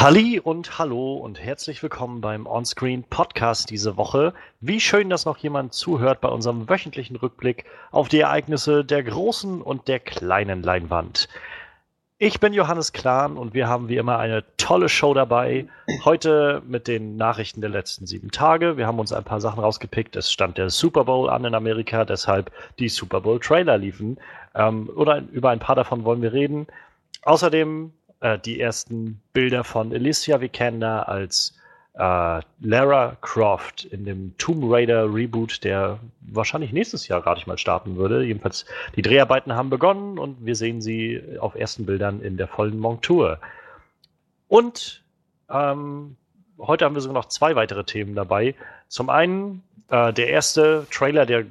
Halli und hallo und herzlich willkommen beim Onscreen Podcast diese Woche. Wie schön, dass noch jemand zuhört bei unserem wöchentlichen Rückblick auf die Ereignisse der großen und der kleinen Leinwand. Ich bin Johannes Klahn und wir haben wie immer eine tolle Show dabei. Heute mit den Nachrichten der letzten sieben Tage. Wir haben uns ein paar Sachen rausgepickt. Es stand der Super Bowl an in Amerika, deshalb die Super Bowl Trailer liefen. Ähm, oder über ein paar davon wollen wir reden. Außerdem äh, die ersten Bilder von Alicia Vikander als äh, Lara Croft in dem Tomb Raider Reboot, der wahrscheinlich nächstes Jahr gerade mal starten würde. Jedenfalls die Dreharbeiten haben begonnen und wir sehen sie auf ersten Bildern in der vollen Montur. Und ähm, heute haben wir sogar noch zwei weitere Themen dabei. Zum einen äh, der erste Trailer, der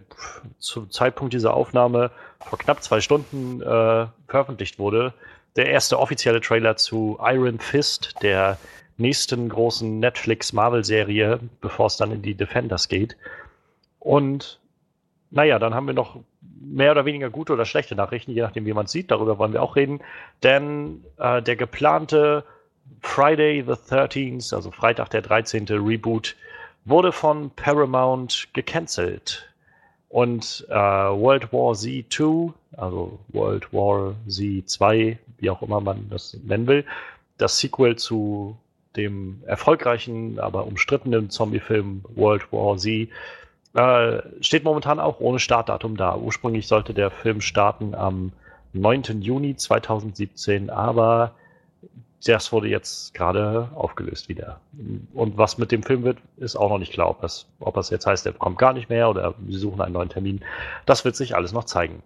zum Zeitpunkt dieser Aufnahme vor knapp zwei Stunden äh, veröffentlicht wurde, der erste offizielle Trailer zu Iron Fist, der nächsten großen Netflix-Marvel-Serie, bevor es dann in die Defenders geht. Und naja, dann haben wir noch mehr oder weniger gute oder schlechte Nachrichten, je nachdem, wie man es sieht. Darüber wollen wir auch reden. Denn äh, der geplante Friday the 13th, also Freitag der 13. Reboot, wurde von Paramount gecancelt. Und äh, World War Z 2, also World War Z 2, wie auch immer man das nennen will, das Sequel zu dem erfolgreichen, aber umstrittenen Zombie-Film World War Z, äh, steht momentan auch ohne Startdatum da. Ursprünglich sollte der Film starten am 9. Juni 2017, aber das wurde jetzt gerade aufgelöst wieder. Und was mit dem Film wird, ist auch noch nicht klar, ob das, ob das jetzt heißt, der kommt gar nicht mehr oder sie suchen einen neuen Termin. Das wird sich alles noch zeigen.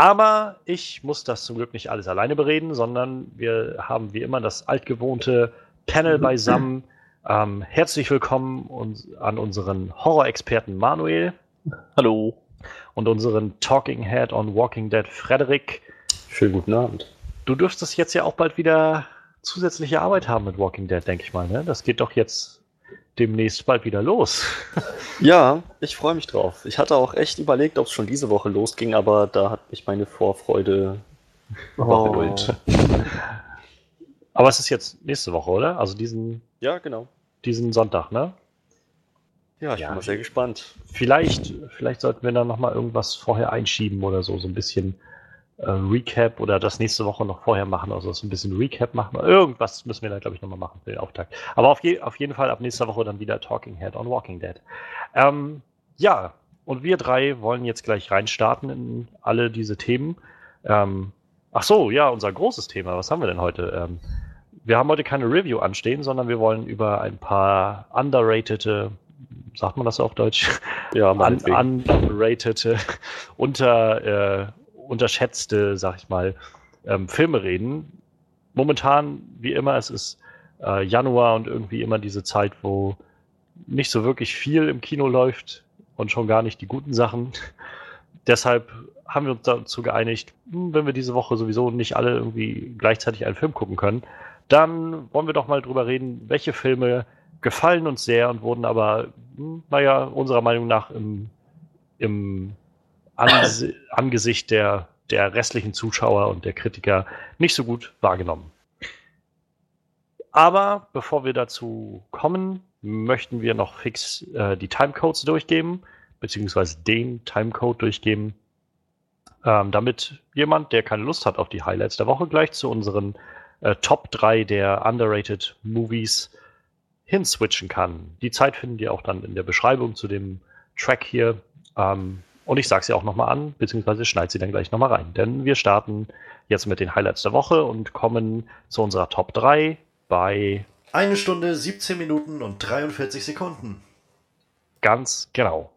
Aber ich muss das zum Glück nicht alles alleine bereden, sondern wir haben wie immer das altgewohnte Panel mhm. beisammen. Ähm, herzlich willkommen uns, an unseren Horror-Experten Manuel. Hallo. Und unseren Talking Head on Walking Dead Frederik. Schönen guten Abend. Du dürftest jetzt ja auch bald wieder zusätzliche Arbeit haben mit Walking Dead, denke ich mal. Ne? Das geht doch jetzt demnächst bald wieder los. ja, ich freue mich drauf. Ich hatte auch echt überlegt, ob es schon diese Woche losging, aber da hat mich meine Vorfreude überholt. Oh. aber es ist jetzt nächste Woche, oder? Also diesen. Ja, genau. Diesen Sonntag, ne? Ja, ich ja. bin mal sehr gespannt. Vielleicht, vielleicht sollten wir dann nochmal irgendwas vorher einschieben oder so, so ein bisschen äh, Recap oder das nächste Woche noch vorher machen, also so ein bisschen Recap machen. Irgendwas müssen wir da, glaube ich, nochmal machen für den Auftakt. Aber auf, je, auf jeden Fall ab nächster Woche dann wieder Talking Head on Walking Dead. Ähm, ja, und wir drei wollen jetzt gleich reinstarten in alle diese Themen. Ähm, ach so, ja, unser großes Thema. Was haben wir denn heute? Ähm, wir haben heute keine Review anstehen, sondern wir wollen über ein paar underrated, sagt man das auf Deutsch? Ja, un underrated, unter, äh, unterschätzte, sag ich mal, ähm, Filme reden. Momentan, wie immer, es ist äh, Januar und irgendwie immer diese Zeit, wo nicht so wirklich viel im Kino läuft und schon gar nicht die guten Sachen. Deshalb haben wir uns dazu geeinigt, hm, wenn wir diese Woche sowieso nicht alle irgendwie gleichzeitig einen Film gucken können, dann wollen wir doch mal drüber reden, welche Filme gefallen uns sehr und wurden aber, hm, naja, unserer Meinung nach im, im Anges Angesicht der, der restlichen Zuschauer und der Kritiker nicht so gut wahrgenommen. Aber bevor wir dazu kommen, möchten wir noch fix äh, die Timecodes durchgeben, beziehungsweise den Timecode durchgeben, ähm, damit jemand, der keine Lust hat auf die Highlights der Woche, gleich zu unseren äh, Top 3 der Underrated Movies hinswitchen kann. Die Zeit finden ihr auch dann in der Beschreibung zu dem Track hier. Ähm, und ich sage sie auch nochmal an, beziehungsweise schneide sie dann gleich nochmal rein. Denn wir starten jetzt mit den Highlights der Woche und kommen zu unserer Top 3 bei. Eine Stunde, 17 Minuten und 43 Sekunden. Ganz genau.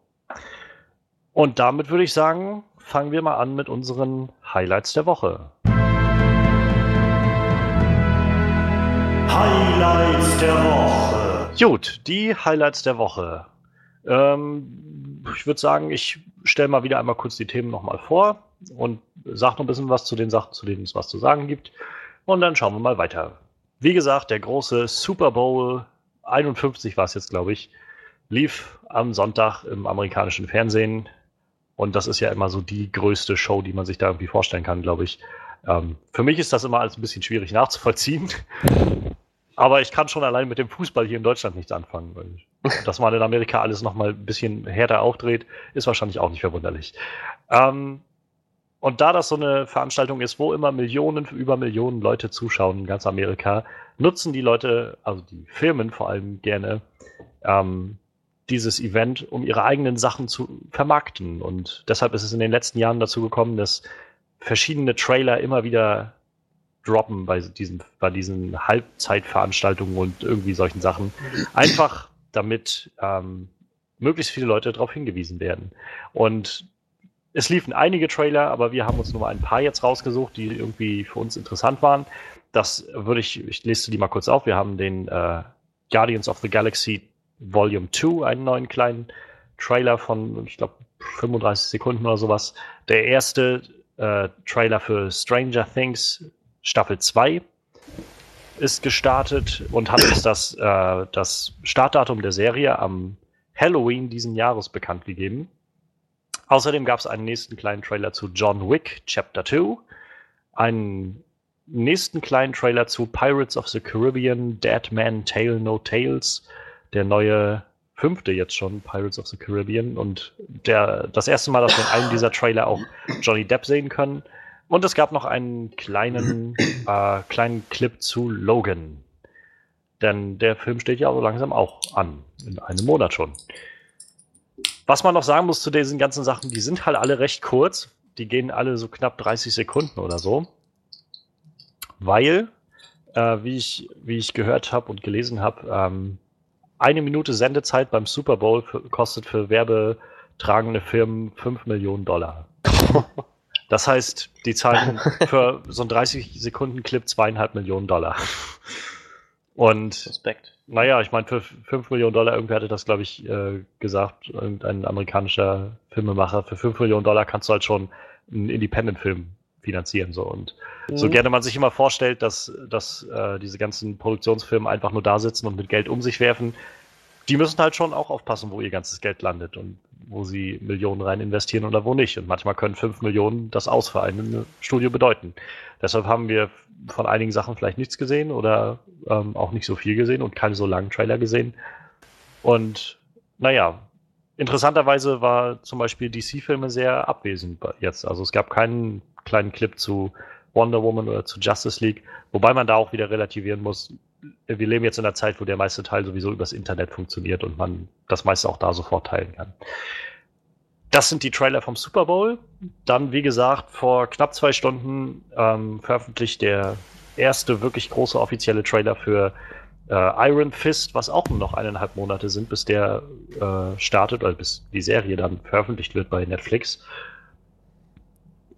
Und damit würde ich sagen, fangen wir mal an mit unseren Highlights der Woche. Highlights der Woche. Gut, die Highlights der Woche. Ähm, ich würde sagen, ich stelle mal wieder einmal kurz die Themen nochmal vor und sage noch ein bisschen was zu den Sachen, zu denen es was zu sagen gibt. Und dann schauen wir mal weiter. Wie gesagt, der große Super Bowl 51 war es jetzt, glaube ich, lief am Sonntag im amerikanischen Fernsehen. Und das ist ja immer so die größte Show, die man sich da irgendwie vorstellen kann, glaube ich. Ähm, für mich ist das immer alles ein bisschen schwierig nachzuvollziehen. Aber ich kann schon allein mit dem Fußball hier in Deutschland nichts anfangen. Dass man in Amerika alles nochmal ein bisschen härter aufdreht, ist wahrscheinlich auch nicht verwunderlich. Ähm, und da das so eine Veranstaltung ist, wo immer Millionen, über Millionen Leute zuschauen in ganz Amerika, nutzen die Leute, also die Firmen vor allem gerne, ähm, dieses Event, um ihre eigenen Sachen zu vermarkten. Und deshalb ist es in den letzten Jahren dazu gekommen, dass verschiedene Trailer immer wieder droppen bei diesen, bei diesen Halbzeitveranstaltungen und irgendwie solchen Sachen. Einfach damit ähm, möglichst viele Leute darauf hingewiesen werden. Und es liefen einige Trailer, aber wir haben uns nur ein paar jetzt rausgesucht, die irgendwie für uns interessant waren. Das würde ich, ich lese die mal kurz auf. Wir haben den äh, Guardians of the Galaxy Volume 2, einen neuen kleinen Trailer von, ich glaube, 35 Sekunden oder sowas. Der erste äh, Trailer für Stranger Things Staffel 2 ist gestartet und hat uns das, äh, das Startdatum der Serie am Halloween diesen Jahres bekannt gegeben. Außerdem gab es einen nächsten kleinen Trailer zu John Wick Chapter 2, einen nächsten kleinen Trailer zu Pirates of the Caribbean Dead Man Tale No Tales, der neue fünfte jetzt schon Pirates of the Caribbean und der das erste Mal, dass wir in einem dieser Trailer auch Johnny Depp sehen können. Und es gab noch einen kleinen, äh, kleinen Clip zu Logan. Denn der Film steht ja so langsam auch an. In einem Monat schon. Was man noch sagen muss zu diesen ganzen Sachen, die sind halt alle recht kurz. Die gehen alle so knapp 30 Sekunden oder so. Weil, äh, wie, ich, wie ich gehört habe und gelesen habe, ähm, eine Minute Sendezeit beim Super Bowl kostet für werbetragende Firmen 5 Millionen Dollar. Das heißt, die zahlen für so einen 30 Sekunden Clip zweieinhalb Millionen Dollar. Und Respekt. Naja, ich meine, für 5 Millionen Dollar, irgendwer hatte das, glaube ich, äh, gesagt, irgendein amerikanischer Filmemacher, für 5 Millionen Dollar kannst du halt schon einen Independent-Film finanzieren. So. Und mhm. so gerne man sich immer vorstellt, dass, dass äh, diese ganzen Produktionsfirmen einfach nur da sitzen und mit Geld um sich werfen, die müssen halt schon auch aufpassen, wo ihr ganzes Geld landet und wo sie Millionen rein investieren oder wo nicht. Und manchmal können 5 Millionen das Aus für ein Studio bedeuten. Deshalb haben wir von einigen Sachen vielleicht nichts gesehen oder ähm, auch nicht so viel gesehen und keine so langen Trailer gesehen. Und naja, interessanterweise war zum Beispiel DC-Filme sehr abwesend jetzt. Also es gab keinen kleinen Clip zu Wonder Woman oder zu Justice League, wobei man da auch wieder relativieren muss. Wir leben jetzt in einer Zeit, wo der meiste Teil sowieso übers Internet funktioniert und man das meiste auch da sofort teilen kann. Das sind die Trailer vom Super Bowl. Dann, wie gesagt, vor knapp zwei Stunden ähm, veröffentlicht der erste wirklich große offizielle Trailer für äh, Iron Fist, was auch nur noch eineinhalb Monate sind, bis der äh, startet oder bis die Serie dann veröffentlicht wird bei Netflix.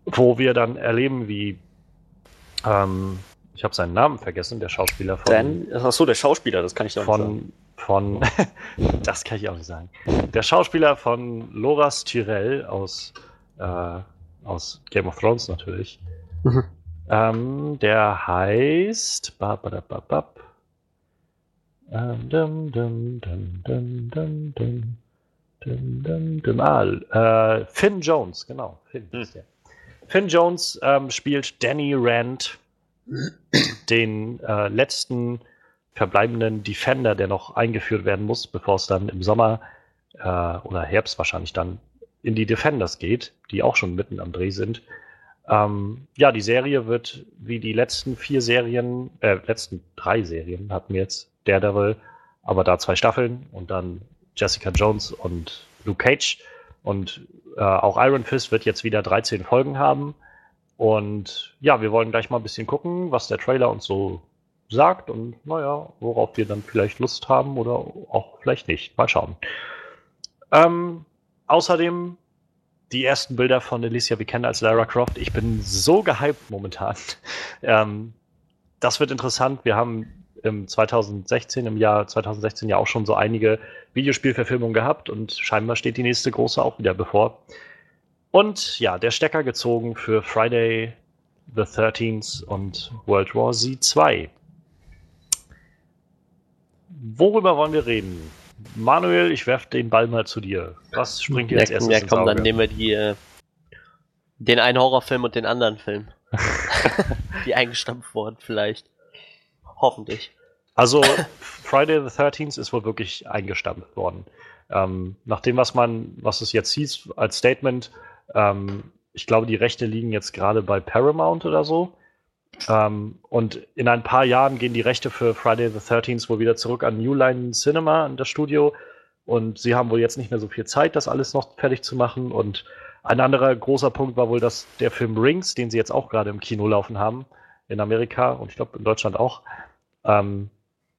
Wo wir dann erleben, wie ähm, ich habe seinen Namen vergessen, der Schauspieler von. Dan, achso, der Schauspieler, das kann ich doch von, nicht sagen von, das kann ich auch nicht sagen, der Schauspieler von Loras Tyrell aus, äh, aus Game of Thrones natürlich. Mhm. Ähm, der heißt. Ba, ba, ba, ba, ähm, dum, dum, dum, dum, dum, dum. Dum, dum, dum. Ah, äh, Finn Jones, genau. Finn, hm. Finn Jones ähm, spielt Danny Rand, den äh, letzten verbleibenden Defender, der noch eingeführt werden muss, bevor es dann im Sommer äh, oder Herbst wahrscheinlich dann in die Defenders geht, die auch schon mitten am Dreh sind. Ähm, ja, die Serie wird wie die letzten vier Serien, äh, letzten drei Serien hatten wir jetzt Daredevil, aber da zwei Staffeln und dann Jessica Jones und Luke Cage und äh, auch Iron Fist wird jetzt wieder 13 Folgen haben. Und ja, wir wollen gleich mal ein bisschen gucken, was der Trailer uns so sagt und naja, worauf wir dann vielleicht Lust haben oder auch vielleicht nicht. Mal schauen. Ähm, außerdem die ersten Bilder von Alicia Vikander als Lara Croft. Ich bin so gehypt momentan. ähm, das wird interessant. Wir haben im 2016, im Jahr 2016 ja auch schon so einige Videospielverfilmungen gehabt und scheinbar steht die nächste große auch wieder bevor. Und ja, der Stecker gezogen für Friday the 13th und World War Z 2. Worüber wollen wir reden? Manuel, ich werfe den Ball mal zu dir. Was springt dir als erstes Ja, komm, dann nehmen wir die, äh, den einen Horrorfilm und den anderen Film. die eingestampft wurden, vielleicht. Hoffentlich. Also Friday the 13th ist wohl wirklich eingestampft worden. Ähm, nach dem, was man, was es jetzt hieß als Statement, ähm, ich glaube, die Rechte liegen jetzt gerade bei Paramount oder so. Ähm, und in ein paar Jahren gehen die Rechte für Friday the 13th wohl wieder zurück an New Line Cinema, an das Studio. Und sie haben wohl jetzt nicht mehr so viel Zeit, das alles noch fertig zu machen. Und ein anderer großer Punkt war wohl, dass der Film Rings, den sie jetzt auch gerade im Kino laufen haben, in Amerika und ich glaube in Deutschland auch, ähm,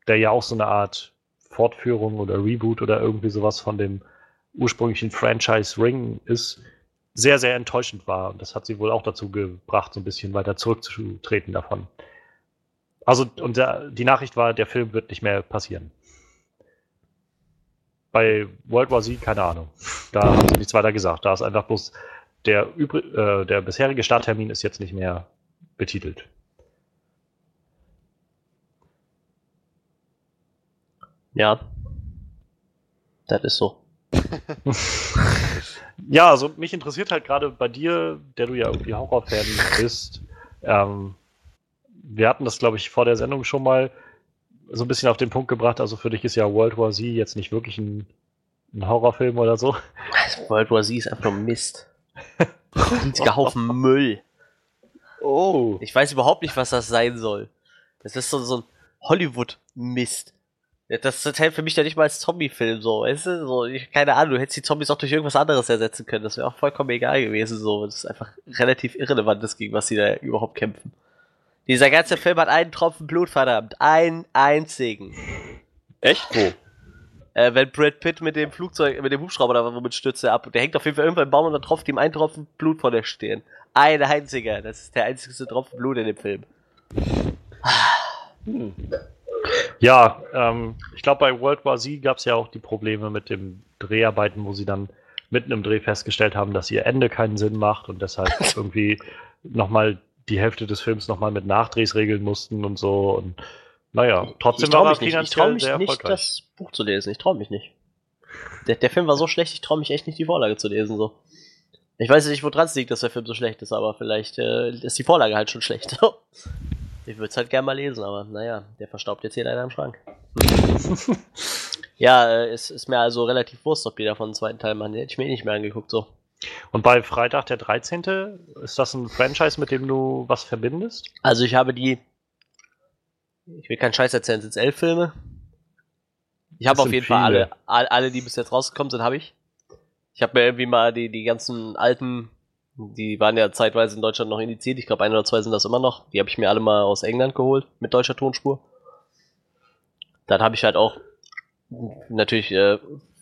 der ja auch so eine Art Fortführung oder Reboot oder irgendwie sowas von dem ursprünglichen Franchise Ring ist, sehr, sehr enttäuschend war. Und das hat sie wohl auch dazu gebracht, so ein bisschen weiter zurückzutreten davon. Also, und der, die Nachricht war, der Film wird nicht mehr passieren. Bei World War Z, keine Ahnung. Da haben sie nichts weiter gesagt. Da ist einfach bloß der, äh, der bisherige Starttermin ist jetzt nicht mehr betitelt. Ja. Das ist so. ja, also mich interessiert halt gerade bei dir, der du ja irgendwie Horrorfan bist. Ähm, wir hatten das, glaube ich, vor der Sendung schon mal so ein bisschen auf den Punkt gebracht. Also für dich ist ja World War Z jetzt nicht wirklich ein, ein Horrorfilm oder so. World War Z ist einfach nur Mist. Riesiger Haufen Müll. Oh. Ich weiß überhaupt nicht, was das sein soll. Das ist so, so ein Hollywood-Mist. Das zählt für mich ja nicht mal als Zombie-Film so, weißt du? So, ich, keine Ahnung, du hättest die Zombies auch durch irgendwas anderes ersetzen können. Das wäre auch vollkommen egal gewesen, so. Das ist einfach relativ irrelevant, das gegen was sie da überhaupt kämpfen. Dieser ganze Film hat einen Tropfen Blut, verdammt. Einen einzigen. Echt? Wo? Äh, wenn Brad Pitt mit dem Flugzeug, mit dem Hubschrauber da womit stürzt er ab. Der hängt auf jeden Fall irgendwann im Baum und dann tropft ihm ein Tropfen Blut von der Stirn. Ein einziger. Das ist der einzigste Tropfen Blut in dem Film. Hm. Ja, ähm, ich glaube, bei World War Z gab es ja auch die Probleme mit dem Dreharbeiten, wo sie dann mitten im Dreh festgestellt haben, dass ihr Ende keinen Sinn macht und deshalb irgendwie nochmal die Hälfte des Films nochmal mit Nachdrehs regeln mussten und so. Und naja, trotzdem ich war mich nicht. Ich traue mich nicht, das Buch zu lesen. Ich traue mich nicht. Der, der Film war so schlecht, ich traue mich echt nicht, die Vorlage zu lesen. So. Ich weiß nicht, woran es liegt, dass der Film so schlecht ist, aber vielleicht äh, ist die Vorlage halt schon schlecht. Ich würde es halt gerne mal lesen, aber naja, der verstaubt jetzt hier leider im Schrank. ja, äh, es ist mir also relativ wurscht, ob die davon einen zweiten Teil machen. Den hätte ich mir eh nicht mehr angeguckt, so. Und bei Freitag der 13. ist das ein Franchise, mit dem du was verbindest? Also ich habe die. Ich will keinen Scheiß erzählen, sind es elf Filme. Ich habe auf jeden viele. Fall alle, alle, die bis jetzt rausgekommen sind, habe ich. Ich habe mir irgendwie mal die, die ganzen alten die waren ja zeitweise in Deutschland noch indiziert. Ich glaube, ein oder zwei sind das immer noch. Die habe ich mir alle mal aus England geholt mit deutscher Tonspur. Dann habe ich halt auch natürlich äh,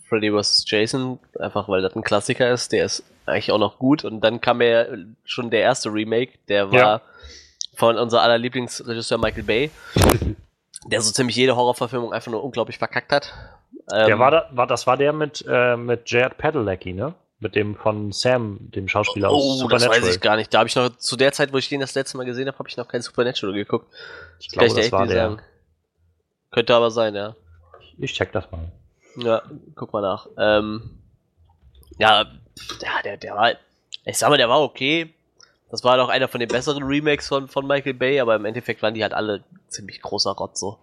Freddy vs. Jason, einfach weil das ein Klassiker ist. Der ist eigentlich auch noch gut. Und dann kam ja schon der erste Remake, der war ja. von unser aller Lieblingsregisseur Michael Bay, der so ziemlich jede Horrorverfilmung einfach nur unglaublich verkackt hat. Ähm, der war, da, war das war der mit, äh, mit Jared Padalecki, ne? Mit dem von Sam, dem Schauspieler oh, aus Supernatural. das weiß ich gar nicht. Da habe ich noch, zu der Zeit, wo ich den das letzte Mal gesehen habe, habe ich noch kein Supernatural geguckt. Ich glaube, das war der. Sagen. Könnte aber sein, ja. Ich check das mal. Ja, guck mal nach. Ähm, ja, ja, der, der war, ich sag mal, der war okay. Das war doch einer von den besseren Remakes von, von Michael Bay, aber im Endeffekt waren die halt alle ziemlich großer Rotz so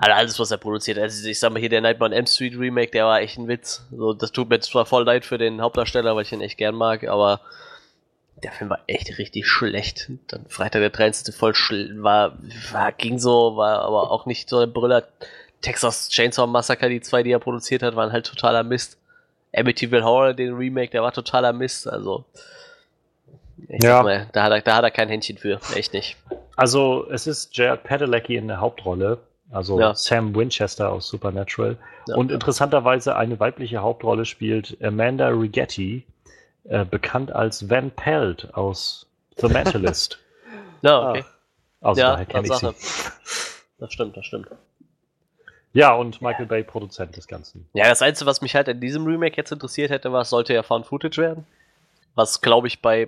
alles, was er produziert. Also ich sag mal hier der Nightmare on M Street Remake, der war echt ein Witz. So, das tut mir zwar voll leid für den Hauptdarsteller, weil ich ihn echt gern mag, aber der Film war echt richtig schlecht. Dann Freitag der 13. voll war, war, ging so, war aber auch nicht so ein Brüller. Texas Chainsaw Massacre, die zwei, die er produziert hat, waren halt totaler Mist. Amityville Horror, den Remake, der war totaler Mist, also. Ich ja. Mal, da hat, er, da hat er kein Händchen für, echt nicht. Also, es ist Jared Padalecki in der Hauptrolle also ja. Sam Winchester aus Supernatural. Ja. Und interessanterweise eine weibliche Hauptrolle spielt Amanda Rigetti, äh, bekannt als Van Pelt aus The Mentalist. ja, okay. Ah, also ja, daher kenne ich sie. Das stimmt, das stimmt. Ja, und Michael Bay Produzent des Ganzen. Ja, das Einzige, was mich halt in diesem Remake jetzt interessiert hätte, war, es sollte ja Found Footage werden. Was, glaube ich, bei.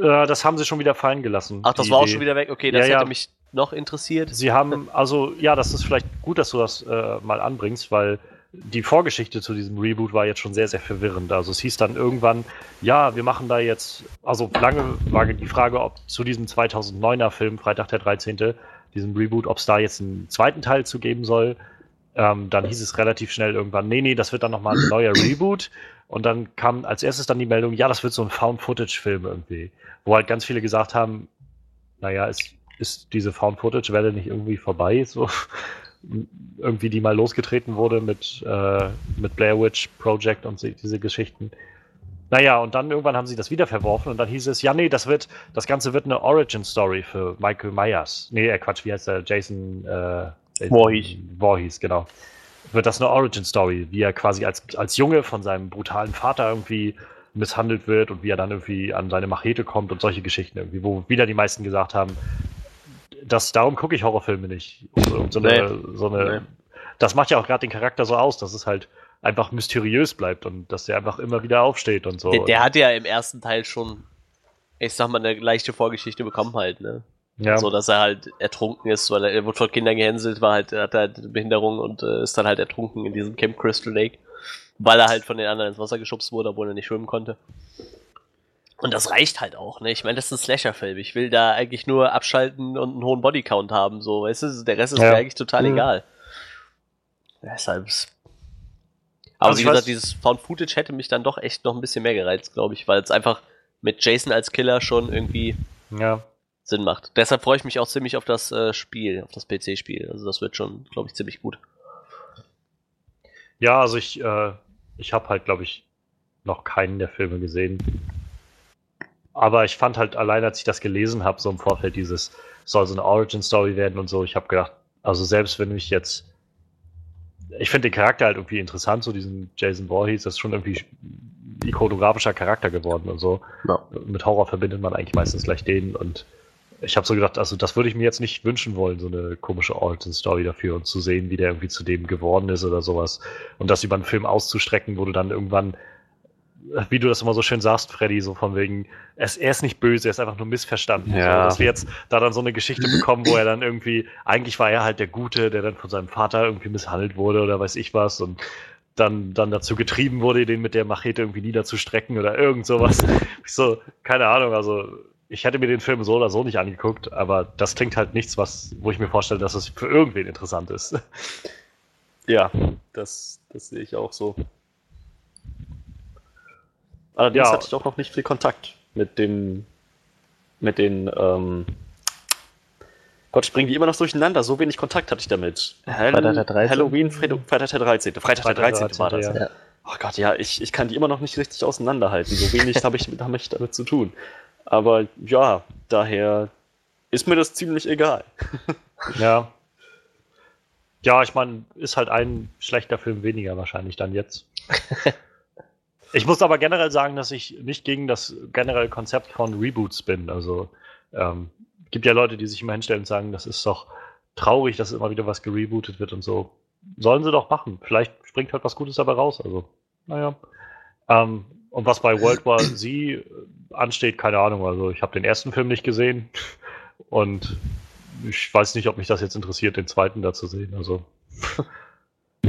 Äh, das haben sie schon wieder fallen gelassen. Ach, das war auch schon wieder weg? Okay, das ja, hätte ja. mich noch interessiert? Sie haben, also ja, das ist vielleicht gut, dass du das äh, mal anbringst, weil die Vorgeschichte zu diesem Reboot war jetzt schon sehr, sehr verwirrend. Also es hieß dann irgendwann, ja, wir machen da jetzt, also lange war die Frage, ob zu diesem 2009er Film, Freitag der 13., diesem Reboot, ob es da jetzt einen zweiten Teil zu geben soll. Ähm, dann hieß es relativ schnell irgendwann, nee, nee, das wird dann nochmal ein neuer Reboot. Und dann kam als erstes dann die Meldung, ja, das wird so ein Found-Footage-Film irgendwie. Wo halt ganz viele gesagt haben, naja, ist, ist diese Found-Footage-Welle nicht irgendwie vorbei? So irgendwie die mal losgetreten wurde mit, äh, mit Blair Witch Project und diese Geschichten. Naja, und dann irgendwann haben sie das wieder verworfen und dann hieß es, ja, nee, das wird, das Ganze wird eine Origin-Story für Michael Myers. Nee, äh, Quatsch, wie heißt der? Jason, äh, Jason Voorhees. Voorhees, genau. Wird das eine Origin-Story, wie er quasi als, als Junge von seinem brutalen Vater irgendwie misshandelt wird und wie er dann irgendwie an seine Machete kommt und solche Geschichten irgendwie, wo wieder die meisten gesagt haben, das, darum gucke ich Horrorfilme nicht. Und so eine, nee. so eine, nee. Das macht ja auch gerade den Charakter so aus, dass es halt einfach mysteriös bleibt und dass der einfach immer wieder aufsteht und so. Der, der hat ja im ersten Teil schon, ich sag mal, eine leichte Vorgeschichte bekommen halt, ne? Ja. So, dass er halt ertrunken ist, weil er, er wurde von Kindern gehänselt, war halt, hat halt eine Behinderung und äh, ist dann halt ertrunken in diesem Camp Crystal Lake, weil er halt von den anderen ins Wasser geschubst wurde, obwohl er nicht schwimmen konnte. Und das reicht halt auch, ne? Ich meine, das ist ein Slasher-Film. Ich will da eigentlich nur abschalten und einen hohen Bodycount haben, so, weißt du? Der Rest ist ja. mir eigentlich total mhm. egal. Deshalb. Aber also wie gesagt, dieses Found Footage hätte mich dann doch echt noch ein bisschen mehr gereizt, glaube ich, weil es einfach mit Jason als Killer schon irgendwie ja. Sinn macht. Deshalb freue ich mich auch ziemlich auf das äh, Spiel, auf das PC-Spiel. Also das wird schon, glaube ich, ziemlich gut. Ja, also ich, äh, ich habe halt, glaube ich, noch keinen der Filme gesehen. Aber ich fand halt allein, als ich das gelesen habe, so im Vorfeld dieses, soll so eine Origin-Story werden und so, ich habe gedacht, also selbst wenn ich jetzt, ich finde den Charakter halt irgendwie interessant, so diesen Jason Voorhees, das ist schon irgendwie ikonografischer Charakter geworden und so. Ja. Mit Horror verbindet man eigentlich meistens gleich den und ich habe so gedacht, also das würde ich mir jetzt nicht wünschen wollen, so eine komische Origin-Story dafür und zu sehen, wie der irgendwie zu dem geworden ist oder sowas. Und das über einen Film auszustrecken, wo du dann irgendwann wie du das immer so schön sagst, Freddy, so von wegen, er ist, er ist nicht böse, er ist einfach nur missverstanden. Ja. So, dass wir jetzt da dann so eine Geschichte bekommen, wo er dann irgendwie, eigentlich war er halt der Gute, der dann von seinem Vater irgendwie misshandelt wurde oder weiß ich was und dann, dann dazu getrieben wurde, den mit der Machete irgendwie niederzustrecken oder irgend sowas. Ich so, keine Ahnung, also ich hätte mir den Film so oder so nicht angeguckt, aber das klingt halt nichts, was, wo ich mir vorstelle, dass es für irgendwen interessant ist. Ja, das, das sehe ich auch so. Allerdings ja. hatte ich auch noch nicht viel Kontakt mit dem, mit den, ähm, Gott, ich bringe die immer noch durcheinander. So wenig Kontakt hatte ich damit. Hall Halloween, Freitag, Freitag der 13. Freitag der 13. 13. war das. Ja. Oh Gott, ja, ich, ich kann die immer noch nicht richtig auseinanderhalten. So wenig habe ich, hab ich damit zu tun. Aber ja, daher ist mir das ziemlich egal. ja. Ja, ich meine, ist halt ein schlechter Film weniger wahrscheinlich dann jetzt. Ich muss aber generell sagen, dass ich nicht gegen das generelle Konzept von Reboots bin. Also ähm, gibt ja Leute, die sich immer hinstellen und sagen, das ist doch traurig, dass immer wieder was gerebootet wird und so. Sollen sie doch machen. Vielleicht springt halt was Gutes dabei raus. Also, naja. Ähm, und was bei World War Z ansteht, keine Ahnung. Also ich habe den ersten Film nicht gesehen und ich weiß nicht, ob mich das jetzt interessiert, den zweiten da zu sehen. Also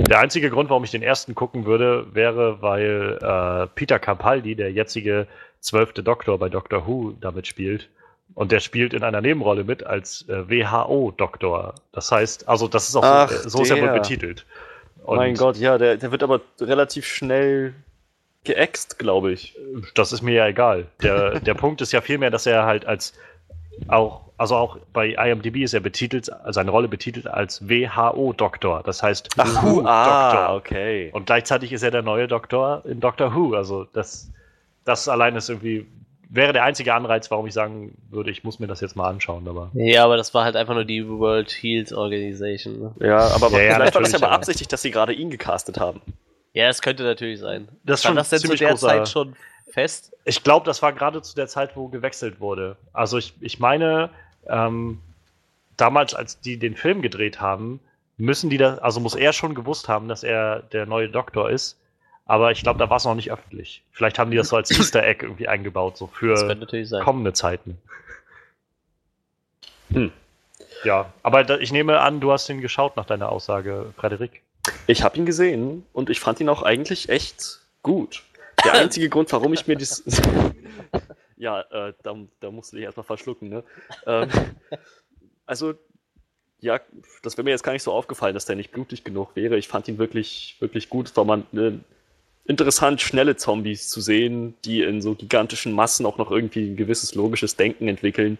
der einzige Grund, warum ich den ersten gucken würde, wäre, weil äh, Peter Capaldi, der jetzige zwölfte Doktor bei Doctor Who, damit spielt. Und der spielt in einer Nebenrolle mit als äh, WHO-Doktor. Das heißt, also das ist auch Ach, so, so ist er wohl betitelt. Und mein Gott, ja, der, der wird aber relativ schnell geäxt, glaube ich. Das ist mir ja egal. Der, der Punkt ist ja vielmehr, dass er halt als auch also auch bei IMDb ist er betitelt, seine Rolle betitelt als WHO-Doktor. Das heißt Ach, Who-Doktor. Ah, okay. Und gleichzeitig ist er der neue Doktor in Doctor Who. Also das, das allein ist irgendwie, wäre der einzige Anreiz, warum ich sagen würde, ich muss mir das jetzt mal anschauen. Aber ja, aber das war halt einfach nur die World Health Organization. Ne? Ja, aber ja, vielleicht ja, war das ja beabsichtigt, dass sie gerade ihn gecastet haben. Ja, es könnte natürlich sein. Das war das denn zu der Zeit schon fest? Ich glaube, das war gerade zu der Zeit, wo gewechselt wurde. Also ich, ich meine, ähm, damals, als die den Film gedreht haben, müssen die das, also muss er schon gewusst haben, dass er der neue Doktor ist. Aber ich glaube, da war es noch nicht öffentlich. Vielleicht haben die das so als Easter Egg irgendwie eingebaut, so für kommende Zeiten. Hm. Ja, aber da, ich nehme an, du hast ihn geschaut nach deiner Aussage, Frederik. Ich habe ihn gesehen und ich fand ihn auch eigentlich echt gut. Der einzige Grund, warum ich mir das. Ja, äh, da, da musst du dich erstmal verschlucken, ne? ähm, also, ja, das wäre mir jetzt gar nicht so aufgefallen, dass der nicht blutig genug wäre. Ich fand ihn wirklich, wirklich gut. Es war mal eine interessant, schnelle Zombies zu sehen, die in so gigantischen Massen auch noch irgendwie ein gewisses logisches Denken entwickeln.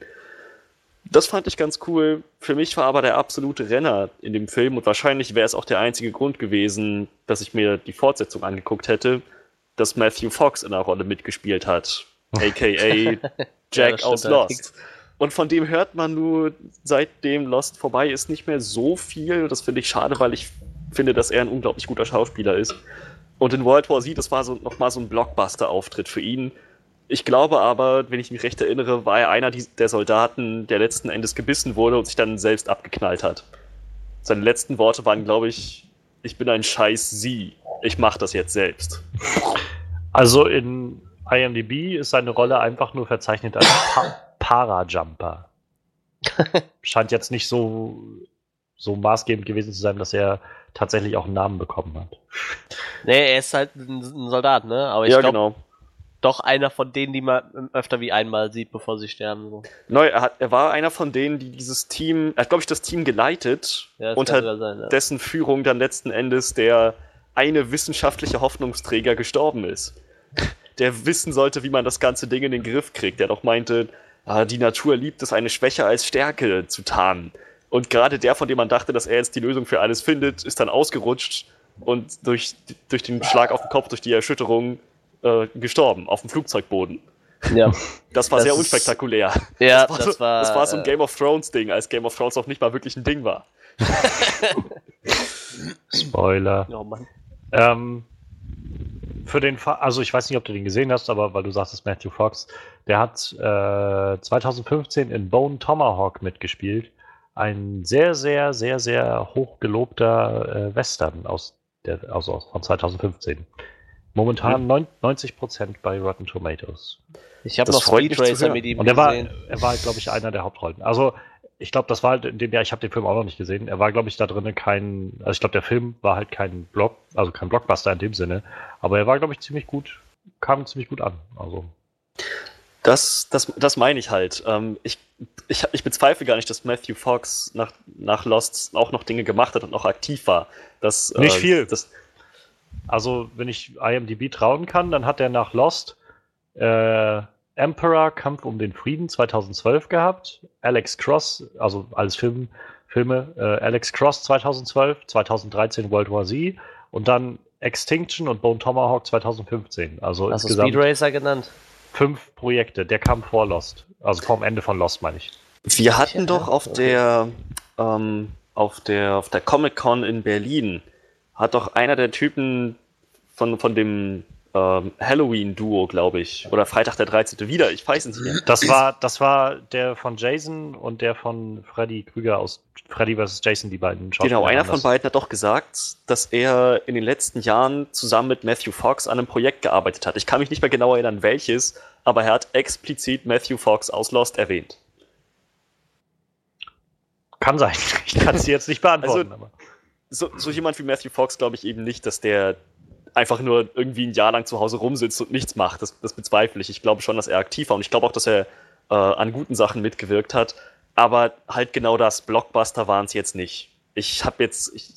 Das fand ich ganz cool. Für mich war aber der absolute Renner in dem Film und wahrscheinlich wäre es auch der einzige Grund gewesen, dass ich mir die Fortsetzung angeguckt hätte, dass Matthew Fox in der Rolle mitgespielt hat. AKA Jack ja, aus Lost. Und von dem hört man nur, seitdem Lost vorbei ist, nicht mehr so viel. Das finde ich schade, weil ich finde, dass er ein unglaublich guter Schauspieler ist. Und in World War Z, das war so nochmal so ein Blockbuster-Auftritt für ihn. Ich glaube aber, wenn ich mich recht erinnere, war er einer der Soldaten, der letzten Endes gebissen wurde und sich dann selbst abgeknallt hat. Seine letzten Worte waren, glaube ich, ich bin ein scheiß Sie. Ich mache das jetzt selbst. Also in IMDb ist seine Rolle einfach nur verzeichnet als pa Parajumper. Scheint jetzt nicht so, so maßgebend gewesen zu sein, dass er tatsächlich auch einen Namen bekommen hat. Nee, er ist halt ein, Soldat, ne? Aber ich ja, glaub, genau. Doch einer von denen, die man öfter wie einmal sieht, bevor sie sterben. So. Neu, er, hat, er war einer von denen, die dieses Team, er hat, glaube ich, das Team geleitet, ja, unter sein, ja. dessen Führung dann letzten Endes der eine wissenschaftliche Hoffnungsträger gestorben ist der wissen sollte, wie man das ganze Ding in den Griff kriegt. Der doch meinte, ah, die Natur liebt es, eine Schwäche als Stärke zu tarnen. Und gerade der, von dem man dachte, dass er jetzt die Lösung für alles findet, ist dann ausgerutscht und durch, durch den Schlag auf den Kopf, durch die Erschütterung äh, gestorben, auf dem Flugzeugboden. Ja. Das war das sehr unspektakulär. Ja, das war, das so, war, das war so ein äh, Game of Thrones Ding, als Game of Thrones auch nicht mal wirklich ein Ding war. Spoiler. Oh Mann. Ähm, für den Fall, also ich weiß nicht, ob du den gesehen hast, aber weil du sagst, Matthew Fox, der hat äh, 2015 in Bone Tomahawk mitgespielt. Ein sehr, sehr, sehr, sehr hochgelobter äh, Western aus der, also von 2015. Momentan mhm. 90% bei Rotten Tomatoes. Ich habe noch Speed Racer mit ihm Und er war, er war, glaube ich, einer der Hauptrollen. Also ich glaube, das war halt in dem Jahr, ich habe den Film auch noch nicht gesehen. Er war, glaube ich, da drinnen kein, also ich glaube, der Film war halt kein Block, also kein Blockbuster in dem Sinne, aber er war, glaube ich, ziemlich gut, kam ziemlich gut an. Also. Das, das, das meine ich halt. Ähm, ich, ich, ich bezweifle gar nicht, dass Matthew Fox nach, nach Lost auch noch Dinge gemacht hat und noch aktiv war. Das, nicht äh, viel. Das, also, wenn ich IMDb trauen kann, dann hat er nach Lost äh, Emperor Kampf um den Frieden 2012 gehabt, Alex Cross, also als Film, Filme, äh, Alex Cross 2012, 2013 World War Z und dann Extinction und Bone Tomahawk 2015. Also Hast insgesamt Speed Racer genannt? Fünf Projekte. Der kam vor Lost. Also vor dem Ende von Lost, meine ich. Wir hatten doch auf der ähm, auf der auf der Comic Con in Berlin hat doch einer der Typen von, von dem ähm, Halloween-Duo, glaube ich. Oder Freitag der 13. wieder, ich weiß es nicht mehr. Das war, das war der von Jason und der von Freddy Krüger aus Freddy vs. Jason, die beiden Schauspieler. Genau, einer von beiden hat doch gesagt, dass er in den letzten Jahren zusammen mit Matthew Fox an einem Projekt gearbeitet hat. Ich kann mich nicht mehr genau erinnern, welches, aber er hat explizit Matthew Fox aus Lost erwähnt. Kann sein. Ich kann es jetzt nicht beantworten. Also, so, so jemand wie Matthew Fox glaube ich eben nicht, dass der einfach nur irgendwie ein Jahr lang zu Hause rumsitzt und nichts macht. Das, das bezweifle ich. Ich glaube schon, dass er aktiv war und ich glaube auch, dass er äh, an guten Sachen mitgewirkt hat. Aber halt genau das, Blockbuster waren es jetzt nicht. Ich habe jetzt, ich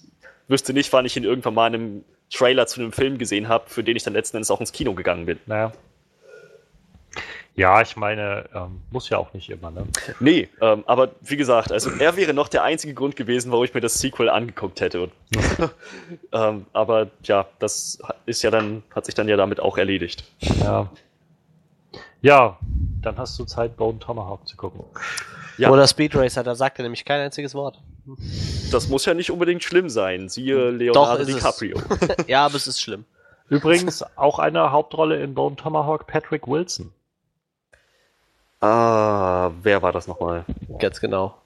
wüsste nicht, wann ich ihn irgendwann mal in einem Trailer zu einem Film gesehen habe, für den ich dann letzten Endes auch ins Kino gegangen bin. Naja. Ja, ich meine, ähm, muss ja auch nicht immer, ne? Nee, ähm, aber wie gesagt, also er wäre noch der einzige Grund gewesen, warum ich mir das Sequel angeguckt hätte. ähm, aber ja, das ist ja dann, hat sich dann ja damit auch erledigt. Ja. Ja, dann hast du Zeit, Bone Tomahawk zu gucken. Ja. Oder Speed Racer, da sagt er nämlich kein einziges Wort. Das muss ja nicht unbedingt schlimm sein. Siehe Leonardo Doch, DiCaprio. ja, aber es ist schlimm. Übrigens auch eine Hauptrolle in Bone Tomahawk, Patrick Wilson. Ah, wer war das nochmal? Ganz genau.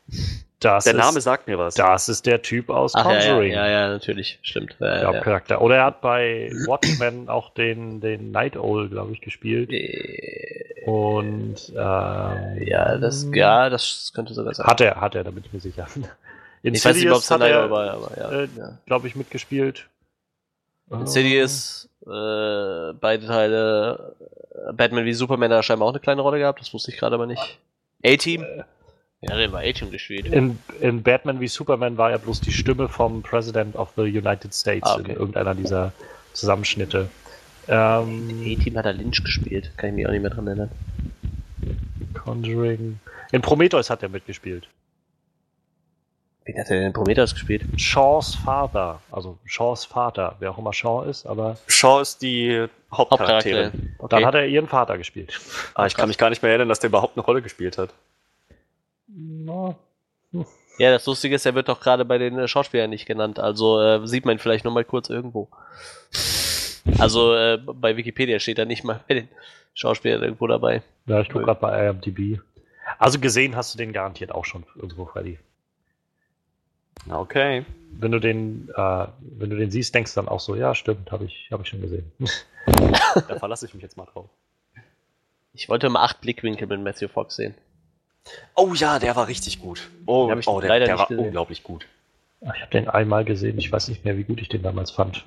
Das der Name ist, sagt mir was. Das ist der Typ aus Ach, Conjuring. Ja, ja, ja, natürlich, stimmt. Ja, ja. Oder er hat bei Watchmen auch den, den Night Owl, glaube ich, gespielt. Äh, Und ähm, ja, das, ja, das könnte sogar sein. Hat er, hat er, da bin ich mir sicher. In ich weiß nicht, ob es hat er, war, aber ja. Äh, glaube ich, mitgespielt. Insidious, äh, beide Teile. Batman wie Superman hat scheinbar auch eine kleine Rolle gehabt, das wusste ich gerade aber nicht. A-Team? Ja, der war A-Team gespielt. In, in Batman wie Superman war er bloß die Stimme vom President of the United States Ah, okay. in irgendeiner dieser Zusammenschnitte. Ähm, A-Team hat er Lynch gespielt. Kann ich mich auch nicht mehr dran erinnern. Conjuring. In Prometheus hat er mitgespielt. Wen hat er denn in Prometheus gespielt? Shaws Vater, also Shaws Vater, wer auch immer Shaw ist, aber Shaw ist die Hauptcharaktere. Okay. dann hat er ihren Vater gespielt. Ah, ich kann mich gar nicht mehr erinnern, dass der überhaupt eine Rolle gespielt hat. Na, ja, das Lustige ist, er wird doch gerade bei den äh, Schauspielern nicht genannt. Also äh, sieht man ihn vielleicht noch mal kurz irgendwo. Also äh, bei Wikipedia steht er nicht mal bei den Schauspielern irgendwo dabei. Ja, ich gucke gerade bei IMDb. Also gesehen hast du den garantiert auch schon irgendwo, Freddy. Okay. Wenn du den, äh, wenn du den siehst, denkst du dann auch so, ja, stimmt, habe ich, hab ich schon gesehen. Da verlasse ich mich jetzt mal drauf. Ich wollte mal acht Blickwinkel mit Matthew Fox sehen. Oh ja, der war richtig gut. Oh, Den ich oh der, leider der war gesehen. unglaublich gut. Ich habe den einmal gesehen, ich weiß nicht mehr, wie gut ich den damals fand.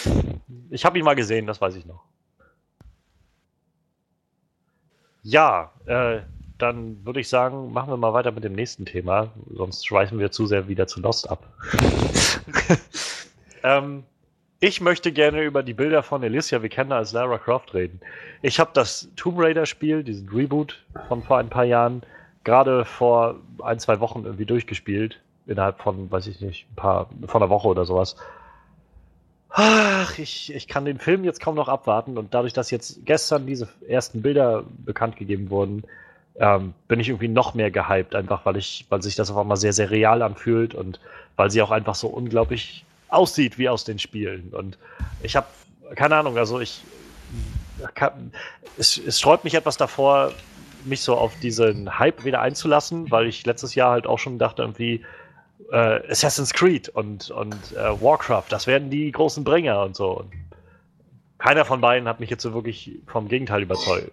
ich habe ihn mal gesehen, das weiß ich noch. Ja, äh, dann würde ich sagen, machen wir mal weiter mit dem nächsten Thema, sonst schweifen wir zu sehr wieder zu Lost ab. ähm, ich möchte gerne über die Bilder von Alicia Vikander als Lara Croft reden. Ich habe das Tomb Raider Spiel, diesen Reboot von vor ein paar Jahren, gerade vor ein, zwei Wochen irgendwie durchgespielt. Innerhalb von, weiß ich nicht, ein paar, von einer Woche oder sowas. Ach, ich, ich kann den Film jetzt kaum noch abwarten und dadurch, dass jetzt gestern diese ersten Bilder bekannt gegeben wurden, ähm, bin ich irgendwie noch mehr gehypt, einfach weil ich, weil sich das auf einmal sehr, sehr real anfühlt und weil sie auch einfach so unglaublich aussieht wie aus den Spielen. Und ich habe, keine Ahnung, also ich, kann, es, es sträubt mich etwas davor, mich so auf diesen Hype wieder einzulassen, weil ich letztes Jahr halt auch schon dachte, irgendwie, äh, Assassin's Creed und, und äh, Warcraft, das werden die großen Bringer und so. Und keiner von beiden hat mich jetzt so wirklich vom Gegenteil überzeugt.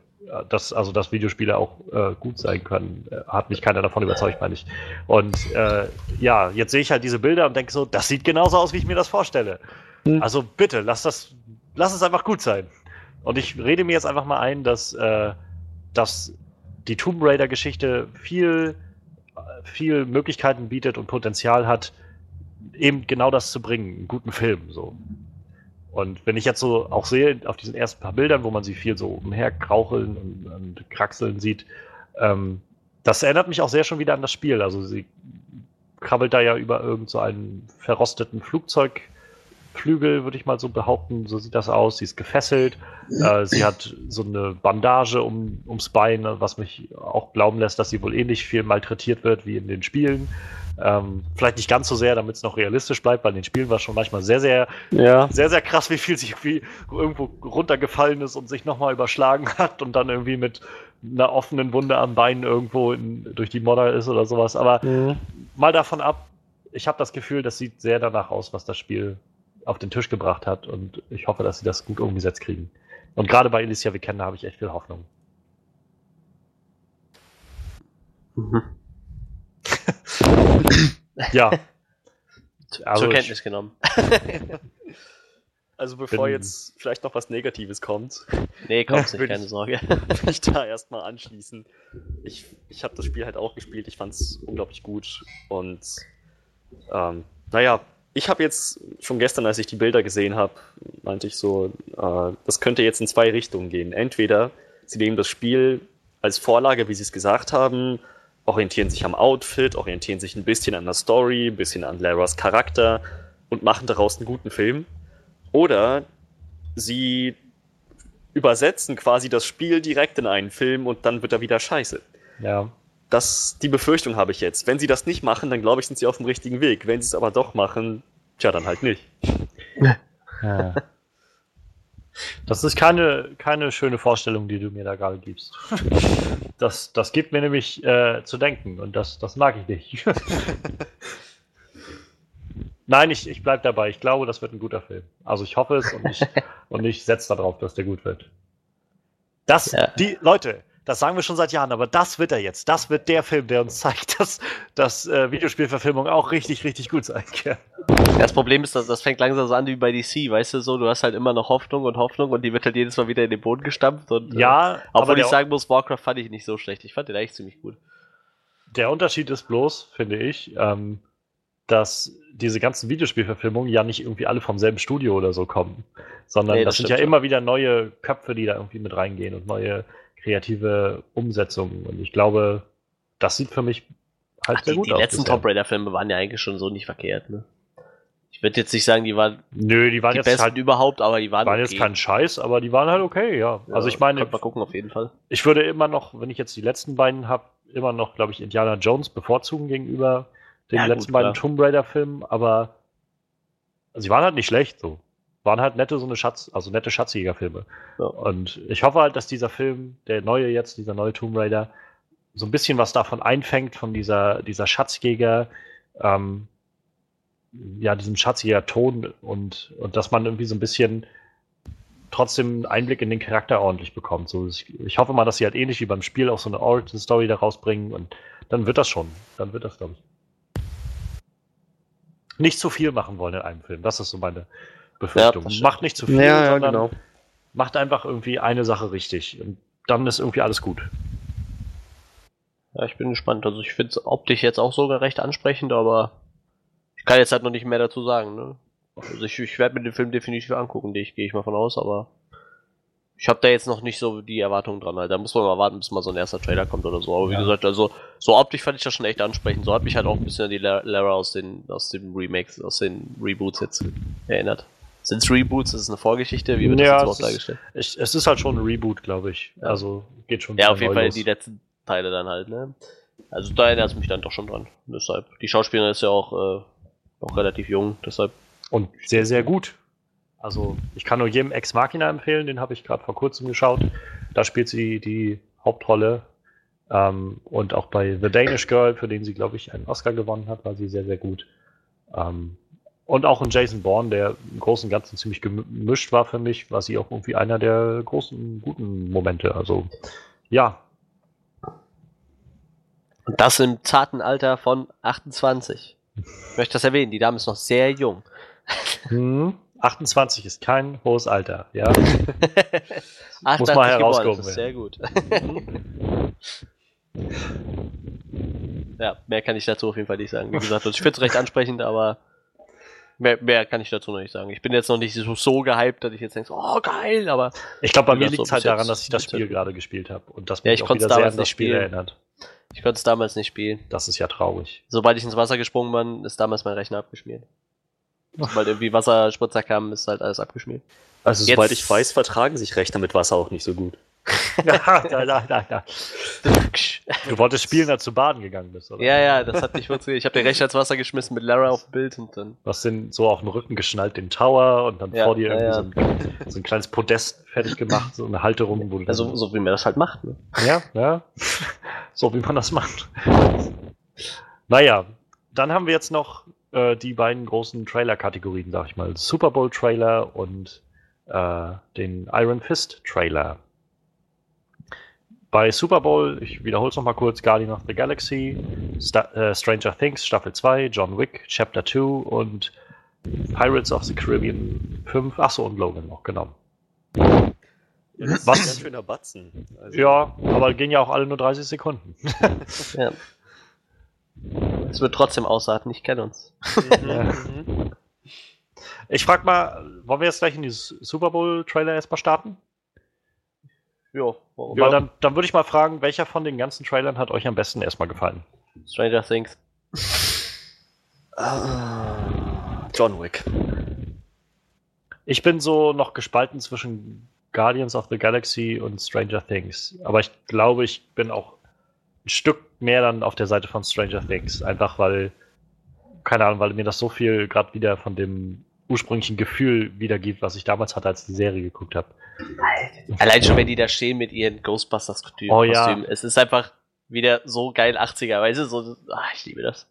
Dass, also, dass Videospiele auch äh, gut sein können, äh, hat mich keiner davon überzeugt, meine ich. Und äh, ja, jetzt sehe ich halt diese Bilder und denke so, das sieht genauso aus, wie ich mir das vorstelle. Hm. Also bitte, lass das, lass es einfach gut sein. Und ich rede mir jetzt einfach mal ein, dass, äh, dass die Tomb Raider-Geschichte viel, viel Möglichkeiten bietet und Potenzial hat, eben genau das zu bringen, einen guten Film. So. Und wenn ich jetzt so auch sehe, auf diesen ersten paar Bildern, wo man sie viel so umherkraucheln und, und kraxeln sieht, ähm, das erinnert mich auch sehr schon wieder an das Spiel. Also sie krabbelt da ja über irgend so einen verrosteten Flugzeugflügel, würde ich mal so behaupten. So sieht das aus. Sie ist gefesselt. Äh, sie hat so eine Bandage um, ums Bein, was mich auch glauben lässt, dass sie wohl ähnlich viel malträtiert wird wie in den Spielen. Ähm, vielleicht nicht ganz so sehr, damit es noch realistisch bleibt, weil in den Spielen war es schon manchmal sehr, sehr, Ja. sehr, sehr krass, wie viel sie irgendwie irgendwo runtergefallen ist und sich nochmal überschlagen hat und dann irgendwie mit einer offenen Wunde am Bein irgendwo in, durch die Modder ist oder sowas. Aber mal davon ab, ich habe das Gefühl, das sieht sehr danach aus, was das Spiel auf den Tisch gebracht hat und ich hoffe, dass sie das gut umgesetzt kriegen. Und gerade bei Alicia Vikander habe ich echt viel Hoffnung. Mhm. Ja, Also Zur Kenntnis genommen. Also bevor Bin- jetzt vielleicht noch was Negatives kommt, Nee, kommt's nicht, keine ich- Sorge. will ich da erstmal anschließen. Ich, ich habe das Spiel halt auch gespielt, ich fand es unglaublich gut und ähm, naja, ich habe jetzt schon gestern, als ich die Bilder gesehen habe, meinte ich so, äh, das könnte jetzt in zwei Richtungen gehen. Entweder sie nehmen das Spiel als Vorlage, wie sie es gesagt haben, orientieren sich am Outfit, orientieren sich ein bisschen an der Story, ein bisschen an Laras Charakter und machen daraus einen guten Film. Oder sie übersetzen quasi das Spiel direkt in einen Film und dann wird er wieder scheiße. ja. Das, die Befürchtung habe ich jetzt. Wenn sie das nicht machen, dann glaube ich, sind sie auf dem richtigen Weg. Wenn sie es aber doch machen, tja, dann halt nicht. Ja. Das ist keine, keine schöne Vorstellung, die du mir da gerade gibst. Das, das gibt mir nämlich äh, zu denken und das, das mag ich nicht. Nein, ich, ich bleibe dabei. Ich glaube, das wird ein guter Film. Also ich hoffe es und ich, und ich setze darauf, dass der gut wird. Das, Ja. die Leute, das sagen wir schon seit Jahren, aber das wird er jetzt. Das wird der Film, der uns zeigt, dass, dass äh, Videospielverfilmung auch richtig, richtig gut sein kann. Das Problem ist, dass das fängt langsam so an wie bei DC, weißt du so, du hast halt immer noch Hoffnung und Hoffnung und die wird halt jedes Mal wieder in den Boden gestampft und äh, Ja, obwohl aber ich sagen muss, Warcraft fand ich nicht so schlecht. Ich fand den eigentlich ziemlich gut. Der Unterschied ist bloß, finde ich, ähm, dass diese ganzen Videospielverfilmungen ja nicht irgendwie alle vom selben Studio oder so kommen, sondern nee, das, das sind ja schon. immer wieder neue Köpfe, die da irgendwie mit reingehen und neue kreative Umsetzungen. Und ich glaube, das sieht für mich halt Ach, sehr die, gut die aus. Die letzten Tomb Raider-Filme waren ja eigentlich schon so nicht verkehrt, ne? Ich würde jetzt nicht sagen, die waren, Nö, die waren die jetzt besten halt, überhaupt, aber die waren, waren okay. jetzt kein Scheiß, aber die waren halt okay, ja. ja also ich meine, mal gucken auf jeden Fall. Ich würde immer noch, wenn ich jetzt die letzten beiden habe, immer noch, glaube ich, Indiana Jones bevorzugen gegenüber den ja, letzten gut, beiden Tomb Raider Filmen, aber sie waren halt nicht schlecht, so. Waren halt nette, so eine Schatz, also nette Schatzjägerfilme. Ja. Und ich hoffe halt, dass dieser Film, der neue jetzt, dieser neue Tomb Raider, so ein bisschen was davon einfängt, von dieser, dieser Schatzjäger, ähm, ja, diesem schatziger Ton und, und dass man irgendwie so ein bisschen trotzdem einen Einblick in den Charakter ordentlich bekommt. So, ich, ich hoffe mal, dass sie halt ähnlich wie beim Spiel auch so eine Origin-Story da rausbringen und dann wird das schon. Dann wird das, glaube ich. Nicht zu viel machen wollen in einem Film. Das ist so meine Befürchtung. Ja, macht nicht zu viel, ja, ja, sondern genau. macht einfach irgendwie eine Sache richtig. Und dann ist irgendwie alles gut. Ja, ich bin gespannt. Also ich finde es optisch jetzt auch sogar recht ansprechend, aber ich kann jetzt halt noch nicht mehr dazu sagen, ne? Also ich, ich werde mir den Film definitiv angucken, gehe ich mal von aus, aber ich habe da jetzt noch nicht so die Erwartungen dran. Halt. Da muss man mal warten, bis mal so ein erster Trailer kommt oder so. Aber wie ja. gesagt, also so optisch fand ich das schon echt ansprechend. So hat mich halt auch ein bisschen an die Lara aus den aus den Remakes, aus den Reboots jetzt erinnert. Sind es Reboots? Ist es eine Vorgeschichte? Wie wird ja, das überhaupt dargestellt? Ist, es ist halt schon ein Reboot, glaube ich. Ja. Also geht schon. Ja, auf jeden Fall los. die letzten Teile dann halt, ne? Also da erinnert es mich dann doch schon dran. Deshalb. Die Schauspielerin ist ja auch äh, noch relativ jung, deshalb. Und sehr, sehr gut. Also ich kann nur jedem Ex Machina empfehlen, den habe ich gerade vor kurzem geschaut. Da spielt sie die Hauptrolle. Ähm, und auch bei The Danish Girl, für den sie, glaube ich, einen Oscar gewonnen hat, war sie sehr, sehr gut. Ähm, und auch in Jason Bourne, der im Großen und Ganzen ziemlich gemischt war für mich, war sie auch irgendwie einer der großen, guten Momente. Also ja. Und das im zarten Alter von 28. Ich möchte das erwähnen, die Dame ist noch sehr jung. Hm, 28 ist kein hohes Alter, ja. Muss mal herauskommen. Sehr gut. ja, mehr kann ich dazu auf jeden Fall nicht sagen. Wie gesagt, ich finde es recht ansprechend, aber mehr, mehr kann ich dazu noch nicht sagen. Ich bin jetzt noch nicht so, so gehypt, dass ich jetzt denke, oh geil, aber. Ich glaube, bei mir liegt es so halt daran, dass ich das Spiel gerade gespielt habe und das mich ja, ich auch wieder sehr an das Spiel erinnert. Ich konnte es damals nicht spielen. Das ist ja traurig. Sobald ich ins Wasser gesprungen bin, ist damals mein Rechner abgeschmiert. Sobald irgendwie Wasserspritzer kam, ist halt alles abgeschmiert. Also, Jetzt, soweit ich weiß, vertragen sich Rechner mit Wasser auch nicht so gut. ja, ja, ja, ja. Du wolltest spielen, als du baden gegangen bist, oder? Ja, ja, das hat nicht funktioniert. Ich habe den Rechner ins Wasser geschmissen mit Lara auf dem Bild und dann. Du hast den so auf den Rücken geschnallt, den Tower, und dann ja, vor dir irgendwie ja, so, ein, so, ein, kleines Podest fertig gemacht, so eine Halterung, wo du. Also, so wie man das halt macht, ne? Ja, ja. so wie man das macht. naja, dann haben wir jetzt noch äh, die beiden großen Trailer-Kategorien, sag ich mal. Super Bowl-Trailer und äh, den Iron Fist-Trailer. Bei Super Bowl, ich wiederhole es nochmal kurz, Guardian of the Galaxy, Sta äh, Stranger Things Staffel 2, John Wick Chapter 2 und Pirates of the Caribbean 5, achso und Logan noch, genau. Was? Ein schöner Batzen. Also. Ja, aber gehen ja auch alle nur 30 Sekunden. ja. Es wird trotzdem ausarten, ich kenne uns. Mhm. ich frag mal, wollen wir jetzt gleich in die Super Bowl-Trailer erstmal starten? Ja, warum? Weil dann, dann würde ich mal fragen, welcher von den ganzen Trailern hat euch am besten erstmal gefallen? Stranger Things. Uh, John Wick. Ich bin so noch gespalten zwischen Guardians of the Galaxy und Stranger Things. Aber ich glaube, ich bin auch ein Stück mehr dann auf der Seite von Stranger Things. Einfach weil, keine Ahnung, weil mir das so viel gerade wieder von dem ursprünglichen Gefühl wiedergibt, was ich damals hatte, als ich die Serie geguckt habe. Allein schon, wenn die da stehen mit ihren Ghostbusters-Kostümen. Oh, ja. Es ist einfach wieder so geil 80er, weißt du? So, ach, ich liebe das.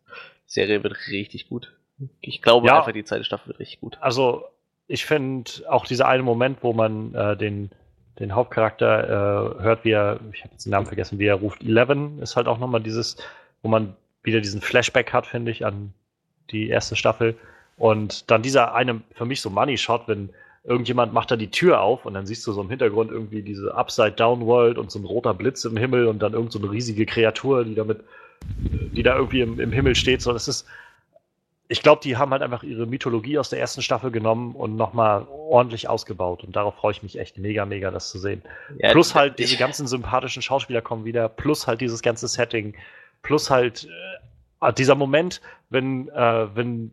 Die Serie wird richtig gut. Ich glaube ja. einfach, die zweite Staffel wird richtig gut. Also, ich finde auch dieser eine Moment, wo man äh, den, den Hauptcharakter äh, hört, wie er, ich habe jetzt den Namen vergessen, wie er ruft, Eleven, ist halt auch nochmal dieses, wo man wieder diesen Flashback hat, finde ich, an die erste Staffel. Und dann dieser eine, für mich so Money-Shot, wenn irgendjemand macht da die Tür auf und dann siehst du so im Hintergrund irgendwie diese Upside-Down-World und so ein roter Blitz im Himmel und dann irgend so eine riesige Kreatur, die da mit die da irgendwie im, im Himmel steht. So, das ist, ich glaube, die haben halt einfach ihre Mythologie aus der ersten Staffel genommen und nochmal ordentlich ausgebaut. Und darauf freue ich mich echt mega, mega, das zu sehen. Ja, plus halt diese ganzen sympathischen Schauspieler kommen wieder, plus halt dieses ganze Setting, plus halt äh, dieser Moment, wenn, äh, wenn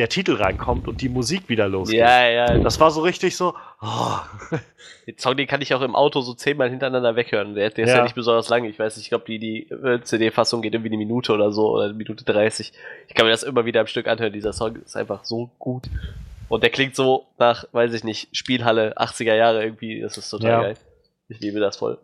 der Titel reinkommt und die Musik wieder losgeht. Ja, ja. Das war so richtig so. Oh. Den Song, den kann ich auch im Auto so zehnmal hintereinander weghören. Der, der ist ja. ja nicht besonders lang. Ich weiß nicht, ich glaube, die, die äh, CD-Fassung geht irgendwie eine Minute oder so, oder eine Minute 30. Ich kann mir das immer wieder am Stück anhören. Dieser Song ist einfach so gut. Und der klingt so nach, weiß ich nicht, Spielhalle 80er Jahre irgendwie. Das ist total ja. geil. Ich liebe das voll.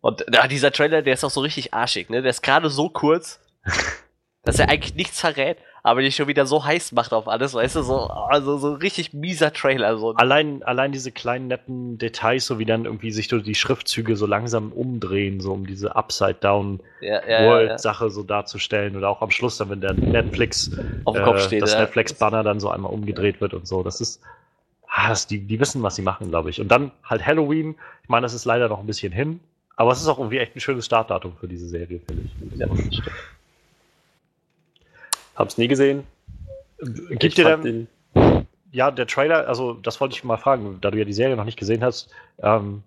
Und ja, dieser Trailer, der ist auch so richtig arschig, ne? Der ist gerade so kurz, dass er eigentlich nichts verrät, aber die schon wieder so heiß macht auf alles, weißt du, so, also so richtig mieser Trailer. So. Allein, allein diese kleinen netten Details, so wie dann irgendwie sich durch die Schriftzüge so langsam umdrehen, so um diese Upside-Down-World-Sache ja, ja, ja, so darzustellen oder auch am Schluss dann, wenn der Netflix auf dem Kopf steht, das Netflix-Banner dann so einmal umgedreht wird und so. Das ist, ah, das, die, die wissen, was sie machen, glaube ich. Und dann halt Halloween, ich meine, das ist leider noch ein bisschen hin, aber es ist auch irgendwie echt ein schönes Startdatum für diese Serie, finde ich. Ja, stimmt. Hab's nie gesehen. Gibt dir denn. Ja, der Trailer, also das wollte ich mal fragen, da du ja die Serie noch nicht gesehen hast, ähm,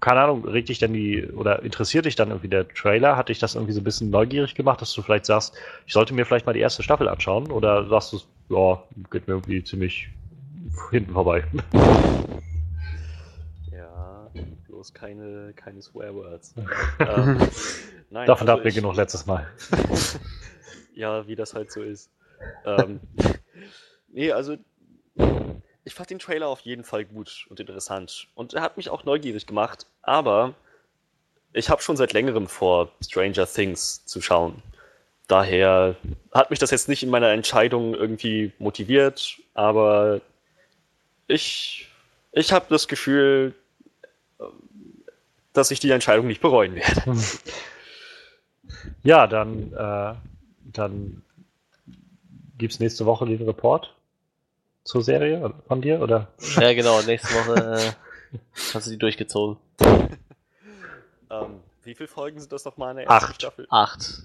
keine Ahnung, regt dich denn die oder interessiert dich dann irgendwie der Trailer? Hat dich das irgendwie so ein bisschen neugierig gemacht, dass du vielleicht sagst, ich sollte mir vielleicht mal die erste Staffel anschauen? Oder sagst du, ja, geht mir irgendwie ziemlich hinten vorbei? Ja, bloß keine, keine Swearwords. ähm, nein, Davon also hatten wir genug letztes Mal. ja, wie das halt so ist. ähm, nee, also ich fand den Trailer auf jeden Fall gut und interessant. Und er hat mich auch neugierig gemacht, aber ich habe schon seit längerem vor, Stranger Things zu schauen. Daher hat mich das jetzt nicht in meiner Entscheidung irgendwie motiviert, aber ich, ich habe das Gefühl, dass ich die Entscheidung nicht bereuen werde. Ja, dann äh, dann gibt es nächste Woche den Report zur Serie von dir, oder? Ja, genau, nächste Woche äh, hast du die durchgezogen. ähm, wie viele Folgen sind das nochmal in der ersten Acht. Staffel? Acht.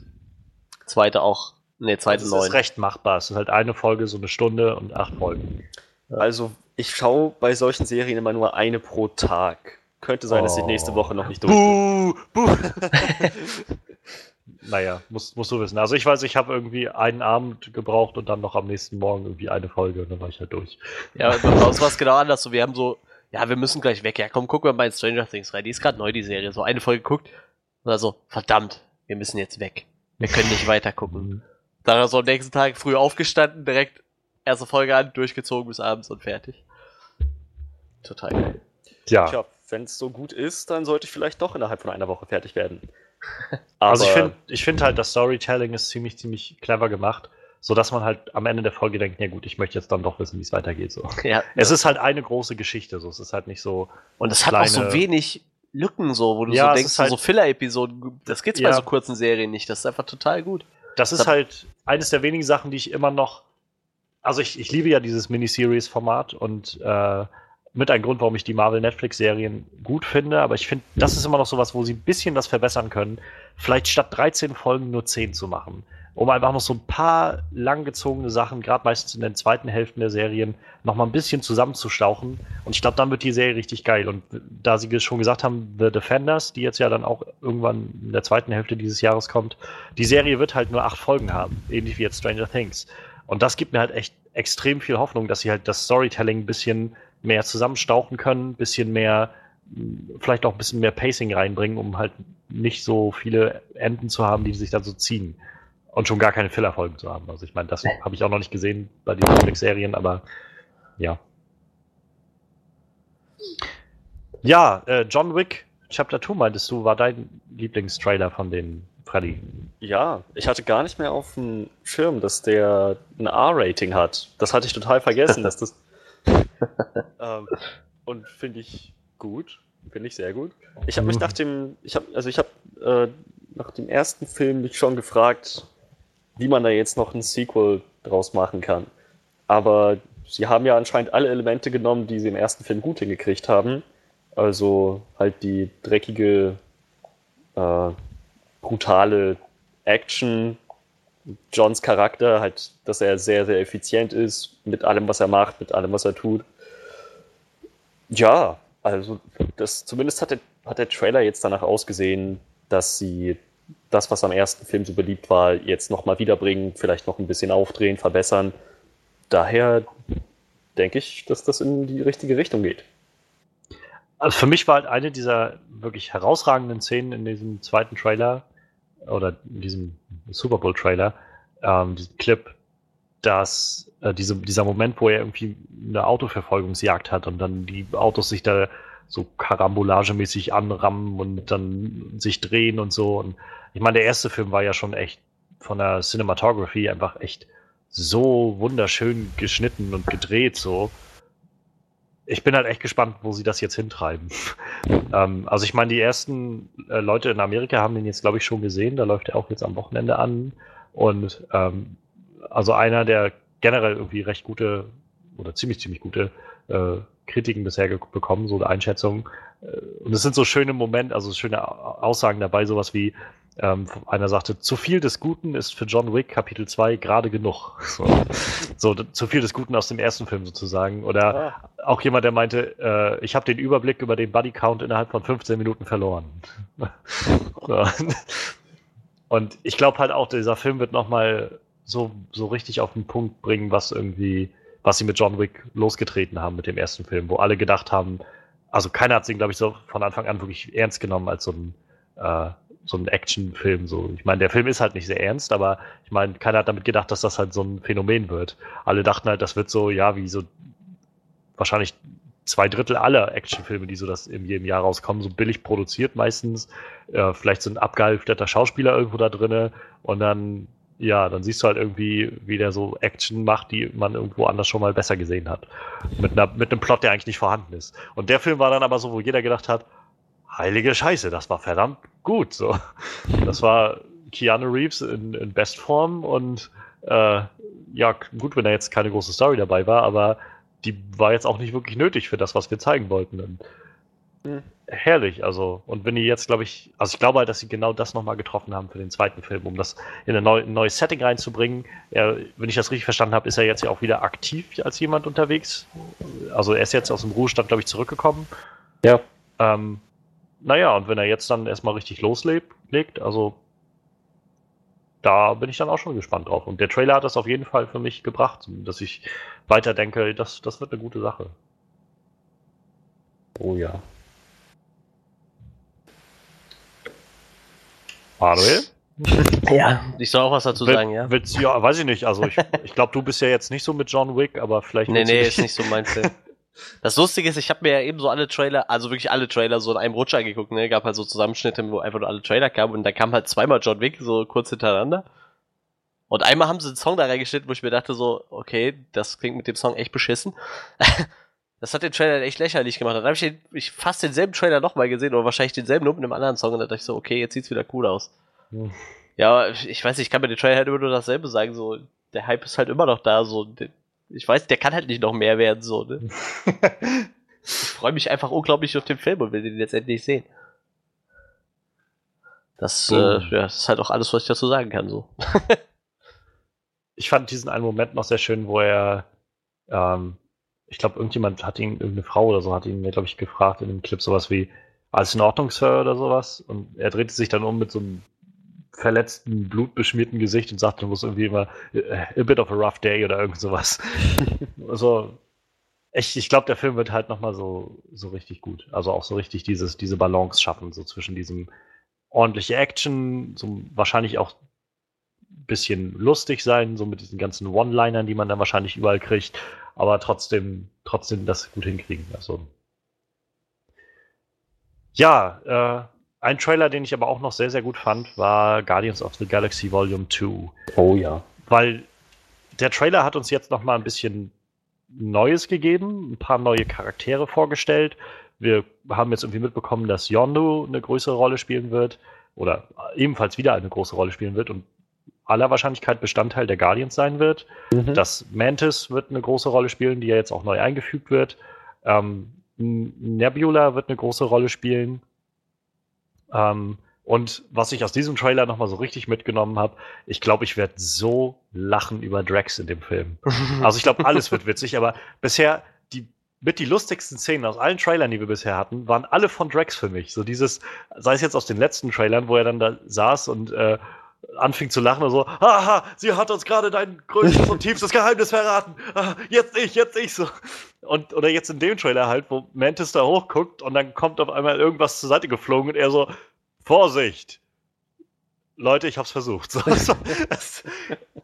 Zweite auch. Ne, zweite also neun. Das ist recht machbar. Es ist halt eine Folge, so eine Stunde und acht Folgen. Also, ich schaue bei solchen Serien immer nur eine pro Tag. Könnte sein, oh. dass ich nächste Woche noch nicht durch bin. Buh, buh. naja, musst, musst du wissen. Also ich weiß, ich habe irgendwie einen Abend gebraucht und dann noch am nächsten Morgen irgendwie eine Folge und dann war ich halt durch. Ja, bei uns war es genau anders. So, wir haben so, ja, wir müssen gleich weg. Ja, komm, gucken wir mal in Stranger Things rein. Die ist gerade neu, die Serie. So eine Folge geguckt und dann so, verdammt, wir müssen jetzt weg. Wir können nicht weiter gucken. Mhm. Dann so am nächsten Tag früh aufgestanden, direkt erste Folge an, durchgezogen bis abends und fertig. Total geil. Ja. Tja, wenn es so gut ist, dann sollte ich vielleicht doch innerhalb von einer Woche fertig werden. Also ich finde ich find halt, das Storytelling ist ziemlich, ziemlich clever gemacht, sodass man halt am Ende der Folge denkt, ja gut, ich möchte jetzt dann doch wissen, wie es weitergeht. So. Ja, es ja. ist halt eine große Geschichte, so. es ist halt nicht so. Und es hat auch so wenig Lücken, so, wo du ja, so denkst, halt, so Filler-Episoden, das gibt's bei so kurzen Serien nicht. Das ist einfach total gut. Das ist das halt eines der wenigen Sachen, die ich immer noch. Also ich, ich liebe ja dieses Miniseries-Format und äh, mit ein Grund, warum ich die Marvel Netflix-Serien gut finde, aber ich finde, das ist immer noch sowas, wo sie ein bisschen das verbessern können. Vielleicht statt 13 Folgen nur 10 zu machen. Um einfach noch so ein paar langgezogene Sachen, gerade meistens in den zweiten Hälften der Serien, noch mal ein bisschen zusammenzustauchen. Und ich glaube, dann wird die Serie richtig geil. Und da sie schon gesagt haben, The Defenders, die jetzt ja dann auch irgendwann in der zweiten Hälfte dieses Jahres kommt, die Serie wird halt nur acht Folgen haben, ähnlich wie jetzt Stranger Things. Und das gibt mir halt echt extrem viel Hoffnung, dass sie halt das Storytelling ein bisschen mehr zusammenstauchen können, bisschen mehr, vielleicht auch ein bisschen mehr Pacing reinbringen, um halt nicht so viele Enden zu haben, die sich dann so ziehen. Und schon gar keine Fillerfolgen zu haben. Also ich meine, das habe ich auch noch nicht gesehen bei den Netflix-Serien, aber ja. Ja, äh, John Wick Chapter 2 meintest du, war dein Lieblingstrailer von den Freddy? Ja, ich hatte gar nicht mehr auf dem Schirm, dass der ein R-Rating hat. Das hatte ich total vergessen, dass das ähm, und finde ich gut. Finde ich sehr gut. Ich habe mich nach dem, ich habe, also ich habe äh, nach dem ersten Film mich schon gefragt, wie man da jetzt noch ein Sequel draus machen kann. Aber sie haben ja anscheinend alle Elemente genommen, die sie im ersten Film gut hingekriegt haben. Also halt die dreckige, äh, brutale Action, Johns Charakter, halt, dass er sehr, sehr effizient ist mit allem, was er macht, mit allem, was er tut. Ja, also das zumindest hat der, hat der Trailer jetzt danach ausgesehen, dass sie das, was am ersten Film so beliebt war, jetzt nochmal wiederbringen, vielleicht noch ein bisschen aufdrehen, verbessern. Daher denke ich, dass das in die richtige Richtung geht. Also für mich war halt eine dieser wirklich herausragenden Szenen in diesem zweiten Trailer oder in diesem Super Bowl Trailer, ähm, diesen Clip, dass äh, diese, dieser Moment, wo er irgendwie eine Autoverfolgungsjagd hat und dann die Autos sich da so karambolagemäßig anrammen und dann sich drehen und so. Und ich meine, der erste Film war ja schon echt von der Cinematography einfach echt so wunderschön geschnitten und gedreht so. Ich bin halt echt gespannt, wo sie das jetzt hintreiben. ähm, also ich meine, die ersten äh, Leute in Amerika haben den jetzt, glaube ich, schon gesehen. Da läuft er auch jetzt am Wochenende an. Und ähm, also einer, der generell irgendwie recht gute oder ziemlich, ziemlich gute äh, Kritiken bisher bekommen, so eine Einschätzung. Äh, und es sind so schöne Momente, also schöne Aussagen dabei, sowas wie, ähm, einer sagte, zu viel des Guten ist für John Wick Kapitel 2 gerade genug. So, so, zu viel des Guten aus dem ersten Film sozusagen. Oder ah. auch jemand, der meinte, äh, ich habe den Überblick über den Buddy Count innerhalb von 15 Minuten verloren. so. Und ich glaube halt auch, dieser Film wird nochmal so, so richtig auf den Punkt bringen, was irgendwie was sie mit John Wick losgetreten haben mit dem ersten Film, wo alle gedacht haben, also keiner hat sie, glaube ich, so von Anfang an wirklich ernst genommen als so ein, äh, so ein Actionfilm. So. Ich meine, der Film ist halt nicht sehr ernst, aber ich meine, keiner hat damit gedacht, dass das halt so ein Phänomen wird. Alle dachten halt, das wird so, ja, wie so wahrscheinlich zwei Drittel aller Actionfilme, die so das in jedem Jahr rauskommen, so billig produziert meistens. Äh, vielleicht so ein abgehalfterter Schauspieler irgendwo da drinne und dann ja, dann siehst du halt irgendwie, wie der so Action macht, die man irgendwo anders schon mal besser gesehen hat. Mit, einer, mit einem Plot, der eigentlich nicht vorhanden ist. Und der Film war dann aber so, wo jeder gedacht hat, heilige Scheiße, das war verdammt gut. So. Das war Keanu Reeves in, in Bestform und äh, ja, gut, wenn da jetzt keine große Story dabei war, aber die war jetzt auch nicht wirklich nötig für das, was wir zeigen wollten. Und Mhm. Herrlich, also. Und wenn die jetzt, glaube ich, also ich glaube halt, dass sie genau das nochmal getroffen haben für den zweiten Film, um das in ein, neu, ein neues Setting reinzubringen. Er, wenn ich das richtig verstanden habe, ist er jetzt ja auch wieder aktiv als jemand unterwegs. Also er ist jetzt aus dem Ruhestand, glaube ich, zurückgekommen. Ja. Ähm, naja, und wenn er jetzt dann erstmal richtig loslegt, also da bin ich dann auch schon gespannt drauf. Und der Trailer hat das auf jeden Fall für mich gebracht, dass ich weiter denke, das, das wird eine gute Sache. Oh ja. Manuel? Ja, ich soll auch was dazu sagen, ja. Willst, ja, weiß ich nicht. Also ich, ich glaube, du bist ja jetzt nicht so mit John Wick, aber vielleicht. Nee, nee, ist nicht so mein Film. Das Lustige ist, ich habe mir ja eben so alle Trailer, also wirklich alle Trailer so in einem Rutsch angeguckt, ne? Gab halt so Zusammenschnitte, wo einfach nur alle Trailer kamen und da kam halt zweimal John Wick so kurz hintereinander. Und einmal haben sie einen Song da reingeschnitten, wo ich mir dachte so, okay, das klingt mit dem Song echt beschissen. Das hat den Trailer echt lächerlich gemacht. Dann habe ich, den, ich fast denselben Trailer nochmal gesehen oder wahrscheinlich denselben nur mit einem anderen Song und dann dachte ich so, okay, jetzt sieht's wieder cool aus. Hm. Ja, ich weiß nicht, ich kann mir den Trailer halt immer nur dasselbe sagen, so, der Hype ist halt immer noch da, so, ich weiß, der kann halt nicht noch mehr werden, so, ne? ich freue mich einfach unglaublich auf den Film und will den jetzt endlich sehen. Das, mhm. äh, ja, das ist halt auch alles, was ich dazu sagen kann, so. ich fand diesen einen Moment noch sehr schön, wo er ähm, ich glaube, irgendjemand hat ihn, irgendeine Frau oder so, hat ihn, glaube ich, gefragt in dem Clip sowas wie, alles in Ordnung, Sir, oder sowas. Und er drehte sich dann um mit so einem verletzten, blutbeschmierten Gesicht und sagte, du musst irgendwie immer a bit of a rough day oder irgend sowas. also, ich, ich glaube, der Film wird halt nochmal so, so richtig gut. Also auch so richtig dieses, diese Balance schaffen, so zwischen diesem ordentliche Action, so wahrscheinlich auch ein bisschen lustig sein, so mit diesen ganzen One-Linern, die man dann wahrscheinlich überall kriegt, aber trotzdem, trotzdem das gut hinkriegen. Also. Ja, äh, ein Trailer, den ich aber auch noch sehr, sehr gut fand, war Guardians of the Galaxy Volume 2. Oh ja. Weil der Trailer hat uns jetzt noch mal ein bisschen Neues gegeben, ein paar neue Charaktere vorgestellt. Wir haben jetzt irgendwie mitbekommen, dass Yondu eine größere Rolle spielen wird oder ebenfalls wieder eine große Rolle spielen wird und aller Wahrscheinlichkeit Bestandteil der Guardians sein wird. Mhm. Das Mantis wird eine große Rolle spielen, die ja jetzt auch neu eingefügt wird. Ähm, Nebula wird eine große Rolle spielen. Ähm, Und was ich aus diesem Trailer nochmal so richtig mitgenommen habe, ich glaube, ich werde so lachen über Drax in dem Film. Also ich glaube, alles wird witzig, aber bisher die mit die lustigsten Szenen aus allen Trailern, die wir bisher hatten, waren alle von Drax für mich. So dieses, sei es jetzt aus den letzten Trailern, wo er dann da saß und äh, anfing zu lachen und so, haha, sie hat uns gerade dein größtes und tiefstes Geheimnis verraten. Ah, jetzt ich, jetzt ich so. Und, oder jetzt in dem Trailer halt, wo Mantis da hochguckt und dann kommt auf einmal irgendwas zur Seite geflogen und er so, Vorsicht! Leute, ich hab's versucht. So, so, das,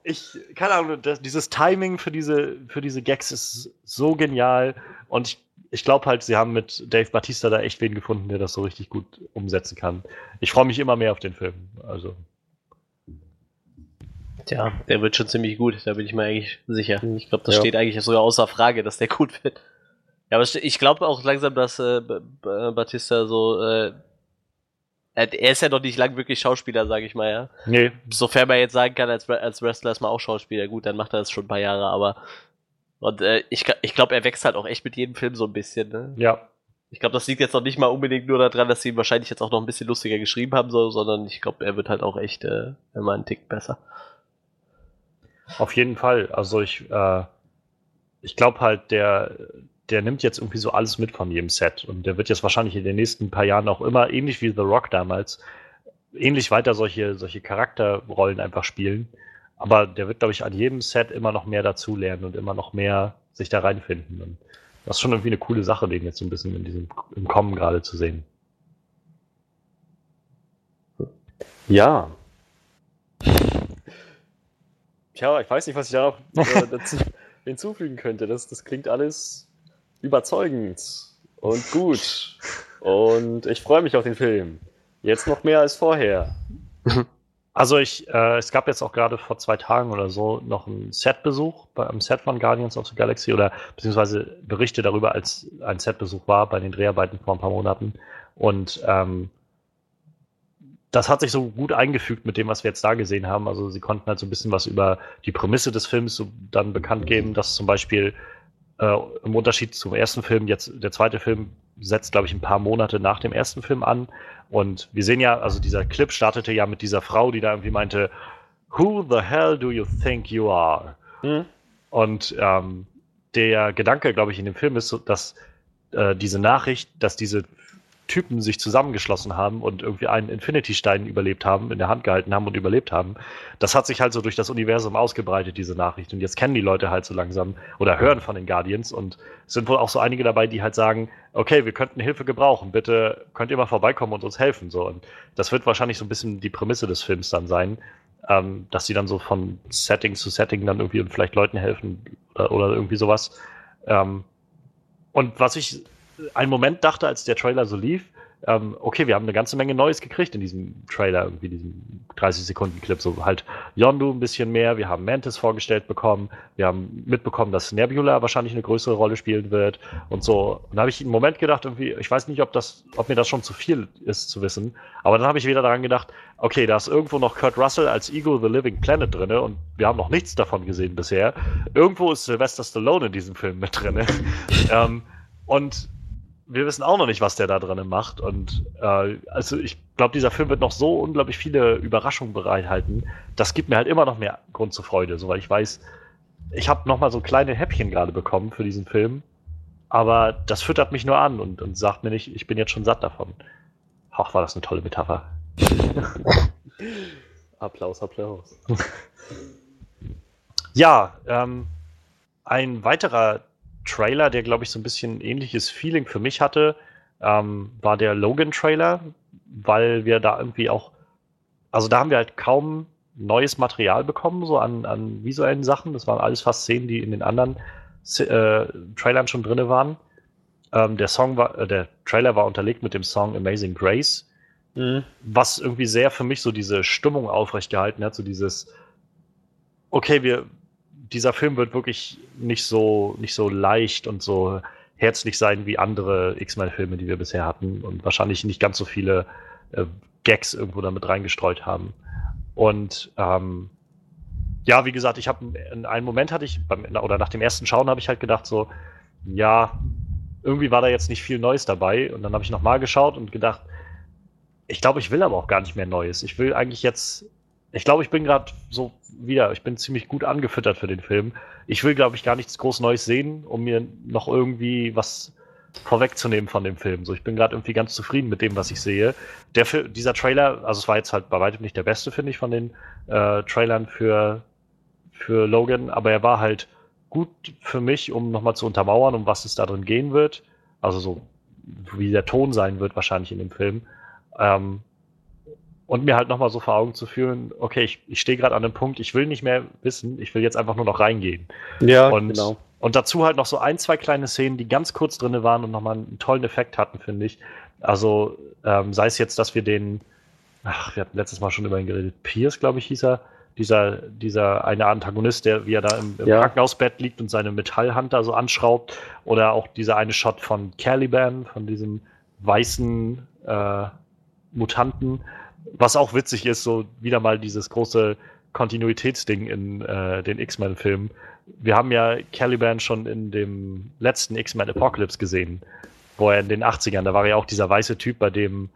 ich, keine Ahnung, das, dieses Timing für diese, für diese Gags ist so genial und ich, ich glaube halt, sie haben mit Dave Batista da echt wen gefunden, der das so richtig gut umsetzen kann. Ich freue mich immer mehr auf den Film. Also. Tja, der wird schon ziemlich gut, da bin ich mir eigentlich sicher. Ich glaube, das ja. steht eigentlich sogar außer Frage, dass der gut wird. Ja, aber ich glaube auch langsam, dass äh, Batista so. Äh, er ist ja noch nicht lang wirklich Schauspieler, sage ich mal, ja. Nee. Sofern man jetzt sagen kann, als, als Wrestler ist man auch Schauspieler. Gut, dann macht er das schon ein paar Jahre, aber. Und äh, ich, ich glaube, er wächst halt auch echt mit jedem Film so ein bisschen, ne? Ja. Ich glaube, das liegt jetzt noch nicht mal unbedingt nur daran, dass sie ihn wahrscheinlich jetzt auch noch ein bisschen lustiger geschrieben haben, so, sondern ich glaube, er wird halt auch echt äh, immer einen Tick besser. Auf jeden Fall. Also ich, äh, ich glaube halt, der, der nimmt jetzt irgendwie so alles mit von jedem Set. Und der wird jetzt wahrscheinlich in den nächsten paar Jahren auch immer, ähnlich wie The Rock damals, ähnlich weiter solche, solche Charakterrollen einfach spielen. Aber der wird, glaube ich, an jedem Set immer noch mehr dazulernen und immer noch mehr sich da reinfinden. Und das ist schon irgendwie eine coole Sache, den jetzt so ein bisschen in diesem, im Kommen gerade zu sehen. Ja, Tja, ich weiß nicht, was ich da noch äh, dazu hinzufügen könnte. Das, das klingt alles überzeugend und gut. Und ich freue mich auf den Film. Jetzt noch mehr als vorher. Also ich, äh, es gab jetzt auch gerade vor zwei Tagen oder so noch einen Setbesuch beim Set von Guardians of the Galaxy oder beziehungsweise Berichte darüber, als ein Setbesuch war bei den Dreharbeiten vor ein paar Monaten. Und ähm, das hat sich so gut eingefügt mit dem, was wir jetzt da gesehen haben. Also sie konnten halt so ein bisschen was über die Prämisse des Films so dann bekannt geben, dass zum Beispiel äh, im Unterschied zum ersten Film, jetzt der zweite Film setzt, glaube ich, ein paar Monate nach dem ersten Film an. Und wir sehen ja, also dieser Clip startete ja mit dieser Frau, die da irgendwie meinte, Who the hell do you think you are? Mhm. Und ähm, der Gedanke, glaube ich, in dem Film ist, dass äh, diese Nachricht, dass diese Typen sich zusammengeschlossen haben und irgendwie einen Infinity-Stein überlebt haben, in der Hand gehalten haben und überlebt haben. Das hat sich halt so durch das Universum ausgebreitet, diese Nachricht. Und jetzt kennen die Leute halt so langsam oder hören von den Guardians und sind wohl auch so einige dabei, die halt sagen, okay, wir könnten Hilfe gebrauchen, bitte könnt ihr mal vorbeikommen und uns helfen. So. Und das wird wahrscheinlich so ein bisschen die Prämisse des Films dann sein, ähm, dass sie dann so von Setting zu Setting dann irgendwie vielleicht Leuten helfen oder, oder irgendwie sowas. Ähm, und was ich einen Moment dachte, als der Trailer so lief, ähm, okay, wir haben eine ganze Menge Neues gekriegt in diesem Trailer, irgendwie diesem 30-Sekunden-Clip. So halt Yondu ein bisschen mehr, wir haben Mantis vorgestellt bekommen, wir haben mitbekommen, dass Nebula wahrscheinlich eine größere Rolle spielen wird und so. Und da habe ich einen Moment gedacht, irgendwie, ich weiß nicht, ob das, ob mir das schon zu viel ist zu wissen, aber dann habe ich wieder daran gedacht, okay, da ist irgendwo noch Kurt Russell als Ego the Living Planet drin und wir haben noch nichts davon gesehen bisher. Irgendwo ist Sylvester Stallone in diesem Film mit drin. ähm, und wir wissen auch noch nicht, was der da drin macht. Und äh, also ich glaube, dieser Film wird noch so unglaublich viele Überraschungen bereithalten. Das gibt mir halt immer noch mehr Grund zur Freude, so weil ich weiß, ich habe noch mal so kleine Häppchen gerade bekommen für diesen Film, aber das füttert mich nur an und, und sagt mir nicht, ich bin jetzt schon satt davon. Ach, war das eine tolle Metapher. Applaus, Applaus. ja, ähm, ein weiterer Trailer, der, glaube ich, so ein bisschen ähnliches Feeling für mich hatte, ähm, war der Logan-Trailer, weil wir da irgendwie auch, also da haben wir halt kaum neues Material bekommen, so an, an visuellen Sachen. Das waren alles fast Szenen, die in den anderen äh, Trailern schon drin waren. Ähm, der Song war, äh, der Trailer war unterlegt mit dem Song Amazing Grace, mhm. was irgendwie sehr für mich so diese Stimmung aufrechtgehalten hat, so dieses, okay, wir, dieser Film wird wirklich nicht so, nicht so leicht und so herzlich sein wie andere X-Men-Filme, die wir bisher hatten und wahrscheinlich nicht ganz so viele äh, Gags irgendwo damit reingestreut haben. Und ähm, ja, wie gesagt, ich habe in einem Moment hatte ich, beim, oder nach dem ersten Schauen habe ich halt gedacht so, ja, irgendwie war da jetzt nicht viel Neues dabei. Und dann habe ich nochmal geschaut und gedacht, ich glaube, ich will aber auch gar nicht mehr Neues. Ich will eigentlich jetzt, ich glaube, ich bin gerade so wieder, ich bin ziemlich gut angefüttert für den Film. Ich will, glaube ich, gar nichts groß Neues sehen, um mir noch irgendwie was vorwegzunehmen von dem Film. So, ich bin gerade irgendwie ganz zufrieden mit dem, was ich sehe. Der, dieser Trailer, also es war jetzt halt bei weitem nicht der beste, finde ich, von den äh, Trailern für, für Logan, aber er war halt gut für mich, um nochmal zu untermauern, um was es da drin gehen wird. Also so, wie der Ton sein wird wahrscheinlich in dem Film. Ähm, und mir halt nochmal so vor Augen zu führen, okay, ich, ich stehe gerade an einem Punkt, ich will nicht mehr wissen, ich will jetzt einfach nur noch reingehen. Ja, und, genau. Und dazu halt noch so ein, zwei kleine Szenen, die ganz kurz drin waren und nochmal einen tollen Effekt hatten, finde ich. Also ähm, sei es jetzt, dass wir den, ach, wir hatten letztes Mal schon über ihn geredet, Pierce, glaube ich, hieß er, dieser, dieser eine Antagonist, der wie er da im, im ja. Krankenhausbett liegt und seine Metallhand da so anschraubt, oder auch dieser eine Shot von Caliban, von diesem weißen äh, Mutanten, was auch witzig ist, so wieder mal dieses große Kontinuitätsding in äh, den X-Men-Filmen. Wir haben ja Caliban schon in dem letzten X-Men Apocalypse gesehen, wo er in den 80ern, da war ja auch dieser weiße Typ, bei dem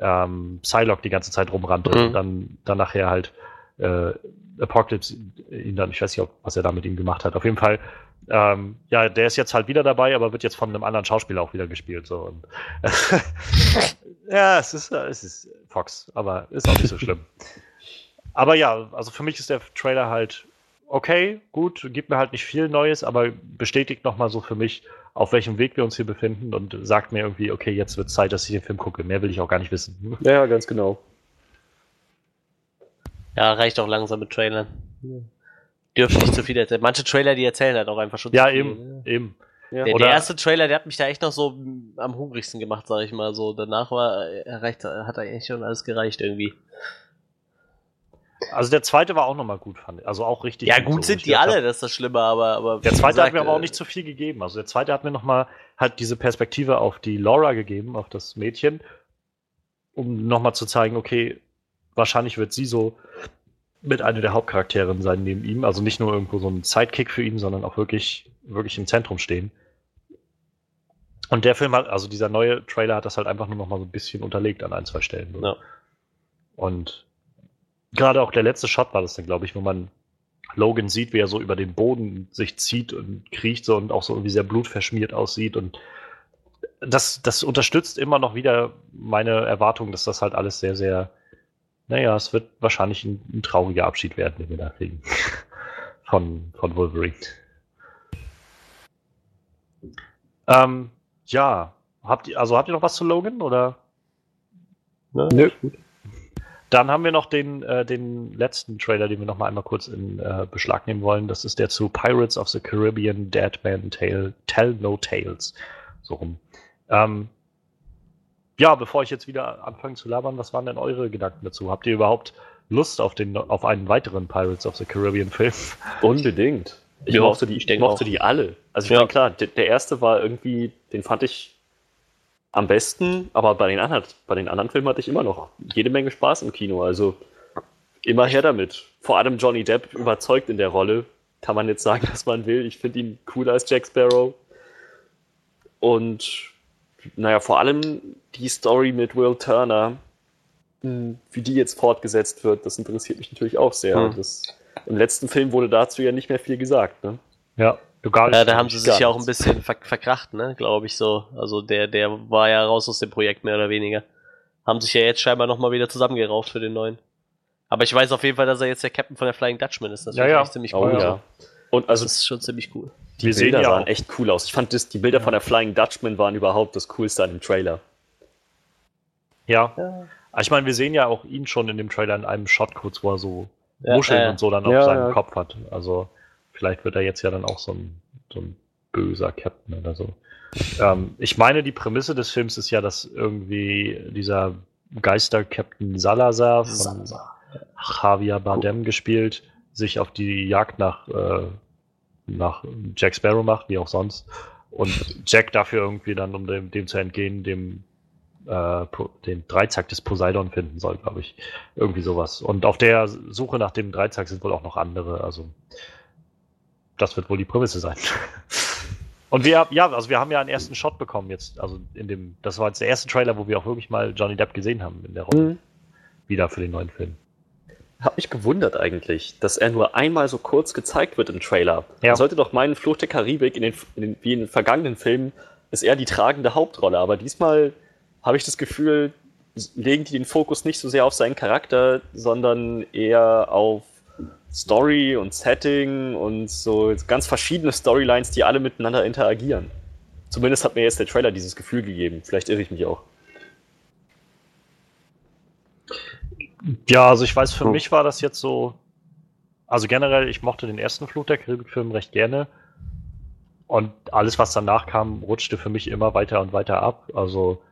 ähm, Psylocke die ganze Zeit rumrannte mhm. und dann, dann nachher halt äh, Apocalypse ihn dann, ich weiß nicht, ob, was er da mit ihm gemacht hat. Auf jeden Fall, ähm, ja, der ist jetzt halt wieder dabei, aber wird jetzt von einem anderen Schauspieler auch wieder gespielt. So. Und, ja, es ist, es ist Fox, aber ist auch nicht so schlimm. aber ja, also für mich ist der Trailer halt okay, gut, gibt mir halt nicht viel Neues, aber bestätigt nochmal so für mich, auf welchem Weg wir uns hier befinden und sagt mir irgendwie, okay, jetzt wird Zeit, dass ich den Film gucke. Mehr will ich auch gar nicht wissen. Ja, ganz genau. Ja, reicht auch langsam mit Trailern. Dürfen nicht zu viel erzählen. Manche Trailer, die erzählen halt auch einfach schon ja, zu viel. Eben, ja, eben. Ja. Der, der, erste Trailer, der hat mich da echt noch so am hungrigsten gemacht, sag ich mal so. Danach war erreicht, hat eigentlich schon alles gereicht irgendwie. Also der zweite war auch nochmal gut, fand ich. Also auch richtig. Ja, gut, gut sind die alle, das ist das Schlimme, aber. aber der zweite gesagt, hat mir aber auch äh, nicht zu viel gegeben. Also der zweite hat mir nochmal halt diese Perspektive auf die Laura gegeben, auf das Mädchen, um nochmal zu zeigen, okay, wahrscheinlich wird sie so mit einer der Hauptcharakterinnen sein neben ihm. Also nicht nur irgendwo so ein Sidekick für ihn, sondern auch wirklich, wirklich im Zentrum stehen. Und der Film hat, also dieser neue Trailer hat das halt einfach nur noch mal so ein bisschen unterlegt an ein, zwei Stellen. Ja. Und gerade auch der letzte Shot war das dann, glaube ich, wo man Logan sieht, wie er so über den Boden sich zieht und kriecht so und auch so irgendwie sehr blutverschmiert aussieht und das, das unterstützt immer noch wieder meine Erwartung, dass das halt alles sehr, sehr naja, es wird wahrscheinlich ein, ein trauriger Abschied werden, den wir da kriegen. von, von Wolverine. Ähm, ja, habt ihr, also habt ihr noch was zu Logan oder? Ne? Nö. Dann haben wir noch den, äh, den letzten Trailer, den wir noch mal einmal kurz in äh, Beschlag nehmen wollen. Das ist der zu Pirates of the Caribbean Dead Man Tale, Tell No Tales. So rum. Ähm, ja, bevor ich jetzt wieder anfange zu labern, was waren denn eure Gedanken dazu? Habt ihr überhaupt Lust auf, den, auf einen weiteren Pirates of the Caribbean Film? Unbedingt. Ich ja, mochte, die, ich mochte die alle. Also ich ja. meine, klar, der, der, erste war irgendwie, den fand ich am besten, aber bei den, anderen, bei den anderen Filmen hatte ich immer noch jede Menge Spaß im Kino. Also immer her damit. Vor allem Johnny Depp überzeugt in der Rolle. Kann man jetzt sagen, was man will. Ich finde ihn cooler als Jack Sparrow. Und naja, vor allem die Story mit Will Turner, hm, wie die jetzt fortgesetzt wird, das interessiert mich natürlich auch sehr. Hm. Das, Im letzten Film wurde dazu ja nicht mehr viel gesagt. Ne? Ja, egal. Ja, da haben sie sich ja auch ein bisschen ver verkracht, ne, glaube ich so. Also der, der war ja raus aus dem Projekt mehr oder weniger. Haben sich ja jetzt scheinbar nochmal wieder zusammengerauft für den neuen. Aber ich weiß auf jeden Fall, dass er jetzt der Captain von der Flying Dutchman ist. Das ja, ja. ziemlich cool. Oh, ja. Und also, das ist schon ziemlich cool. Die Wir Bilder sahen echt cool aus. Ich fand, das, die Bilder ja. von der Flying Dutchman waren überhaupt das Coolste an dem Trailer. Ja. ja. Ich meine, wir sehen ja auch ihn schon in dem Trailer in einem Shot kurz, wo er so ja, Muscheln äh, und so dann auf seinem Kopf hat. Also vielleicht wird er jetzt ja dann auch so ein, so ein böser Captain oder so. ähm, ich meine, die Prämisse des Films ist ja, dass irgendwie dieser Geister-Captain Salazar von Salazar. Javier Bardem cool. gespielt, sich auf die Jagd nach äh, nach Jack Sparrow macht, wie auch sonst. Und Jack dafür irgendwie dann, um dem, dem zu entgehen, dem äh, den Dreizack des Poseidon finden soll, glaube ich. Irgendwie sowas. Und auf der Suche nach dem Dreizack sind wohl auch noch andere. Also das wird wohl die Prämisse sein. Und wir, ja, also wir haben ja einen ersten Shot bekommen jetzt, also in dem, das war jetzt der erste Trailer, wo wir auch wirklich mal Johnny Depp gesehen haben in der Rolle. Mhm. Wieder für den neuen Film. Hab mich gewundert eigentlich, dass er nur einmal so kurz gezeigt wird im Trailer. Ja. Man sollte doch meinen, Flucht der Karibik in den, in den, wie in den vergangenen Filmen ist er die tragende Hauptrolle, aber diesmal habe ich das Gefühl, legen die den Fokus nicht so sehr auf seinen Charakter, sondern eher auf Story und Setting und so ganz verschiedene Storylines, die alle miteinander interagieren. Zumindest hat mir jetzt der Trailer dieses Gefühl gegeben. Vielleicht irre ich mich auch. Ja, also ich weiß, für hm. mich war das jetzt so. Also generell, ich mochte den ersten Fluch der Karibik-Film recht gerne. Und alles, was danach kam, rutschte für mich immer weiter und weiter ab. Also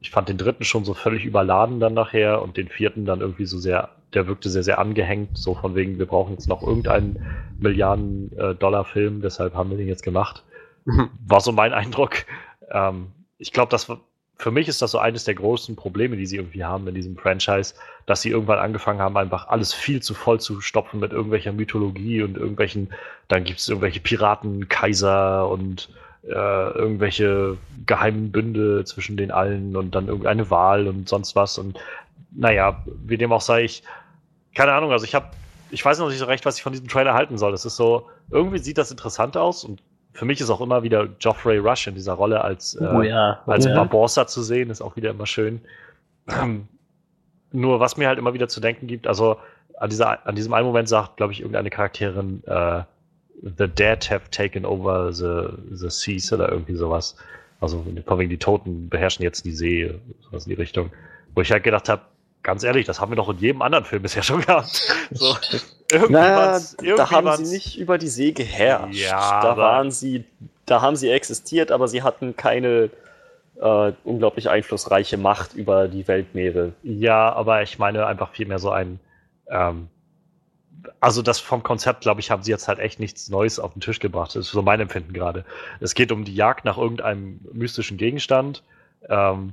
ich fand den dritten schon so völlig überladen dann nachher und den vierten dann irgendwie so sehr, der wirkte sehr, sehr angehängt, so von wegen, wir brauchen jetzt noch irgendeinen Milliarden-Dollar-Film, deshalb haben wir den jetzt gemacht. Mhm. War so mein Eindruck. Ähm, ich glaube, das für mich ist das so eines der großen Probleme, die sie irgendwie haben in diesem Franchise, dass sie irgendwann angefangen haben, einfach alles viel zu voll zu stopfen mit irgendwelcher Mythologie und irgendwelchen, dann gibt es irgendwelche Piraten, Kaiser und äh, irgendwelche geheimen Bünde zwischen den allen und dann irgendeine Wahl und sonst was. Und naja, wie dem auch sei, ich, keine Ahnung, also ich habe, ich weiß noch nicht so recht, was ich von diesem Trailer halten soll. Das ist so, irgendwie sieht das interessant aus und für mich ist auch immer wieder Geoffrey Rush in dieser Rolle als, äh, oh ja. als ja. Barbossa zu sehen, ist auch wieder immer schön. Ähm, nur was mir halt immer wieder zu denken gibt, also an, dieser, an diesem einen Moment sagt, glaube ich, irgendeine Charakterin, äh, The Dead have taken over the, the seas oder irgendwie sowas. Also von wegen die Toten beherrschen jetzt die See, sowas in die Richtung. Wo ich halt gedacht habe, ganz ehrlich, das haben wir doch in jedem anderen Film bisher schon gehabt. So, naja, da haben sie nicht über die See geherrscht. Ja, da waren sie, da haben sie existiert, aber sie hatten keine äh, unglaublich einflussreiche Macht über die Weltmeere. Ja, aber ich meine einfach vielmehr so ein ähm, also das vom Konzept, glaube ich, haben sie jetzt halt echt nichts Neues auf den Tisch gebracht. Das ist so mein Empfinden gerade. Es geht um die Jagd nach irgendeinem mystischen Gegenstand. Ähm,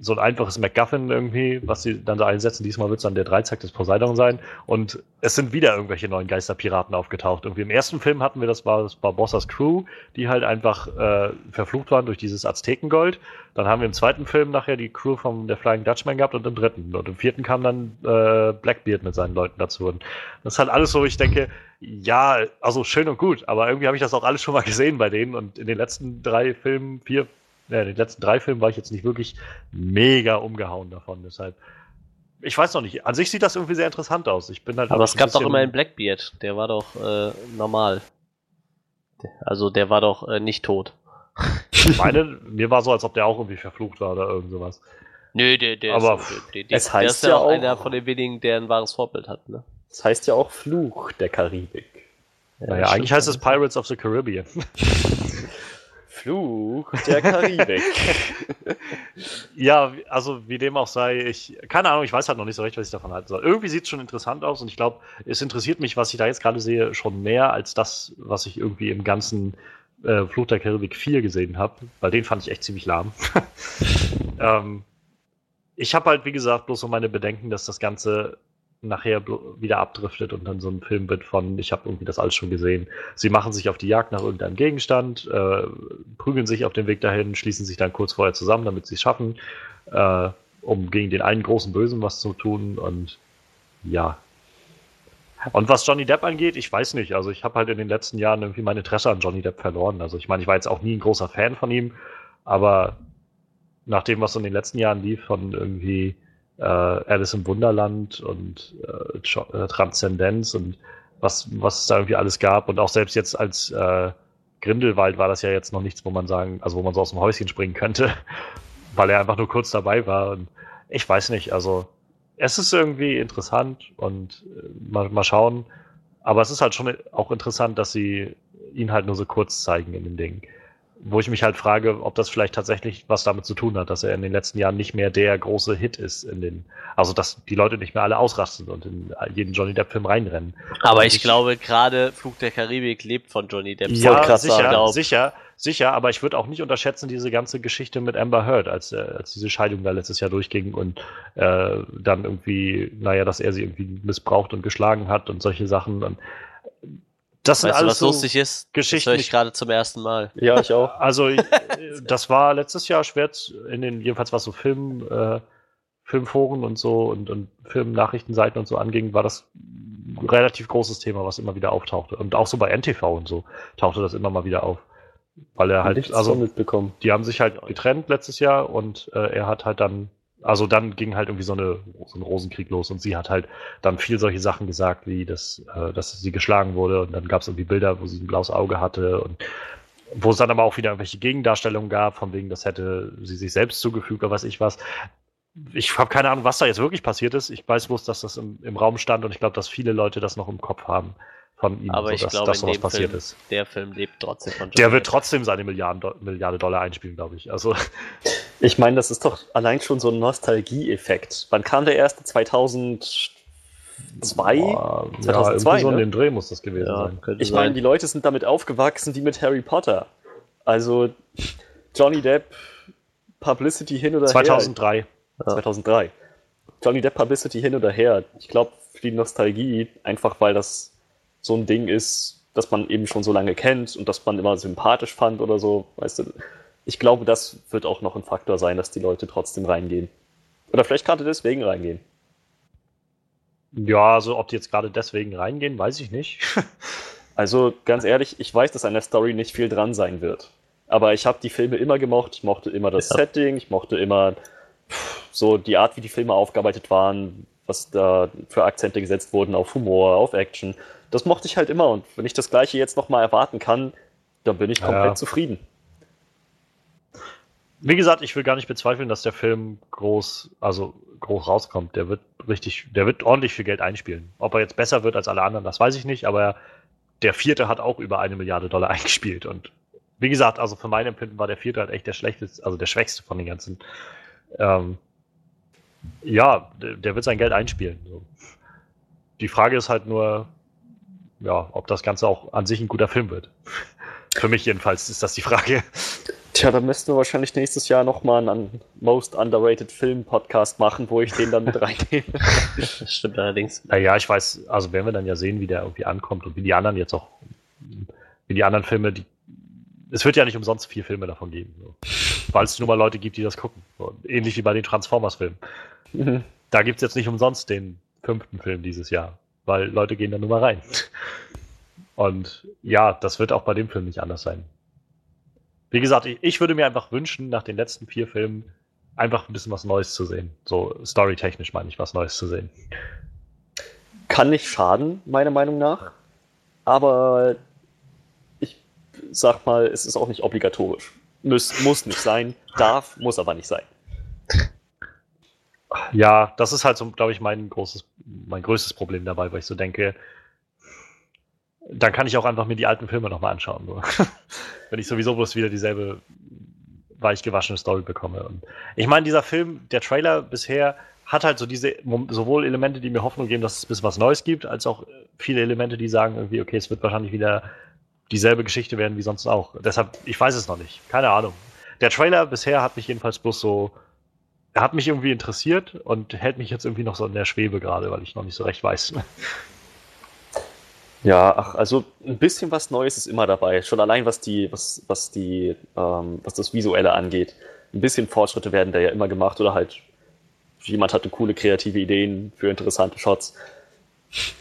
so ein einfaches MacGuffin irgendwie, was sie dann da einsetzen. Diesmal wird es dann der Dreizack des Poseidon sein. Und es sind wieder irgendwelche neuen Geisterpiraten aufgetaucht. Irgendwie im ersten Film hatten wir, das war das Barbossas Crew, die halt einfach äh, verflucht waren durch dieses Aztekengold. Dann haben wir im zweiten Film nachher die Crew von der Flying Dutchman gehabt und im dritten. Und im vierten kam dann äh, Blackbeard mit seinen Leuten dazu. Und das ist halt alles so, ich denke, ja, also schön und gut, aber irgendwie habe ich das auch alles schon mal gesehen bei denen. Und in den letzten drei Filmen, vier, ja, in den letzten drei Filmen war ich jetzt nicht wirklich mega umgehauen davon. Deshalb, ich weiß noch nicht. An sich sieht das irgendwie sehr interessant aus. Ich bin halt. Aber es gab doch immer einen Blackbeard. Der war doch äh, normal. Also der war doch äh, nicht tot. Ich meine, mir war so, als ob der auch irgendwie verflucht war oder irgend sowas. Nö, der, der Aber ist, der, der, es heißt der ist ja auch einer von den wenigen, der ein wahres Vorbild hat. Ne? Das heißt ja auch Fluch der Karibik. Ja, naja, eigentlich heißt es Pirates of the Caribbean. Fluch der Karibik. ja, also wie dem auch sei, ich, keine Ahnung, ich weiß halt noch nicht so recht, was ich davon halten soll. Irgendwie sieht es schon interessant aus und ich glaube, es interessiert mich, was ich da jetzt gerade sehe, schon mehr als das, was ich irgendwie im ganzen äh, Fluch der Karibik 4 gesehen habe, weil den fand ich echt ziemlich lahm. ähm, ich habe halt, wie gesagt, bloß so meine Bedenken, dass das Ganze nachher wieder abdriftet und dann so ein Film wird von, ich habe irgendwie das alles schon gesehen. Sie machen sich auf die Jagd nach irgendeinem Gegenstand, äh, prügeln sich auf dem Weg dahin, schließen sich dann kurz vorher zusammen, damit sie es schaffen, äh, um gegen den einen großen Bösen was zu tun und ja. Und was Johnny Depp angeht, ich weiß nicht. Also ich habe halt in den letzten Jahren irgendwie mein Interesse an Johnny Depp verloren. Also ich meine, ich war jetzt auch nie ein großer Fan von ihm, aber nach dem, was in den letzten Jahren lief, von irgendwie äh, Alice im Wunderland und äh, äh, Transzendenz und was, was es da irgendwie alles gab. Und auch selbst jetzt als äh, Grindelwald war das ja jetzt noch nichts, wo man sagen, also wo man so aus dem Häuschen springen könnte, weil er einfach nur kurz dabei war. Und ich weiß nicht, also es ist irgendwie interessant und äh, mal, mal schauen. Aber es ist halt schon auch interessant, dass sie ihn halt nur so kurz zeigen in dem Ding wo ich mich halt frage, ob das vielleicht tatsächlich was damit zu tun hat, dass er in den letzten Jahren nicht mehr der große Hit ist in den, also dass die Leute nicht mehr alle ausrasten und in jeden Johnny Depp Film reinrennen. Aber ich, ich, glaube, gerade Flug der Karibik lebt von Johnny Depp. Ja, krass sicher, sicher, sicher, aber ich würde auch nicht unterschätzen diese ganze Geschichte mit Amber Heard, als, äh, als diese Scheidung da letztes Jahr durchging und äh, dann irgendwie, naja, dass er sie irgendwie missbraucht und geschlagen hat und solche Sachen. Und Das sind alles du, was so lustig ist? Geschichten. Das höre ich gerade zum ersten Mal. Ja, ich auch. Also, ich, das war letztes Jahr schwer, in den, jedenfalls was so Film, äh, Filmforen und so und, und Filmnachrichtenseiten und so anging, war das ein relativ großes Thema, was immer wieder auftauchte. Und auch so bei NTV und so tauchte das immer mal wieder auf. Weil er halt, Nichts also, mitbekommen. die haben sich halt getrennt letztes Jahr und äh, er hat halt dann also dann ging halt irgendwie so, eine, so ein Rosenkrieg los und sie hat halt dann viel solche Sachen gesagt, wie das, äh, dass sie geschlagen wurde und dann gab es irgendwie Bilder, wo sie ein blaues Auge hatte und wo es dann aber auch wieder irgendwelche Gegendarstellungen gab, von wegen, das hätte sie sich selbst zugefügt oder was ich was. Ich habe keine Ahnung, was da jetzt wirklich passiert ist. Ich weiß bloß, dass das im, im Raum stand und ich glaube, dass viele Leute das noch im Kopf haben von ihm, aber so, ich dass, glaube, dass sowas passiert Film, ist. Der Film lebt trotzdem von Johnny Der wird trotzdem seine Milliarden, Milliarde Dollar einspielen, glaube ich. Also. Ich meine, das ist doch allein schon so ein Nostalgie-Effekt. Wann kam der erste? 2002? Boah, 2002 ja, so ne? in dem Dreh muss das gewesen ja, sein. Ich meine, die Leute sind damit aufgewachsen wie mit Harry Potter. Also Johnny Depp, Publicity hin oder 2003. her. 2003. Ja. Johnny Depp Publicity hin oder her. Ich glaube, für die Nostalgie, einfach weil das so ein Ding ist, das man eben schon so lange kennt und das man immer sympathisch fand oder so, weißt du. Ich glaube, das wird auch noch ein Faktor sein, dass die Leute trotzdem reingehen. Oder vielleicht gerade deswegen reingehen. Ja, also ob die jetzt gerade deswegen reingehen, weiß ich nicht. also ganz ehrlich, ich weiß, dass an der Story nicht viel dran sein wird. Aber ich habe die Filme immer gemocht. Ich mochte immer das ja. Setting, ich mochte immer so die Art, wie die Filme aufgearbeitet waren, was da für Akzente gesetzt wurden auf Humor, auf Action das mochte ich halt immer. Und wenn ich das gleiche jetzt nochmal erwarten kann, dann bin ich komplett ja. zufrieden. Wie gesagt, ich will gar nicht bezweifeln, dass der Film groß, also groß rauskommt. Der wird richtig, der wird ordentlich viel Geld einspielen. Ob er jetzt besser wird als alle anderen, das weiß ich nicht, aber der vierte hat auch über eine Milliarde Dollar eingespielt. Und wie gesagt, also für mein Empfinden war der vierte halt echt der schlechteste, also der schwächste von den ganzen. Ähm, ja, der, wird sein Geld einspielen. Die Frage ist halt nur, ja, ob das Ganze auch an sich ein guter Film wird. Für mich jedenfalls ist das die Frage. Tja, dann müssten wir wahrscheinlich nächstes Jahr nochmal einen Most Underrated Film Podcast machen, wo ich den dann mit reinnehme. das stimmt allerdings. Naja, ich weiß, also werden wir dann ja sehen, wie der irgendwie ankommt und wie die anderen jetzt auch, wie die anderen Filme, die. Es wird ja nicht umsonst vier Filme davon geben. So. Weil es nur mal Leute gibt, die das gucken. So, ähnlich wie bei den Transformers-Filmen. Mhm. Da gibt es jetzt nicht umsonst den fünften Film dieses Jahr weil Leute gehen da nur mal rein. Und ja, das wird auch bei dem Film nicht anders sein. Wie gesagt, ich, ich würde mir einfach wünschen, nach den letzten vier Filmen einfach ein bisschen was Neues zu sehen. So storytechnisch meine ich, was Neues zu sehen. Kann nicht schaden, meiner Meinung nach. Aber ich sag mal, es ist auch nicht obligatorisch. Muss, muss nicht sein, darf, muss aber nicht sein. Ja, das ist halt so, glaube ich, mein großes, mein größtes Problem dabei, weil ich so denke, dann kann ich auch einfach mir die alten Filme nochmal anschauen. So. Wenn ich sowieso bloß wieder dieselbe weich gewaschene Story bekomme. Und ich meine, dieser Film, der Trailer bisher hat halt so diese, sowohl Elemente, die mir Hoffnung geben, dass es ein bisschen was Neues gibt, als auch viele Elemente, die sagen irgendwie, okay, es wird wahrscheinlich wieder dieselbe Geschichte werden wie sonst auch. Deshalb, ich weiß es noch nicht. Keine Ahnung. Der Trailer bisher hat mich jedenfalls bloß so er hat mich irgendwie interessiert und hält mich jetzt irgendwie noch so in der Schwebe gerade, weil ich noch nicht so recht weiß. Ja, ach, also ein bisschen was Neues ist immer dabei. Schon allein was die, was, was die, ähm, was das Visuelle angeht. Ein bisschen Fortschritte werden da ja immer gemacht oder halt jemand hatte coole kreative Ideen für interessante Shots.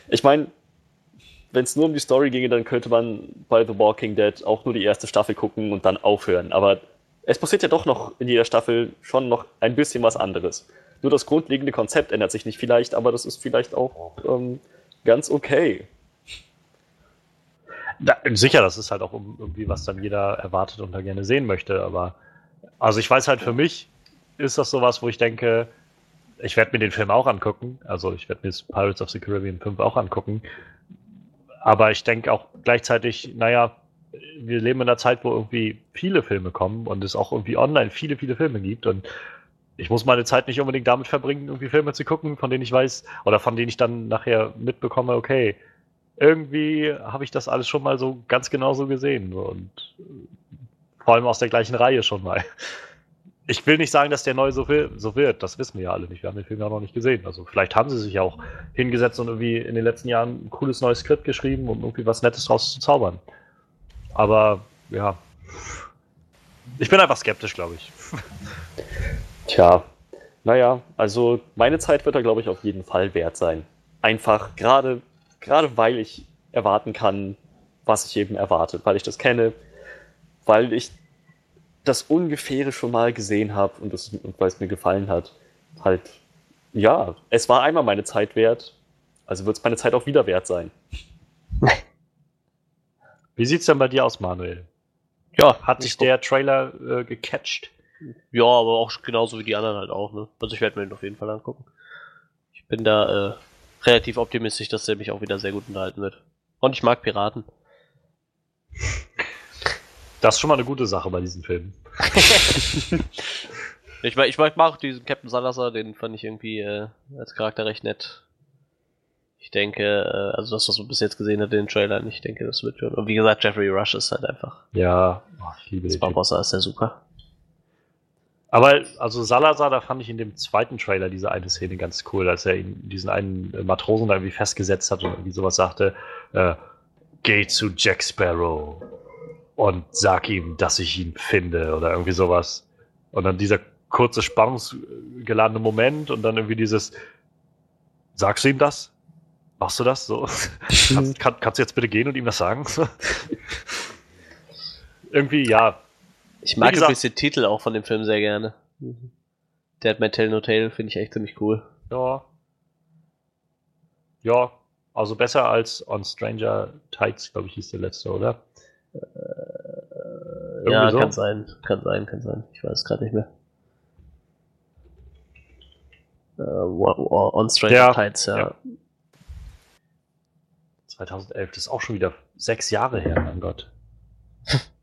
Ich meine, wenn es nur um die Story ginge, dann könnte man bei The Walking Dead auch nur die erste Staffel gucken und dann aufhören. Aber es passiert ja doch noch in jeder Staffel schon noch ein bisschen was anderes. Nur das grundlegende Konzept ändert sich nicht vielleicht, aber das ist vielleicht auch ähm, ganz okay. Da, sicher, das ist halt auch irgendwie, was dann jeder erwartet und da gerne sehen möchte, aber also ich weiß halt für mich ist das sowas, wo ich denke, ich werde mir den Film auch angucken, also ich werde mir Pirates of the Caribbean 5 auch angucken, aber ich denke auch gleichzeitig, naja, wir leben in einer Zeit, wo irgendwie viele Filme kommen und es auch irgendwie online viele, viele Filme gibt und ich muss meine Zeit nicht unbedingt damit verbringen, irgendwie Filme zu gucken, von denen ich weiß oder von denen ich dann nachher mitbekomme, okay, irgendwie habe ich das alles schon mal so ganz genau so gesehen und vor allem aus der gleichen Reihe schon mal. ich will nicht sagen, dass der neu so, so wird. Das wissen wir ja alle nicht. Wir haben den Film ja noch nicht gesehen. Also vielleicht haben sie sich auch hingesetzt und irgendwie in den letzten Jahren ein cooles neues Skript geschrieben, um irgendwie was Nettes draus zu zaubern. Aber ja, ich bin einfach skeptisch, glaube ich. Tja, naja, also meine Zeit wird da, glaube ich, auf jeden Fall wert sein. Einfach gerade, gerade weil ich erwarten kann, was ich eben erwartet, weil ich das kenne, weil ich das Ungefähre schon mal gesehen habe und, und weil es mir gefallen hat. Halt, ja, es war einmal meine Zeit wert, also wird es meine Zeit auch wieder wert sein. Wie sieht's denn bei dir aus, Manuel? Ja, hat dich der Trailer äh, gecatcht? Ja, aber auch genauso wie die anderen halt auch, ne? Also ich werde mir den auf jeden Fall angucken. Ich bin da äh, relativ optimistisch, dass der mich auch wieder sehr gut unterhalten wird. Und ich mag Piraten. Das ist schon mal eine gute Sache bei diesen Filmen. ich, ich mag auch diesen Captain Salazar, den fand ich irgendwie äh, als Charakter recht nett. Ich denke, äh, also das, was man bis jetzt gesehen hat in den Trailern, ich denke, das wird schon. Und wie gesagt, Jeffrey Rush ist halt einfach. Ja, oh, ich liebe das Barbossa ist ja super. Aber also Salazar, da fand ich in dem zweiten Trailer diese eine Szene ganz cool, als er ihn, diesen einen Matrosen da irgendwie festgesetzt hat und irgendwie sowas sagte, äh, geh zu Jack Sparrow und sag ihm, dass ich ihn finde oder irgendwie sowas. Und dann dieser kurze spannungsgeladene Moment und dann irgendwie dieses, sagst du ihm das? Machst du das so? kannst, kann, kannst du jetzt bitte gehen und ihm das sagen? irgendwie, ja, ich mag übrigens den Titel auch von dem Film sehr gerne. Dead Man Tell No Tale finde ich echt ziemlich cool. Ja. Ja, also besser als On Stranger Tides, glaube ich, hieß der letzte, oder? Äh, ja, so? kann sein, kann sein, kann sein. Ich weiß es gerade nicht mehr. Uh, on Stranger ja, Tides, ja. ja. 2011, das ist auch schon wieder sechs Jahre her, mein Gott.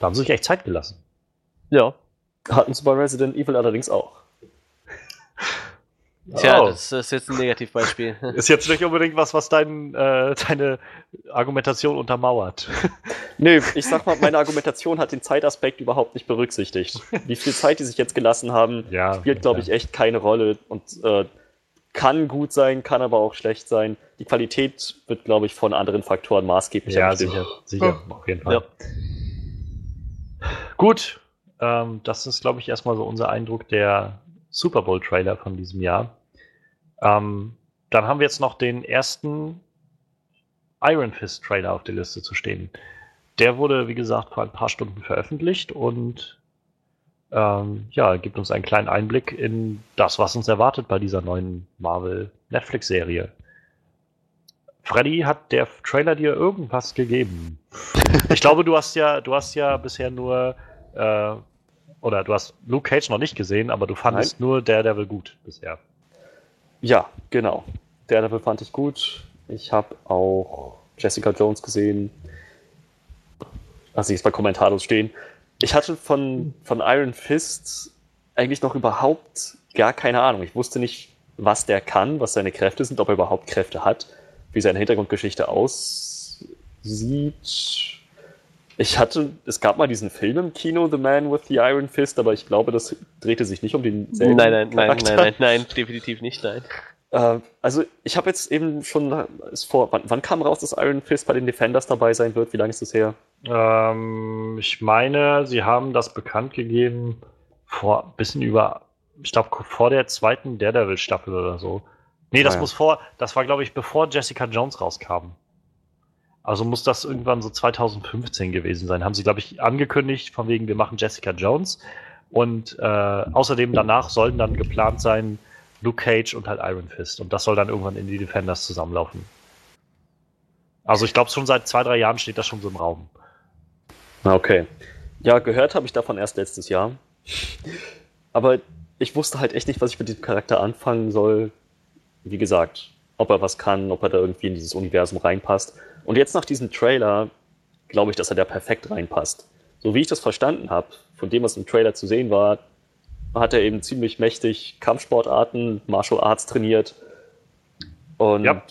Da haben sie sich echt Zeit gelassen. Ja. Hatten sie bei Resident Evil allerdings auch. Tja, oh. das ist jetzt ein Negativbeispiel. Ist jetzt nicht unbedingt was, was dein, äh, deine Argumentation untermauert. Nö, ich sag mal, meine Argumentation hat den Zeitaspekt überhaupt nicht berücksichtigt. Wie viel Zeit die sich jetzt gelassen haben, ja, spielt, glaube ich, echt keine Rolle und äh, kann gut sein, kann aber auch schlecht sein. Die Qualität wird, glaube ich, von anderen Faktoren maßgeblich Ja, sicher, sicher, auf jeden Fall. Ja. Gut, ähm, das ist, glaube ich, erstmal so unser Eindruck der Super Bowl-Trailer von diesem Jahr. Ähm, dann haben wir jetzt noch den ersten Iron Fist Trailer auf der Liste zu stehen. Der wurde, wie gesagt, vor ein paar Stunden veröffentlicht und ähm, ja, gibt uns einen kleinen Einblick in das, was uns erwartet bei dieser neuen Marvel Netflix-Serie. Freddy, hat der Trailer dir irgendwas gegeben? ich glaube, du hast ja, du hast ja bisher nur äh, oder du hast Luke Cage noch nicht gesehen, aber du fandest Nein. nur Daredevil gut bisher. Ja, genau. Daredevil fand ich gut. Ich habe auch Jessica Jones gesehen. Also ich bei Kommentarlos stehen. Ich hatte von, von Iron Fist eigentlich noch überhaupt gar keine Ahnung. Ich wusste nicht, was der kann, was seine Kräfte sind, ob er überhaupt Kräfte hat wie seine Hintergrundgeschichte aussieht. Ich hatte, es gab mal diesen Film im Kino, The Man with the Iron Fist, aber ich glaube, das drehte sich nicht um denselben. Nein, nein, nein, nein, nein, nein, definitiv nicht, nein. Äh, also, ich habe jetzt eben schon, ist vor, wann, wann, kam raus, dass Iron Fist bei den Defenders dabei sein wird? Wie lange ist das her? Ähm, ich meine, sie haben das bekannt gegeben vor ein bisschen über, ich glaube, vor der zweiten Daredevil-Staffel oder so. Nee, das ah, ja. muss vor, das war, glaube ich, bevor Jessica Jones rauskam. Also muss das irgendwann so 2015 gewesen sein. Haben sie, glaube ich, angekündigt, von wegen, wir machen Jessica Jones. Und äh, außerdem danach sollen dann geplant sein Luke Cage und halt Iron Fist. Und das soll dann irgendwann in die Defenders zusammenlaufen. Also ich glaube, schon seit zwei, drei Jahren steht das schon so im Raum. Okay. Ja, gehört habe ich davon erst letztes Jahr. Aber ich wusste halt echt nicht, was ich mit diesem Charakter anfangen soll wie gesagt, ob er was kann, ob er da irgendwie in dieses Universum reinpasst. Und jetzt nach diesem Trailer glaube ich, dass er da perfekt reinpasst. So wie ich das verstanden habe, von dem, was im Trailer zu sehen war, hat er eben ziemlich mächtig Kampfsportarten, Martial Arts trainiert und ja.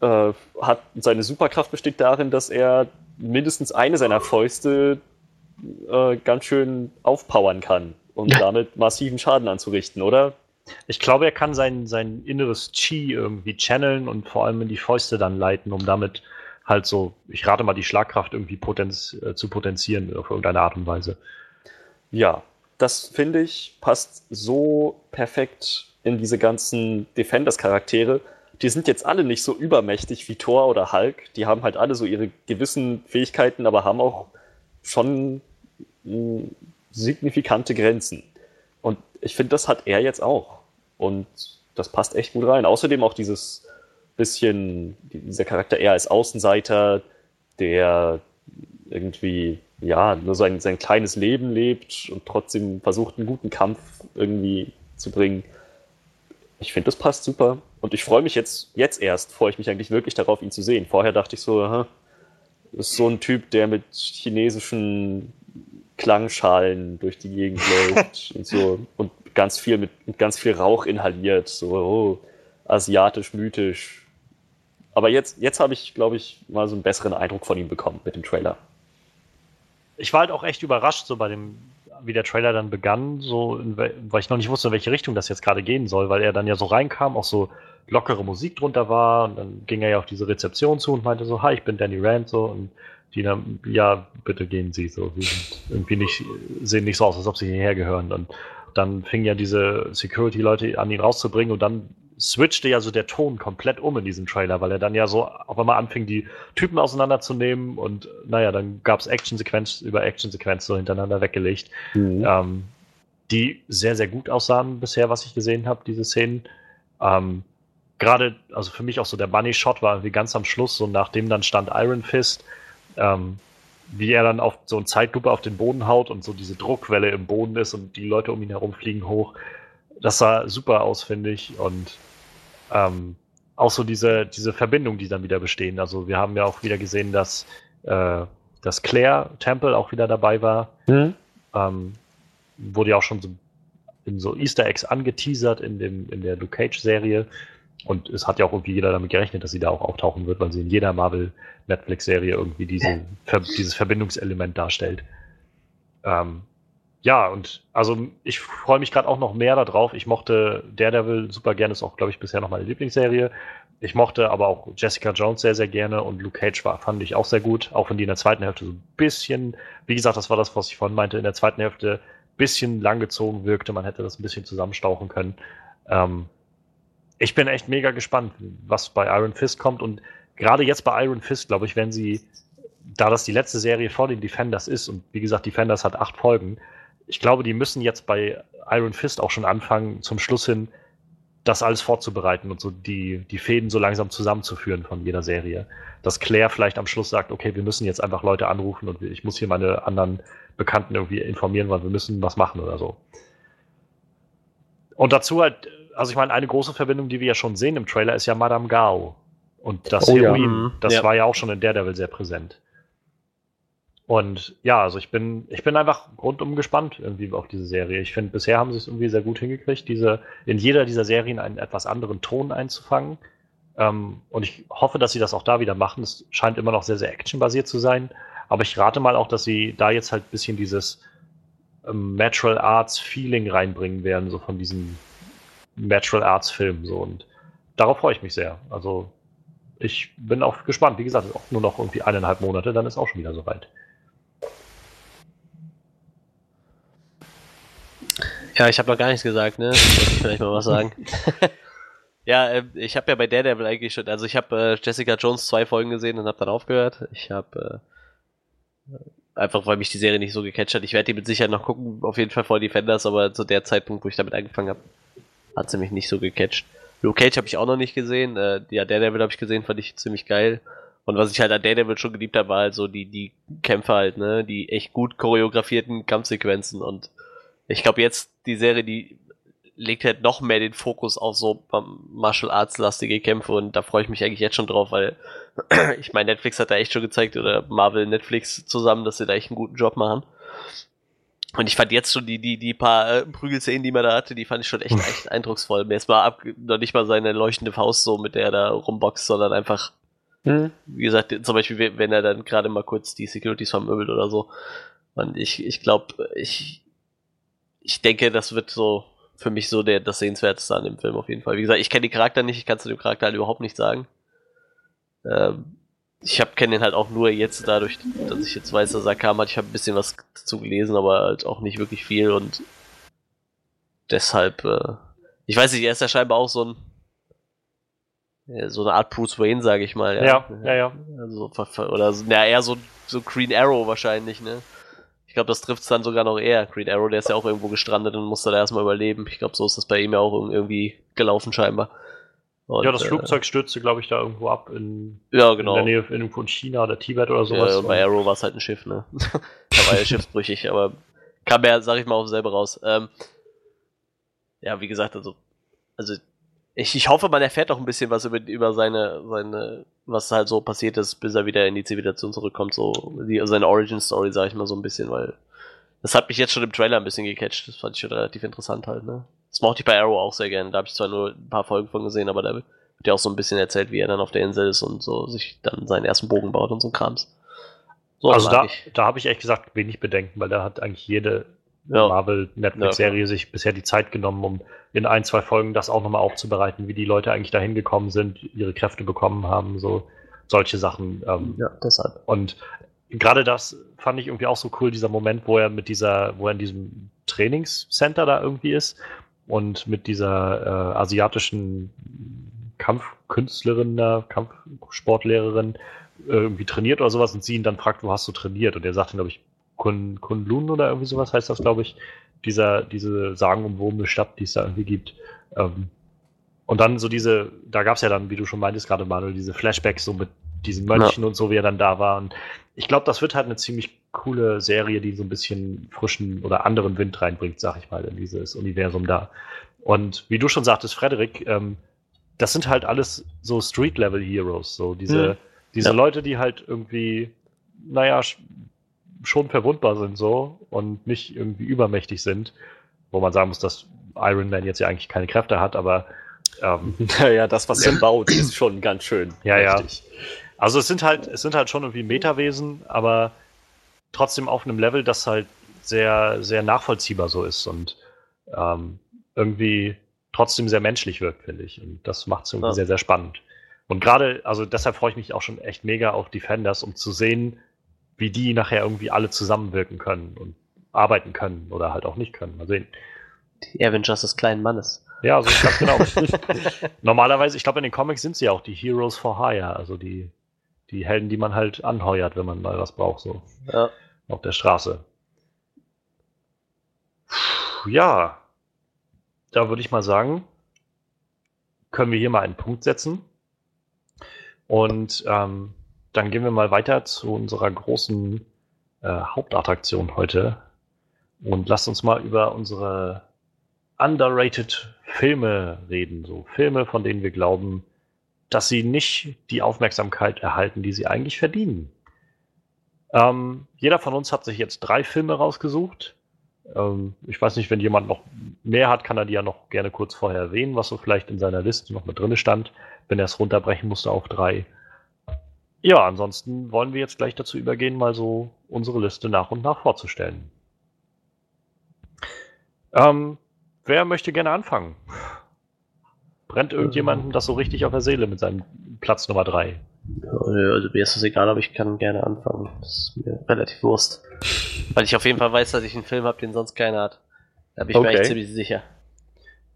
äh, hat seine Superkraft besteht darin, dass er mindestens eine seiner Fäuste äh, ganz schön aufpowern kann um ja. damit massiven Schaden anzurichten, oder? Ich glaube, er kann sein, sein inneres Chi irgendwie channeln und vor allem in die Fäuste dann leiten, um damit halt so, ich rate mal, die Schlagkraft irgendwie potenz, äh, zu potenzieren auf irgendeine Art und Weise. Ja, das finde ich passt so perfekt in diese ganzen Defenders-Charaktere. Die sind jetzt alle nicht so übermächtig wie Thor oder Hulk. Die haben halt alle so ihre gewissen Fähigkeiten, aber haben auch schon hm, signifikante Grenzen. Und ich finde, das hat er jetzt auch. Und das passt echt gut rein. Außerdem auch dieses bisschen, dieser Charakter eher als Außenseiter, der irgendwie, ja, nur sein, sein kleines Leben lebt und trotzdem versucht, einen guten Kampf irgendwie zu bringen. Ich finde, das passt super. Und ich freue mich jetzt, jetzt erst, freue ich mich eigentlich wirklich darauf, ihn zu sehen. Vorher dachte ich so, aha, ist so ein Typ, der mit chinesischen Klangschalen durch die Gegend läuft und so und ganz viel mit, mit ganz viel Rauch inhaliert, so oh, asiatisch, mythisch. Aber jetzt, jetzt habe ich, glaube ich, mal so einen besseren Eindruck von ihm bekommen mit dem Trailer. Ich war halt auch echt überrascht, so bei dem, wie der Trailer dann begann, so, weil ich noch nicht wusste, in welche Richtung das jetzt gerade gehen soll, weil er dann ja so reinkam, auch so lockere Musik drunter war und dann ging er ja auf diese Rezeption zu und meinte so, hi, ich bin Danny Rand so und die dann, ja, bitte gehen Sie so. Sie sind irgendwie nicht, sehen nicht so aus, als ob sie hierher gehören. Und dann fingen ja diese Security-Leute an, ihn rauszubringen und dann switchte ja so der Ton komplett um in diesem Trailer, weil er dann ja so auf einmal anfing, die Typen auseinanderzunehmen und naja, dann gab es Action-Sequenz über Action-Sequenz so hintereinander weggelegt, mhm. ähm, die sehr, sehr gut aussahen bisher, was ich gesehen habe, diese Szenen. Ähm, Gerade, also für mich auch so der Bunny-Shot war irgendwie ganz am Schluss, so nachdem dann stand Iron Fist, ähm, wie er dann auf so ein Zeitlupe auf den Boden haut und so diese Druckwelle im Boden ist und die Leute um ihn herum fliegen hoch. Das sah super aus, finde ich. Und ähm, auch so diese, diese Verbindung, die dann wieder bestehen. Also wir haben ja auch wieder gesehen, dass, äh, dass Claire Temple auch wieder dabei war. Mhm. Ähm, wurde ja auch schon so in so Easter Eggs angeteasert in, dem, in der Luke Cage-Serie. Und es hat ja auch irgendwie jeder damit gerechnet, dass sie da auch auftauchen wird, weil sie in jeder Marvel-Netflix-Serie irgendwie diese, ver dieses Verbindungselement darstellt. Ähm, ja, und also ich freue mich gerade auch noch mehr darauf. Ich mochte Daredevil super gerne, ist auch, glaube ich, bisher noch meine Lieblingsserie. Ich mochte aber auch Jessica Jones sehr, sehr gerne und Luke Cage war, fand ich auch sehr gut, auch wenn die in der zweiten Hälfte so ein bisschen, wie gesagt, das war das, was ich vorhin meinte, in der zweiten Hälfte ein bisschen langgezogen wirkte. Man hätte das ein bisschen zusammenstauchen können. Ähm, ich bin echt mega gespannt, was bei Iron Fist kommt. Und gerade jetzt bei Iron Fist, glaube ich, wenn sie, da das die letzte Serie vor den Defenders ist, und wie gesagt, Defenders hat acht Folgen, ich glaube, die müssen jetzt bei Iron Fist auch schon anfangen, zum Schluss hin das alles vorzubereiten und so die, die Fäden so langsam zusammenzuführen von jeder Serie. Dass Claire vielleicht am Schluss sagt, okay, wir müssen jetzt einfach Leute anrufen und ich muss hier meine anderen Bekannten irgendwie informieren, weil wir müssen was machen oder so. Und dazu halt also ich meine, eine große Verbindung, die wir ja schon sehen im Trailer, ist ja Madame Gao. Und das oh, Heroin, ja. Mhm. das ja. war ja auch schon in Daredevil sehr präsent. Und ja, also ich bin, ich bin einfach rundum gespannt irgendwie auf diese Serie. Ich finde, bisher haben sie es irgendwie sehr gut hingekriegt, diese, in jeder dieser Serien einen etwas anderen Ton einzufangen. Ähm, und ich hoffe, dass sie das auch da wieder machen. Es scheint immer noch sehr, sehr actionbasiert zu sein. Aber ich rate mal auch, dass sie da jetzt halt ein bisschen dieses ähm, Natural Arts Feeling reinbringen werden, so von diesem Natural Arts Film. So. Und darauf freue ich mich sehr. Also ich bin auch gespannt. Wie gesagt, auch nur noch irgendwie eineinhalb Monate, dann ist auch schon wieder soweit. Ja, ich habe noch gar nichts gesagt, ne? Ich vielleicht mal was sagen. ja, äh, ich habe ja bei Daredevil eigentlich schon, also ich habe äh, Jessica Jones zwei Folgen gesehen und habe dann aufgehört. Ich habe äh, einfach, weil mich die Serie nicht so gecatcht hat. Ich werde die mit Sicherheit noch gucken, auf jeden Fall vor Defenders, aber zu der Zeitpunkt, wo ich damit angefangen habe, hat sie mich nicht so gecatcht. Luke Cage habe ich auch noch nicht gesehen. Äh, ja, Daredevil habe ich gesehen, fand ich ziemlich geil. Und was ich halt an Daredevil schon geliebt habe, war halt so die, die Kämpfe halt, ne? Die echt gut choreografierten Kampfsequenzen. Und ich glaube jetzt, die Serie, die legt halt noch mehr den Fokus auf so Martial Arts lastige Kämpfe und da freue ich mich eigentlich jetzt schon drauf, weil ich meine, Netflix hat da echt schon gezeigt oder Marvel Netflix zusammen, dass sie da echt einen guten Job machen. Und ich fand jetzt schon die, die, die paar äh, Prügelszenen, die man da hatte, die fand ich schon echt, echt eindrucksvoll. Mir ist mal ab, noch nicht mal seine leuchtende Faust so, mit der er da rumboxt, sondern einfach, mhm. wie gesagt, zum Beispiel, wenn er dann gerade mal kurz die Securities vermöbelt oder so. Und ich, ich glaube, ich, ich denke, das wird so für mich so der, das Sehenswerteste an dem Film auf jeden Fall. Wie gesagt, ich kenne die Charakter nicht, ich kann zu dem Charakter halt überhaupt nicht sagen. Ähm, ich kenne den halt auch nur jetzt dadurch, dass ich jetzt weiß, dass er kam hat. Ich habe ein bisschen was dazu gelesen, aber halt auch nicht wirklich viel und deshalb, äh, ich weiß nicht, er ist ja scheinbar auch so ein so eine Art Bruce Wayne, sage ich mal. Ja, ja, ja. ja. Also, oder ja, eher so, so Green Arrow wahrscheinlich, ne? Ich glaube, das trifft es dann sogar noch eher. Green Arrow, der ist ja auch irgendwo gestrandet und musste da erstmal überleben. Ich glaube, so ist das bei ihm ja auch irgendwie gelaufen scheinbar. Und, ja, das äh, Flugzeug stürzte, glaube ich, da irgendwo ab in, ja, genau. in der Nähe irgendwo in China oder Tibet oder sowas. Ja, und bei Arrow war es halt ein Schiff, ne? da war ja schiffsbrüchig, aber kam ja, sag ich mal, auf selber raus. Ähm, ja, wie gesagt, also, also ich, ich hoffe, man erfährt auch ein bisschen was über, über seine, seine, was halt so passiert ist, bis er wieder in die Zivilisation zurückkommt, so die, seine Origin Story, sag ich mal so ein bisschen, weil das hat mich jetzt schon im Trailer ein bisschen gecatcht. Das fand ich schon relativ interessant halt, ne? Das mochte ich bei Arrow auch sehr gerne. Da habe ich zwar nur ein paar Folgen von gesehen, aber da wird ja auch so ein bisschen erzählt, wie er dann auf der Insel ist und so sich dann seinen ersten Bogen baut und so ein Krams. So also da, da habe ich echt gesagt wenig Bedenken, weil da hat eigentlich jede ja. Marvel-Netflix-Serie ja. sich bisher die Zeit genommen, um in ein, zwei Folgen das auch nochmal aufzubereiten, wie die Leute eigentlich dahin gekommen sind, ihre Kräfte bekommen haben, so solche Sachen. Ähm, ja, deshalb. Und gerade das fand ich irgendwie auch so cool, dieser Moment, wo er mit dieser, wo er in diesem Trainingscenter da irgendwie ist und mit dieser äh, asiatischen Kampfkünstlerin, da, Kampfsportlehrerin äh, irgendwie trainiert oder sowas und sie ihn dann fragt, wo hast du trainiert? Und er sagt dann, glaube ich, Kun, Kunlun oder irgendwie sowas heißt das, glaube ich. Dieser, diese sagenumwobene Stadt, die es da irgendwie gibt. Ähm, und dann so diese, da gab es ja dann, wie du schon meintest gerade, Manuel, diese Flashbacks so mit diesen Mönchen ja. und so, wie er dann da war. Und ich glaube, das wird halt eine ziemlich coole Serie, die so ein bisschen frischen oder anderen Wind reinbringt, sag ich mal, in dieses Universum da. Und wie du schon sagtest, Frederik, ähm, das sind halt alles so Street-Level-Heroes, so diese, mhm. diese ja. Leute, die halt irgendwie, naja, schon verwundbar sind so und nicht irgendwie übermächtig sind, wo man sagen muss, dass Iron Man jetzt ja eigentlich keine Kräfte hat, aber ähm, naja, das, was er baut, ist schon ganz schön. Ja, mächtig. ja. Also es sind halt, es sind halt schon irgendwie Metawesen, aber trotzdem auf einem Level, das halt sehr, sehr nachvollziehbar so ist und ähm, irgendwie trotzdem sehr menschlich wirkt, finde ich. Und das macht es irgendwie ja. sehr, sehr spannend. Und gerade, also deshalb freue ich mich auch schon echt mega auf Defenders, um zu sehen, wie die nachher irgendwie alle zusammenwirken können und arbeiten können oder halt auch nicht können. Mal sehen. Die Avengers des kleinen Mannes. Ja, also ganz genau. Normalerweise, ich glaube, in den Comics sind sie ja auch die Heroes for Hire, also die die Helden, die man halt anheuert, wenn man mal was braucht, so. Ja. Auf der Straße. Ja. Da würde ich mal sagen, können wir hier mal einen Punkt setzen. Und ähm, dann gehen wir mal weiter zu unserer großen äh, Hauptattraktion heute. Und lasst uns mal über unsere underrated Filme reden. So Filme, von denen wir glauben, dass sie nicht die Aufmerksamkeit erhalten, die sie eigentlich verdienen. Ähm, jeder von uns hat sich jetzt drei Filme rausgesucht. Ähm, ich weiß nicht, wenn jemand noch mehr hat, kann er die ja noch gerne kurz vorher erwähnen, was so vielleicht in seiner Liste noch mit drin stand, wenn er es runterbrechen musste auf drei. Ja, ansonsten wollen wir jetzt gleich dazu übergehen, mal so unsere Liste nach und nach vorzustellen. Ähm, wer möchte gerne anfangen? Brennt irgendjemandem das so richtig auf der Seele mit seinem Platz Nummer 3? Also mir ist das egal, aber ich kann gerne anfangen. Das ist mir relativ Wurst. Weil ich auf jeden Fall weiß, dass ich einen Film habe, den sonst keiner hat. Da bin ich okay. mir echt ziemlich sicher.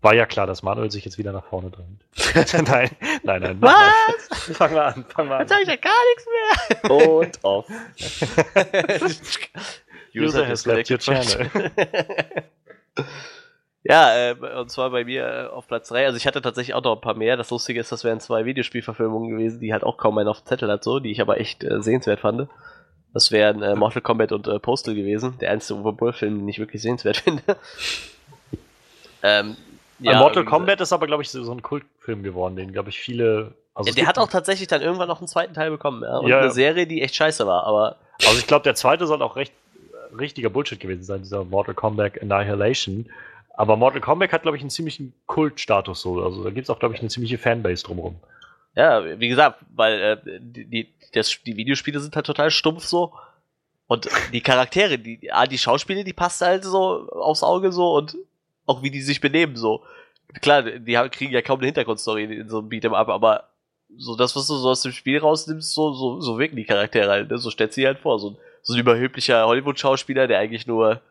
War ja klar, dass Manuel sich jetzt wieder nach vorne drängt. nein, nein, nein. Was? Fang mal an, fang mal an. Jetzt habe ich ja gar nichts mehr. Und off. User has left your channel. Ja, äh, und zwar bei mir äh, auf Platz 3. Also ich hatte tatsächlich auch noch ein paar mehr. Das Lustige ist, das wären zwei Videospielverfilmungen gewesen, die halt auch kaum einer auf dem Zettel hat, so, die ich aber echt äh, sehenswert fand. Das wären äh, Mortal Kombat und äh, Postal gewesen. Der einzige Overbull-Film, den ich wirklich sehenswert finde. ähm, ja, Mortal Kombat ist aber, glaube ich, so ein Kultfilm geworden, den, glaube ich, viele. Also ja, der hat auch tatsächlich dann irgendwann noch einen zweiten Teil bekommen, ja. Und ja, eine Serie, die echt scheiße war, aber. Also ich glaube, der zweite soll auch recht richtiger Bullshit gewesen sein, dieser Mortal Kombat Annihilation. Aber Mortal Kombat hat, glaube ich, einen ziemlichen Kultstatus so. Also da gibt es auch, glaube ich, eine ziemliche Fanbase drumherum. Ja, wie gesagt, weil äh, die, das, die Videospiele sind halt total stumpf so. Und die Charaktere, die, ah, die Schauspieler, die passt halt so aufs Auge so und auch wie die sich benehmen so. Klar, die kriegen ja kaum eine Hintergrundstory in so einem Beat'em Up, aber so das, was du so aus dem Spiel rausnimmst, so, so, so wirken die Charaktere halt, ne? So stellt sie halt vor. So, so ein überheblicher Hollywood-Schauspieler, der eigentlich nur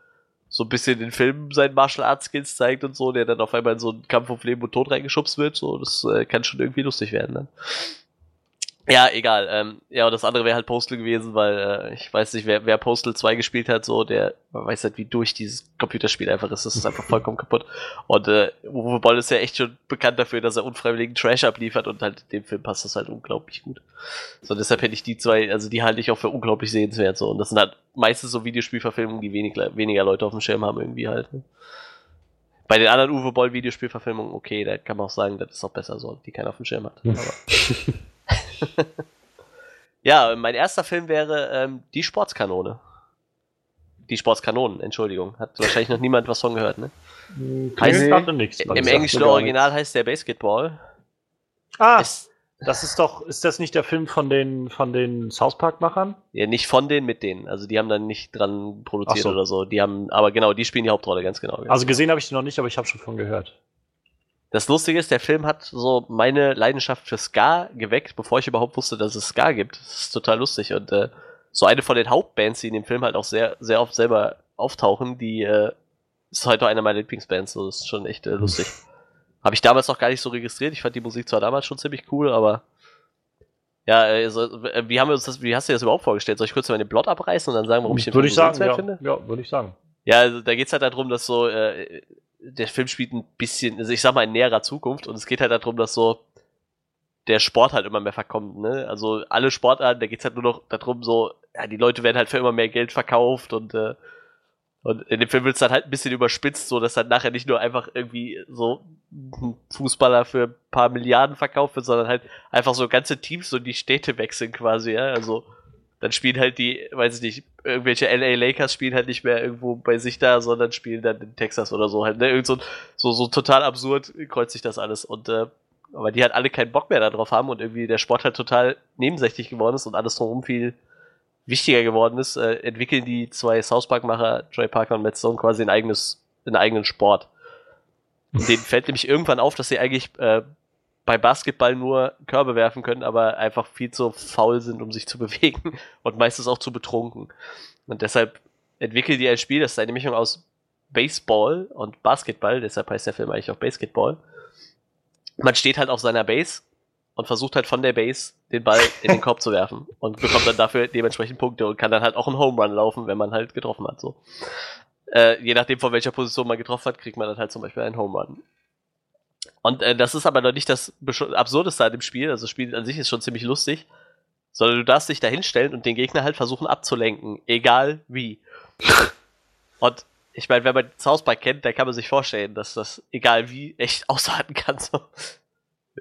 so ein bisschen in Filmen seinen Martial Arts Skills zeigt und so, der dann auf einmal in so einen Kampf auf Leben und Tod reingeschubst wird, so, das äh, kann schon irgendwie lustig werden, ne? Ja, egal. Ähm, ja, und das andere wäre halt Postal gewesen, weil äh, ich weiß nicht, wer, wer Postal 2 gespielt hat, so, der weiß halt, wie durch dieses Computerspiel einfach ist. Das ist einfach vollkommen kaputt. Und äh, Uwe Boll ist ja echt schon bekannt dafür, dass er unfreiwilligen Trash abliefert und halt dem Film passt das halt unglaublich gut. So, deshalb hätte ich die zwei, also die halte ich auch für unglaublich sehenswert. So. Und das sind halt meistens so Videospielverfilmungen, die wenig, weniger Leute auf dem Schirm haben, irgendwie halt. Ne? Bei den anderen Uwe Boll Videospielverfilmungen, okay, da kann man auch sagen, das ist auch besser so, die keiner auf dem Schirm hat. Aber ja, mein erster Film wäre ähm, Die Sportskanone. Die Sportskanonen, Entschuldigung. Hat wahrscheinlich noch niemand was von gehört, ne? Okay. Heißt, nee. nix, Im englischen Original heißt der Basketball. Ah, es, das ist doch, ist das nicht der Film von den, von den South Park-Machern? Ja, nicht von denen, mit denen. Also die haben dann nicht dran produziert so. oder so. Die haben, aber genau, die spielen die Hauptrolle, ganz genau. Also gesehen habe ich die noch nicht, aber ich habe schon von gehört. Das Lustige ist, der Film hat so meine Leidenschaft für Ska geweckt, bevor ich überhaupt wusste, dass es Ska gibt. Das ist total lustig. Und äh, so eine von den Hauptbands, die in dem Film halt auch sehr, sehr oft selber auftauchen, die äh, ist heute einer meiner Lieblingsbands. So, das ist schon echt äh, lustig. Habe ich damals noch gar nicht so registriert. Ich fand die Musik zwar damals schon ziemlich cool, aber ja, also, wie haben wir uns das, wie hast du dir das überhaupt vorgestellt? Soll ich kurz mal den Plot abreißen und dann sagen, warum ich den würde Film ich sagen, ja, finde? Ja, würde ich sagen. Ja, also da geht's halt darum, dass so äh, der Film spielt ein bisschen, also ich sag mal in näherer Zukunft und es geht halt darum, dass so der Sport halt immer mehr verkommt, ne? Also alle Sportarten, da geht's halt nur noch darum, so, ja, die Leute werden halt für immer mehr Geld verkauft und, äh, und in dem Film wird's dann halt ein bisschen überspitzt, so dass dann nachher nicht nur einfach irgendwie so Fußballer für ein paar Milliarden verkauft wird, sondern halt einfach so ganze Teams so die Städte wechseln quasi, ja. Also dann spielen halt die, weiß ich nicht, irgendwelche LA Lakers spielen halt nicht mehr irgendwo bei sich da, sondern spielen dann in Texas oder so halt, ne? Irgend so, so, so total absurd kreuzt sich das alles und äh, aber die halt alle keinen Bock mehr darauf haben und irgendwie der Sport halt total nebensächlich geworden ist und alles drumherum viel wichtiger geworden ist, äh, entwickeln die zwei South Park-Macher, Trey Parker und Matt Stone, quasi ein eigenes, einen eigenen Sport. Und denen fällt nämlich irgendwann auf, dass sie eigentlich äh, bei Basketball nur Körbe werfen können, aber einfach viel zu faul sind, um sich zu bewegen und meistens auch zu betrunken. Und deshalb entwickeln die ein Spiel, das ist eine Mischung aus Baseball und Basketball, deshalb heißt der Film eigentlich auch Basketball. Man steht halt auf seiner Base und versucht halt von der Base den Ball in den Korb zu werfen und bekommt dann dafür dementsprechend Punkte und kann dann halt auch einen Home Run laufen, wenn man halt getroffen hat. So. Äh, je nachdem, von welcher Position man getroffen hat, kriegt man dann halt zum Beispiel einen Home Run. Und äh, das ist aber noch nicht das Absurdeste an dem Spiel. Also das Spiel an sich ist schon ziemlich lustig. Sondern du darfst dich da hinstellen und den Gegner halt versuchen abzulenken. Egal wie. und ich meine, wenn man South Park kennt, dann kann man sich vorstellen, dass das egal wie echt aushalten kann. So.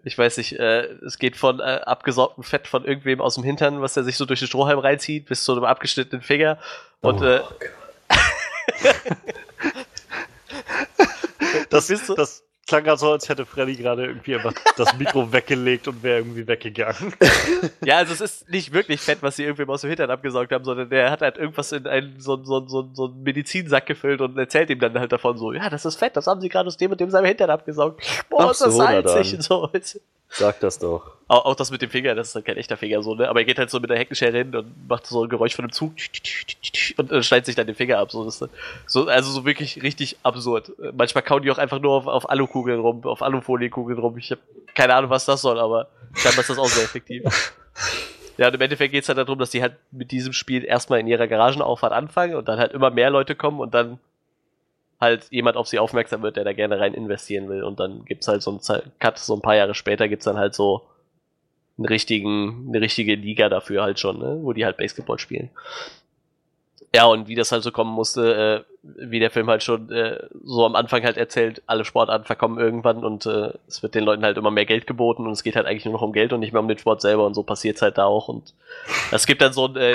Ich weiß nicht, äh, es geht von äh, abgesaugtem Fett von irgendwem aus dem Hintern, was er sich so durch den Strohhalm reinzieht, bis zu einem abgeschnittenen Finger. Und oh, äh, das, das, klang gerade so, als hätte Freddy gerade irgendwie einfach das Mikro weggelegt und wäre irgendwie weggegangen. Ja, also es ist nicht wirklich Fett, was sie irgendwie aus dem Hintern abgesaugt haben, sondern der hat halt irgendwas in einen so, so, so, so einen Medizinsack gefüllt und erzählt ihm dann halt davon so, ja, das ist Fett, das haben sie gerade aus dem und dem seinem Hintern abgesaugt. Boah, Ach ist das so, salzig und so. Sag das doch. Auch, auch, das mit dem Finger, das ist halt kein echter Finger so, ne? Aber er geht halt so mit der Heckenschere hin und macht so ein Geräusch von einem Zug und äh, schneidet sich dann den Finger ab. So, das, so, also so wirklich richtig absurd. Manchmal kauen die auch einfach nur auf, auf Alukugeln rum, auf Alufoliekugeln rum. Ich habe keine Ahnung, was das soll, aber scheinbar ist das auch sehr effektiv. Ja, und im Endeffekt geht es halt darum, dass die halt mit diesem Spiel erstmal in ihrer Garagenauffahrt anfangen und dann halt immer mehr Leute kommen und dann halt jemand auf sie aufmerksam wird, der da gerne rein investieren will. Und dann gibt's halt so einen Cut, so ein paar Jahre später gibt's dann halt so einen richtigen, eine richtige Liga dafür halt schon, ne? wo die halt Basketball spielen. Ja, und wie das halt so kommen musste, äh, wie der Film halt schon äh, so am Anfang halt erzählt, alle Sportarten verkommen irgendwann und äh, es wird den Leuten halt immer mehr Geld geboten und es geht halt eigentlich nur noch um Geld und nicht mehr um den Sport selber und so passiert's halt da auch und es gibt dann so ein äh,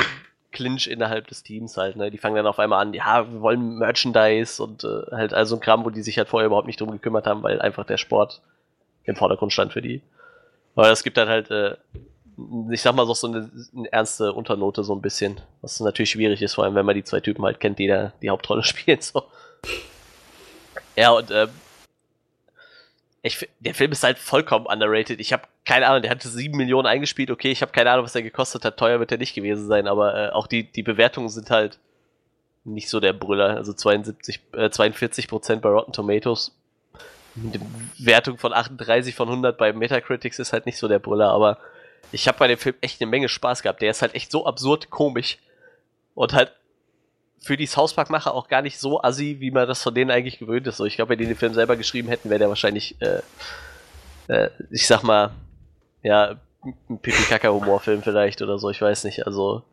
Clinch innerhalb des Teams halt, ne? Die fangen dann auf einmal an, ja, wir wollen Merchandise und äh, halt also ein Kram, wo die sich halt vorher überhaupt nicht drum gekümmert haben, weil einfach der Sport im Vordergrund stand für die. Aber es gibt dann halt äh, ich sag mal, so eine, eine, ernste Unternote so ein bisschen. Was natürlich schwierig ist, vor allem wenn man die zwei Typen halt kennt, die da die Hauptrolle spielen. So. Ja, und ähm, ich, der Film ist halt vollkommen underrated. Ich habe keine Ahnung, der hatte sieben Millionen eingespielt. Okay, ich habe keine Ahnung, was der gekostet hat. Teuer wird er nicht gewesen sein, aber äh, auch die, die Bewertungen sind halt nicht so der Brüller. Also 72, äh, 42 Prozent bei Rotten Tomatoes. Der Wertung von 38 von 100 bei Metacritics ist halt nicht so der Brüller, aber ich habe bei dem Film echt eine Menge Spaß gehabt. Der ist halt echt so absurd komisch und halt für die South Park-Macher auch gar nicht so assi, wie man das von denen eigentlich gewöhnt ist. So, ich glaube, wenn die den Film selber geschrieben hätten, wäre der wahrscheinlich, äh, äh, ich sag mal, ja, ein Pipi-Kaka-Humorfilm vielleicht oder so, ich weiß nicht. Also.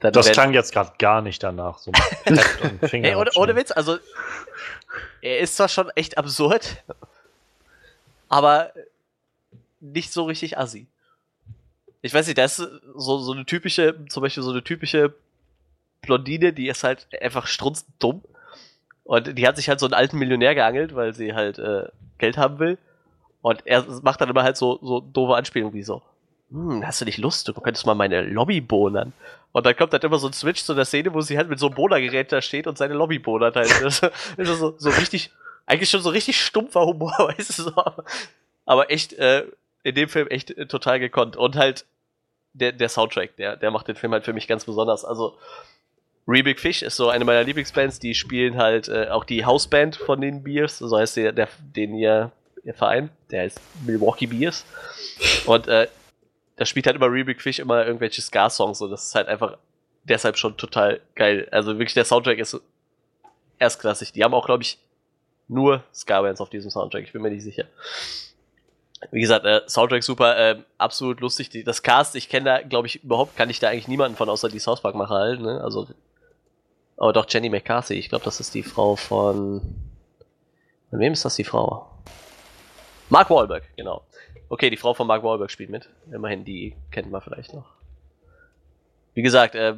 Das klang jetzt gerade gar nicht danach. So hey, ohne, ohne Witz, also er ist zwar schon echt absurd, aber nicht so richtig assi. Ich weiß nicht, das ist so, so eine typische, zum Beispiel so eine typische Blondine, die ist halt einfach strunzdumm. Und die hat sich halt so einen alten Millionär geangelt, weil sie halt äh, Geld haben will. Und er macht dann immer halt so, so doofe Anspielungen wie so, hm, hast du nicht Lust, du könntest mal meine Lobby bohnern. Und dann kommt halt immer so ein Switch zu der Szene, wo sie halt mit so einem Bohnergerät da steht und seine Lobby bohnert halt. Das ist so, so richtig, eigentlich schon so richtig stumpfer Humor, weißt du so. Aber echt, äh, in dem Film echt äh, total gekonnt. Und halt der, der Soundtrack, der, der macht den Film halt für mich ganz besonders. Also, Rebig Fish ist so eine meiner Lieblingsbands, die spielen halt äh, auch die Hausband von den Beers, so heißt der, der den ihr, ihr Verein, der heißt Milwaukee Beers. Und äh, da spielt halt immer Rebig Fish immer irgendwelche Ska-Songs und das ist halt einfach deshalb schon total geil. Also wirklich, der Soundtrack ist erstklassig. Die haben auch, glaube ich, nur Ska-Bands auf diesem Soundtrack, ich bin mir nicht sicher. Wie gesagt, äh, Soundtrack super, äh, absolut lustig. Das Cast, ich kenne da, glaube ich, überhaupt kann ich da eigentlich niemanden von, außer die South Park-Macher halt, ne? Also aber doch Jenny McCarthy, ich glaube, das ist die Frau von. Von wem ist das die Frau? Mark Wahlberg, genau. Okay, die Frau von Mark Wahlberg spielt mit. Immerhin, die kennt man vielleicht noch. Wie gesagt, äh,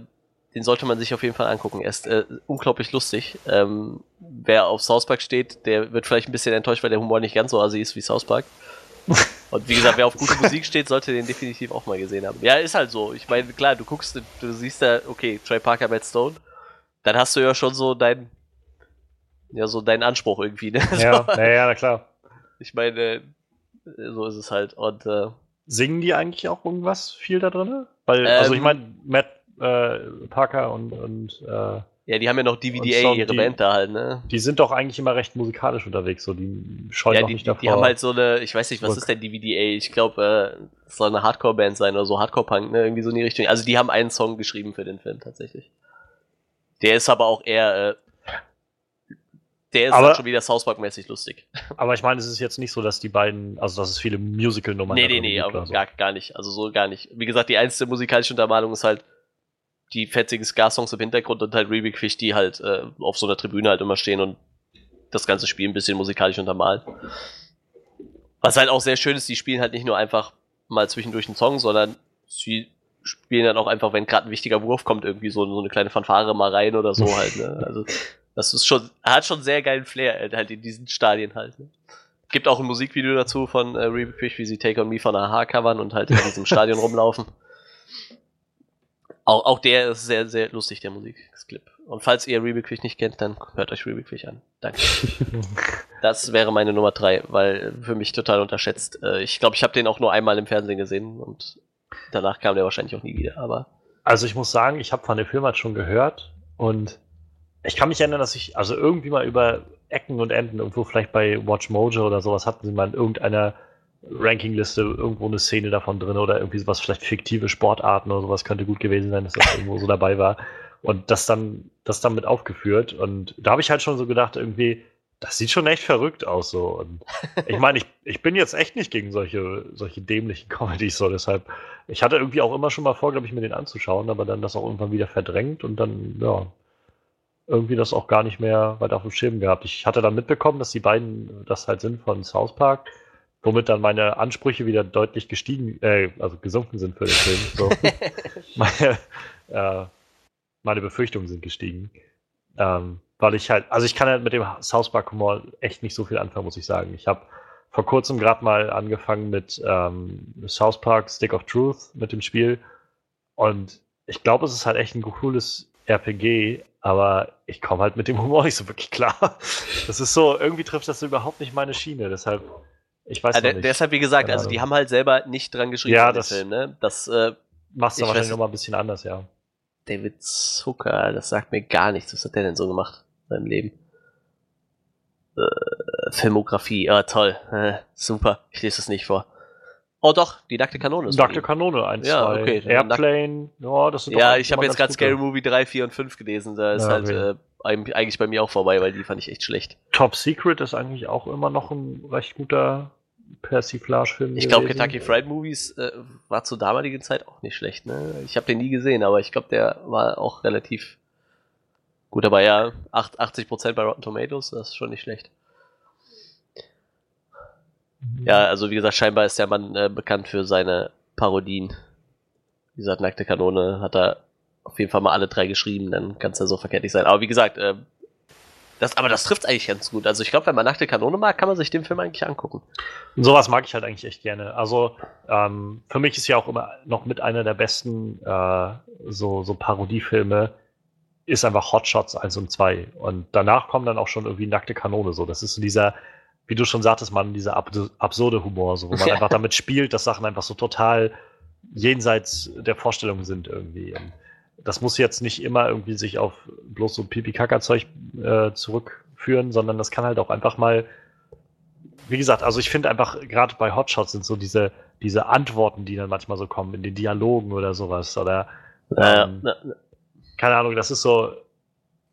den sollte man sich auf jeden Fall angucken. Er ist äh, unglaublich lustig. Ähm, wer auf South Park steht, der wird vielleicht ein bisschen enttäuscht, weil der Humor nicht ganz so assi ist wie South Park. Und wie gesagt, wer auf gute Musik steht, sollte den definitiv auch mal gesehen haben. Ja, ist halt so. Ich meine, klar, du guckst, du siehst da, okay, Trey Parker, Matt Stone dann hast du ja schon so dein, ja, so deinen Anspruch irgendwie, ne? Ja, so. ja, ja, klar. Ich meine, so ist es halt. Und, äh, Singen die eigentlich auch irgendwas viel da drin? Weil, ähm, also ich ähm, meine, Matt äh, Parker und, und äh, ja, die haben ja noch DVDA, ihre die, Band da halt, ne? Die sind doch eigentlich immer recht musikalisch unterwegs, so die scheuen ja, doch nicht davor. Die haben halt so eine, ich weiß nicht, was ist denn DVDA? Ich glaube, äh, es soll eine Hardcore-Band sein oder so Hardcore-Punk, ne? Irgendwie so in die Richtung. Also die haben einen Song geschrieben für den Film tatsächlich. Der ist aber auch eher, äh, der ist aber, halt schon wieder South Park-mäßig lustig. Aber ich meine, es ist jetzt nicht so, dass die beiden, also dass es viele Musical-Nummern Nee, nee, nee, aber so. gar, gar nicht. Also so gar nicht. Wie gesagt, die einzige musikalische Untermalung ist halt die fetzigen Ska-Songs im Hintergrund und halt Rebig Fish, die halt äh, auf so einer Tribüne halt immer stehen und das ganze Spiel ein bisschen musikalisch untermalen. Was halt auch sehr schön ist, die spielen halt nicht nur einfach mal zwischendurch einen Song, sondern sie spielen dann auch einfach, wenn gerade ein wichtiger Wurf kommt, irgendwie so, so eine kleine Fanfare mal rein oder so halt. Ne? Also das ist schon, hat schon sehr geilen Flair äh, halt in diesen Stadien halt. Ne? Gibt auch ein Musikvideo dazu von äh, Reba Fish, wie sie Take on Me von Aha covern und halt in diesem Stadion rumlaufen. Auch, auch der ist sehr, sehr lustig, der Musikclip. Und falls ihr Reba Fish nicht kennt, dann hört euch Reba Fish an. Danke. das wäre meine Nummer drei, weil für mich total unterschätzt. Äh, ich glaube, ich habe den auch nur einmal im Fernsehen gesehen und danach kam der wahrscheinlich auch nie wieder, aber. Also ich muss sagen, ich habe von der Film halt schon gehört und ich kann mich erinnern, dass ich also irgendwie mal über Ecken und Enden irgendwo vielleicht bei Watch Mojo oder sowas hatten sie mal in irgendeiner Rankingliste irgendwo eine Szene davon drin oder irgendwie sowas, vielleicht fiktive Sportarten oder sowas könnte gut gewesen sein, dass das irgendwo so dabei war. Und das dann, das dann mit aufgeführt. Und da habe ich halt schon so gedacht, irgendwie, das sieht schon echt verrückt aus so. Und ich meine, ich, ich bin jetzt echt nicht gegen solche, solche dämlichen Comedies so. Deshalb, ich hatte irgendwie auch immer schon mal vor, glaube ich, mir den anzuschauen, aber dann das auch irgendwann wieder verdrängt und dann, ja, irgendwie das auch gar nicht mehr weiter auf dem Schirm gehabt. Ich hatte dann mitbekommen, dass die beiden das halt sind von South Park, womit dann meine Ansprüche wieder deutlich gestiegen, äh, also gesunken sind für den Film. So. meine, äh, meine Befürchtungen sind gestiegen. Ähm, weil ich halt, also ich kann halt mit dem South Park Humor echt nicht so viel anfangen, muss ich sagen. Ich habe vor kurzem gerade mal angefangen mit ähm, South Park Stick of Truth mit dem Spiel. Und ich glaube, es ist halt echt ein cooles RPG, aber ich komme halt mit dem Humor nicht so wirklich klar. Das ist so, irgendwie trifft das so überhaupt nicht meine Schiene. Deshalb, ich weiß ja, nicht. Deshalb, wie gesagt, also die haben halt selber nicht dran geschrieben, ja, das Film, ne? Das äh, machst du wahrscheinlich nochmal ein bisschen anders, ja. David Zucker, das sagt mir gar nichts. Was hat der denn so gemacht in seinem Leben? Äh, Filmografie, ja toll, äh, super. Ich lese es nicht vor. Oh doch, die nackte Kanone ist Nackte Kanone, 1, ja, 2. Okay. Airplane, ja, das sind Ja, ich habe jetzt gerade Scary Movie 3, 4 und 5 gelesen. Da ist ja, halt okay. äh, eigentlich bei mir auch vorbei, weil die fand ich echt schlecht. Top Secret ist eigentlich auch immer noch ein recht guter Persiflage-Film. Ich glaube, Kentucky Fried Movies äh, war zur damaligen Zeit auch nicht schlecht. Ne? Ich habe den nie gesehen, aber ich glaube, der war auch relativ gut. Aber ja, 80% bei Rotten Tomatoes, das ist schon nicht schlecht. Ja, also wie gesagt, scheinbar ist der Mann äh, bekannt für seine Parodien. Wie gesagt, Nackte Kanone hat er auf jeden Fall mal alle drei geschrieben, dann kann es ja so verkehrt nicht sein. Aber wie gesagt, äh, das, aber das trifft eigentlich ganz gut. Also ich glaube, wenn man Nackte Kanone mag, kann man sich den Film eigentlich angucken. Und sowas mag ich halt eigentlich echt gerne. Also ähm, für mich ist ja auch immer noch mit einer der besten äh, so, so Parodiefilme ist einfach Hotshots 1 und 2. Und danach kommen dann auch schon irgendwie Nackte Kanone so. Das ist so dieser wie du schon sagtest, man, dieser ab absurde Humor, so, wo man ja. einfach damit spielt, dass Sachen einfach so total jenseits der Vorstellung sind irgendwie. Und das muss jetzt nicht immer irgendwie sich auf bloß so Pipi-Kaka-Zeug äh, zurückführen, sondern das kann halt auch einfach mal, wie gesagt, also ich finde einfach, gerade bei Hotshots sind so diese, diese Antworten, die dann manchmal so kommen in den Dialogen oder sowas, oder ähm, ja, ja. keine Ahnung, das ist so,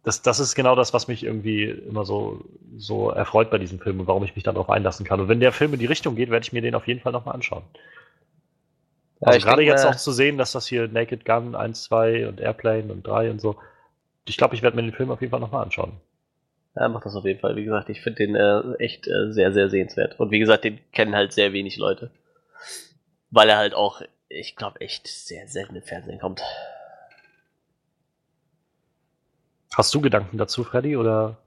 das, das ist genau das, was mich irgendwie immer so, so erfreut bei diesem Film und warum ich mich darauf einlassen kann. Und wenn der Film in die Richtung geht, werde ich mir den auf jeden Fall nochmal anschauen. Ja, also gerade jetzt auch zu sehen, dass das hier Naked Gun 1, 2 und Airplane und 3 und so. Ich glaube, ich werde mir den Film auf jeden Fall nochmal anschauen. Ja, macht das auf jeden Fall. Wie gesagt, ich finde den äh, echt äh, sehr, sehr sehenswert. Und wie gesagt, den kennen halt sehr wenig Leute. Weil er halt auch, ich glaube, echt sehr selten im Fernsehen kommt. Hast du Gedanken dazu, Freddy, oder?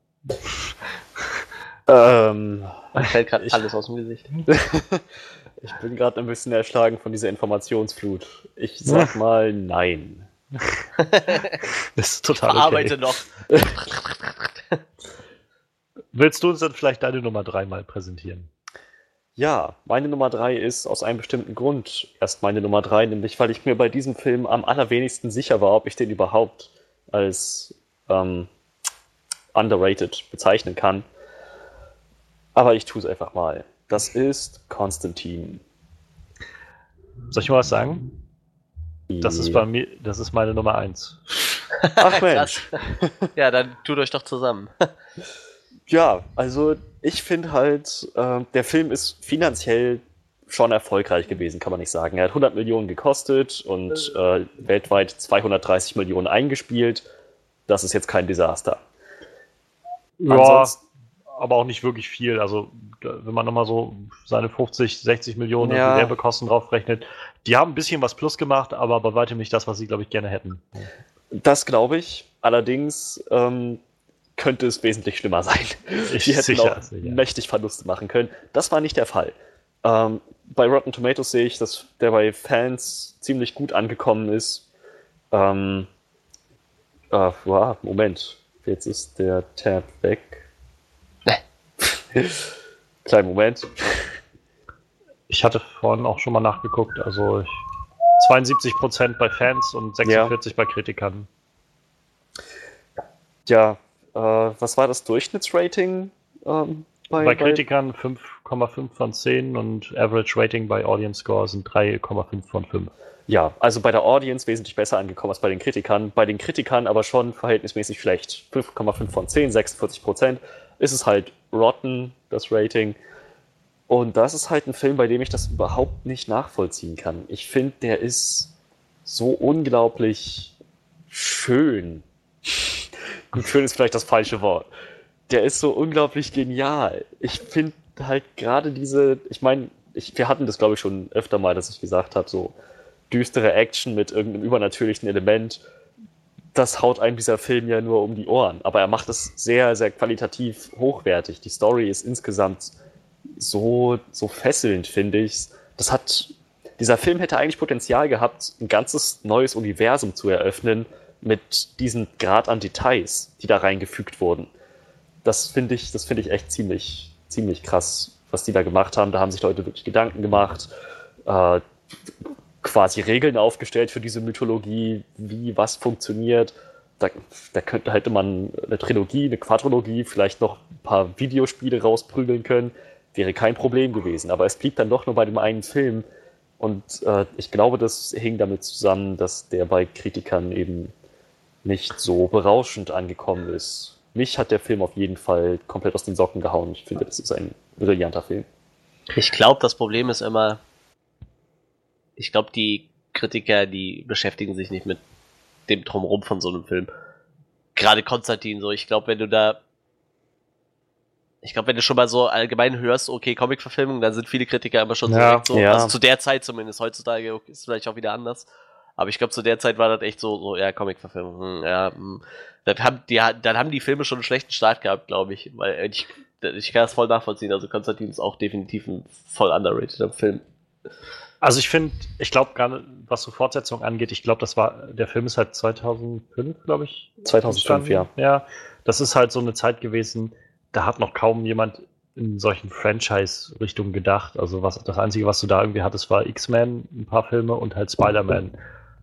ähm, Mir fällt gerade alles aus dem Gesicht. ich bin gerade ein bisschen erschlagen von dieser Informationsflut. Ich sag mal nein. das ist total ich arbeite okay. noch. Willst du uns dann vielleicht deine Nummer 3 mal präsentieren? Ja, meine Nummer 3 ist aus einem bestimmten Grund erst meine Nummer 3, nämlich weil ich mir bei diesem Film am allerwenigsten sicher war, ob ich den überhaupt als ähm, underrated bezeichnen kann. Aber ich tue es einfach mal. Das ist Konstantin. Soll ich mal was sagen? Das ist bei mir, das ist meine Nummer 1. Ach Mensch. ja, dann tut euch doch zusammen. ja, also ich finde halt, äh, der Film ist finanziell schon erfolgreich gewesen, kann man nicht sagen. Er hat 100 Millionen gekostet und äh, weltweit 230 Millionen eingespielt das ist jetzt kein Desaster. Ja, Ansonsten, aber auch nicht wirklich viel. Also, wenn man nochmal so seine 50, 60 Millionen ja. Werbekosten draufrechnet, die haben ein bisschen was plus gemacht, aber bei weitem nicht das, was sie, glaube ich, gerne hätten. Das glaube ich. Allerdings ähm, könnte es wesentlich schlimmer sein. Ich die hätten sicher, auch sicher. mächtig Verluste machen können. Das war nicht der Fall. Ähm, bei Rotten Tomatoes sehe ich, dass der bei Fans ziemlich gut angekommen ist. Ähm, Ah, wow, Moment. Jetzt ist der Tab weg. Kleinen Moment. Ich hatte vorhin auch schon mal nachgeguckt. Also ich, 72% bei Fans und 46% ja. bei Kritikern. Ja, äh, was war das Durchschnittsrating? Ähm, bei, bei, Kritikern 5,5 von 10 und Average Rating bei Audience Score sind 3,5 von 5. Ja, also bei der Audience wesentlich besser angekommen als bei den Kritikern. Bei den Kritikern aber schon verhältnismäßig schlecht. 5,5 von 10, 46 Prozent. Ist es halt rotten, das Rating. Und das ist halt ein Film, bei dem ich das überhaupt nicht nachvollziehen kann. Ich finde, der ist so unglaublich schön. Gut, schön ist vielleicht das falsche Wort. Der ist so unglaublich genial. Ich finde halt gerade diese, ich meine, wir hatten das glaube ich schon öfter mal, dass ich gesagt habe, so, düstere Action mit irgendeinem übernatürlichen Element, das haut einem dieser Film ja nur um die Ohren. Aber er macht es sehr, sehr qualitativ hochwertig. Die Story ist insgesamt so, so fesselnd, finde ich. Das hat, dieser Film hätte eigentlich Potenzial gehabt, ein ganzes neues Universum zu eröffnen mit diesem Grad an Details, die da reingefügt wurden. Das finde ich, das finde ich echt ziemlich, ziemlich krass, was die da gemacht haben. Da haben sich Leute wirklich Gedanken gemacht, äh, quasi Regeln aufgestellt für diese Mythologie, wie was funktioniert. Da, da könnte hätte man eine Trilogie, eine Quadrologie, vielleicht noch ein paar Videospiele rausprügeln können. Wäre kein Problem gewesen. Aber es blieb dann doch nur bei dem einen Film. Und äh, ich glaube, das hing damit zusammen, dass der bei Kritikern eben nicht so berauschend angekommen ist. Mich hat der Film auf jeden Fall komplett aus den Socken gehauen. Ich finde, das ist ein brillanter Film. Ich glaube, das Problem ist immer, ich glaube, die Kritiker, die beschäftigen sich nicht mit dem Drumherum von so einem Film. Gerade Konstantin, so, ich glaube, wenn du da ich glaube, wenn du schon mal so allgemein hörst, okay, Comic-Verfilmung, dann sind viele Kritiker immer schon ja, so, ja. also zu der Zeit zumindest, heutzutage ist es vielleicht auch wieder anders. Aber ich glaube, zu der Zeit war das echt so, so ja, Comic-Verfilmung. Hm, ja, hm. Dann haben, die, dann haben die Filme schon einen schlechten Start gehabt, glaube ich. Weil ich, ich kann das voll nachvollziehen. Also Konstantin ist auch definitiv ein voll underrated Film. Also ich finde, ich glaube gerade, was so Fortsetzung angeht, ich glaube, das war, der Film ist halt 2005, glaube ich. 2005, ja. Ja, das ist halt so eine Zeit gewesen, da hat noch kaum jemand in solchen Franchise-Richtungen gedacht. Also was, das Einzige, was du da irgendwie hattest, war X-Men, ein paar Filme und halt Spider-Man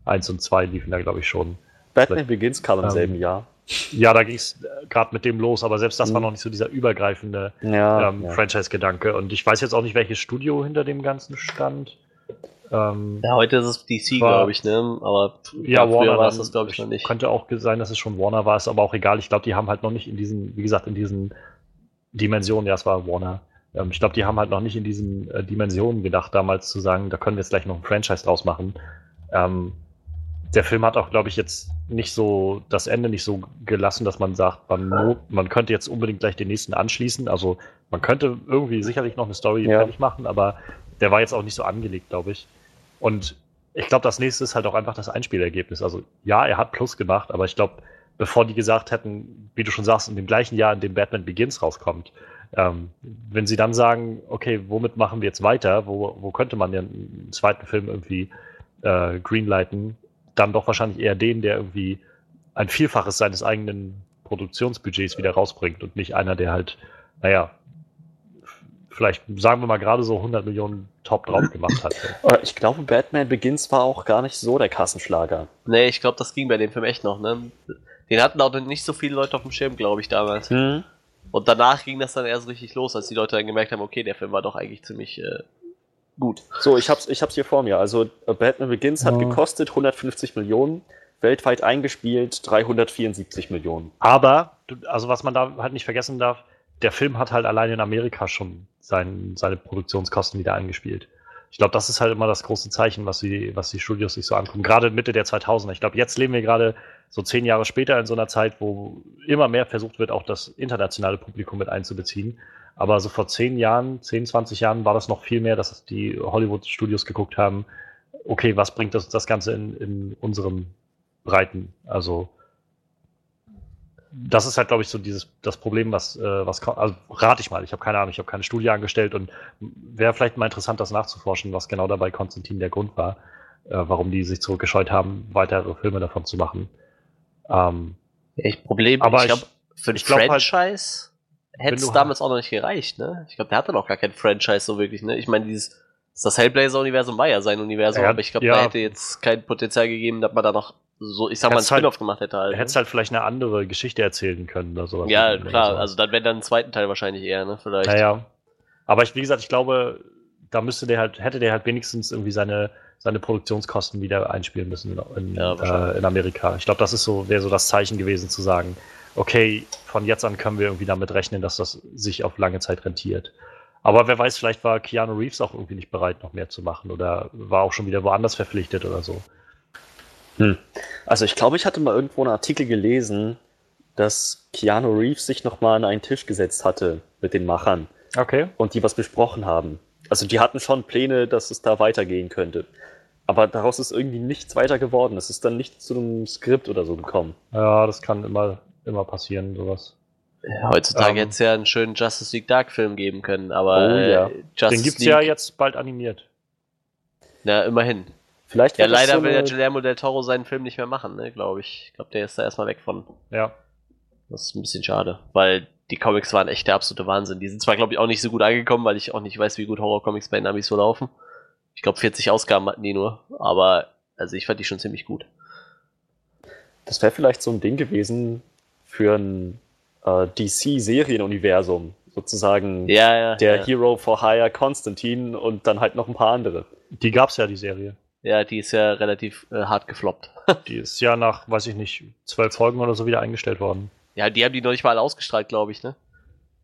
1 und 2 liefen da, glaube ich, schon. Batman Vielleicht, Begins kam im ähm, selben Jahr. Ja, da ging es gerade mit dem los, aber selbst das mhm. war noch nicht so dieser übergreifende ja, ähm, ja. Franchise-Gedanke. Und ich weiß jetzt auch nicht, welches Studio hinter dem Ganzen stand. Ähm, ja, heute ist es DC, glaube ich, ne? Aber ja, Warner war es das, glaube ich, noch nicht. Könnte auch sein, dass es schon Warner war, ist aber auch egal. Ich glaube, die haben halt noch nicht in diesen, wie gesagt, in diesen Dimensionen, ja, es war Warner. Ähm, ich glaube, die haben halt noch nicht in diesen äh, Dimensionen gedacht, damals zu sagen, da können wir jetzt gleich noch ein Franchise draus machen. Ähm, der Film hat auch, glaube ich, jetzt nicht so das Ende nicht so gelassen, dass man sagt, man, man könnte jetzt unbedingt gleich den nächsten anschließen. Also man könnte irgendwie sicherlich noch eine Story ja. fertig machen, aber der war jetzt auch nicht so angelegt, glaube ich. Und ich glaube, das nächste ist halt auch einfach das Einspielergebnis. Also ja, er hat Plus gemacht, aber ich glaube, bevor die gesagt hätten, wie du schon sagst, in dem gleichen Jahr, in dem Batman Begins rauskommt, ähm, wenn sie dann sagen, okay, womit machen wir jetzt weiter? Wo, wo könnte man denn einen zweiten Film irgendwie äh, greenlighten? Dann doch wahrscheinlich eher den, der irgendwie ein Vielfaches seines eigenen Produktionsbudgets wieder rausbringt und nicht einer, der halt, naja, vielleicht sagen wir mal gerade so 100 Millionen Top drauf gemacht hat. Ich glaube, Batman Begins war auch gar nicht so der Kassenschlager. Nee, ich glaube, das ging bei dem Film echt noch, ne? Den hatten auch nicht so viele Leute auf dem Schirm, glaube ich, damals. Mhm. Und danach ging das dann erst richtig los, als die Leute dann gemerkt haben, okay, der Film war doch eigentlich ziemlich äh, gut. So, ich hab's, ich hab's hier vor mir. Also Batman Begins hat gekostet 150 Millionen, weltweit eingespielt 374 Millionen. Aber, also was man da halt nicht vergessen darf, der Film hat halt allein in Amerika schon sein, seine Produktionskosten wieder eingespielt. Ich glaube, das ist halt immer das große Zeichen, was die, was die Studios sich so angucken. Gerade Mitte der 2000er. Ich glaube, jetzt leben wir gerade so zehn Jahre später in so einer Zeit, wo immer mehr versucht wird, auch das internationale Publikum mit einzubeziehen. Aber so vor zehn Jahren, zehn, 20 Jahren war das noch viel mehr, dass die Hollywood-Studios geguckt haben, okay, was bringt das, das Ganze in, in unseren Breiten? Also, das ist halt, glaube ich, so dieses das Problem, was, äh, was also rate ich mal, ich habe keine Ahnung, ich habe keine Studie angestellt und wäre vielleicht mal interessant, das nachzuforschen, was genau dabei Konstantin der Grund war, äh, warum die sich zurückgescheut haben, weitere Filme davon zu machen. Ähm, ich Problem, aber ich glaube, für ein glaub halt, Franchise halt, hätte es damals auch noch nicht gereicht, ne? Ich glaube, der hatte noch gar kein Franchise so wirklich, ne? Ich meine, dieses das Hellblazer-Universum war ja sein Universum, ja, aber ich glaube, ja. da hätte jetzt kein Potenzial gegeben, dass man da noch so, ich sag mal, ein Spin-off halt, gemacht hätte halt. Hättest ne? halt vielleicht eine andere Geschichte erzählen können oder sowas. Ja, klar, so. also dann wäre dann ein zweiten Teil wahrscheinlich eher, ne, vielleicht. Naja. Aber ich, wie gesagt, ich glaube, da müsste der halt, hätte der halt wenigstens irgendwie seine, seine Produktionskosten wieder einspielen müssen in, ja, äh, in Amerika. Ich glaube, das ist so, wäre so das Zeichen gewesen zu sagen, okay, von jetzt an können wir irgendwie damit rechnen, dass das sich auf lange Zeit rentiert. Aber wer weiß, vielleicht war Keanu Reeves auch irgendwie nicht bereit, noch mehr zu machen oder war auch schon wieder woanders verpflichtet oder so. Hm. Also ich glaube, ich hatte mal irgendwo einen Artikel gelesen, dass Keanu Reeves sich nochmal an einen Tisch gesetzt hatte mit den Machern. Okay. Und die was besprochen haben. Also die hatten schon Pläne, dass es da weitergehen könnte. Aber daraus ist irgendwie nichts weiter geworden. Es ist dann nicht zu einem Skript oder so gekommen. Ja, das kann immer, immer passieren, sowas. Heutzutage ähm, hätte es ja einen schönen Justice League Dark Film geben können, aber oh, ja. Justice den gibt es ja jetzt bald animiert. Na, immerhin. Vielleicht ja, leider so will der Guillermo del Toro seinen Film nicht mehr machen, ne, glaube ich. Ich glaube, der ist da erstmal weg von. Ja. Das ist ein bisschen schade, weil die Comics waren echt der absolute Wahnsinn. Die sind zwar, glaube ich, auch nicht so gut angekommen, weil ich auch nicht weiß, wie gut Horror-Comics bei Namis so laufen. Ich glaube, 40 Ausgaben hatten die nur, aber also ich fand die schon ziemlich gut. Das wäre vielleicht so ein Ding gewesen für ein äh, DC-Serienuniversum, sozusagen ja, ja, der ja. Hero for Hire Konstantin und dann halt noch ein paar andere. Die gab es ja, die Serie. Ja, die ist ja relativ äh, hart gefloppt. die ist ja nach, weiß ich nicht, zwölf Folgen oder so wieder eingestellt worden. Ja, die haben die noch nicht mal alle ausgestrahlt, glaube ich, ne?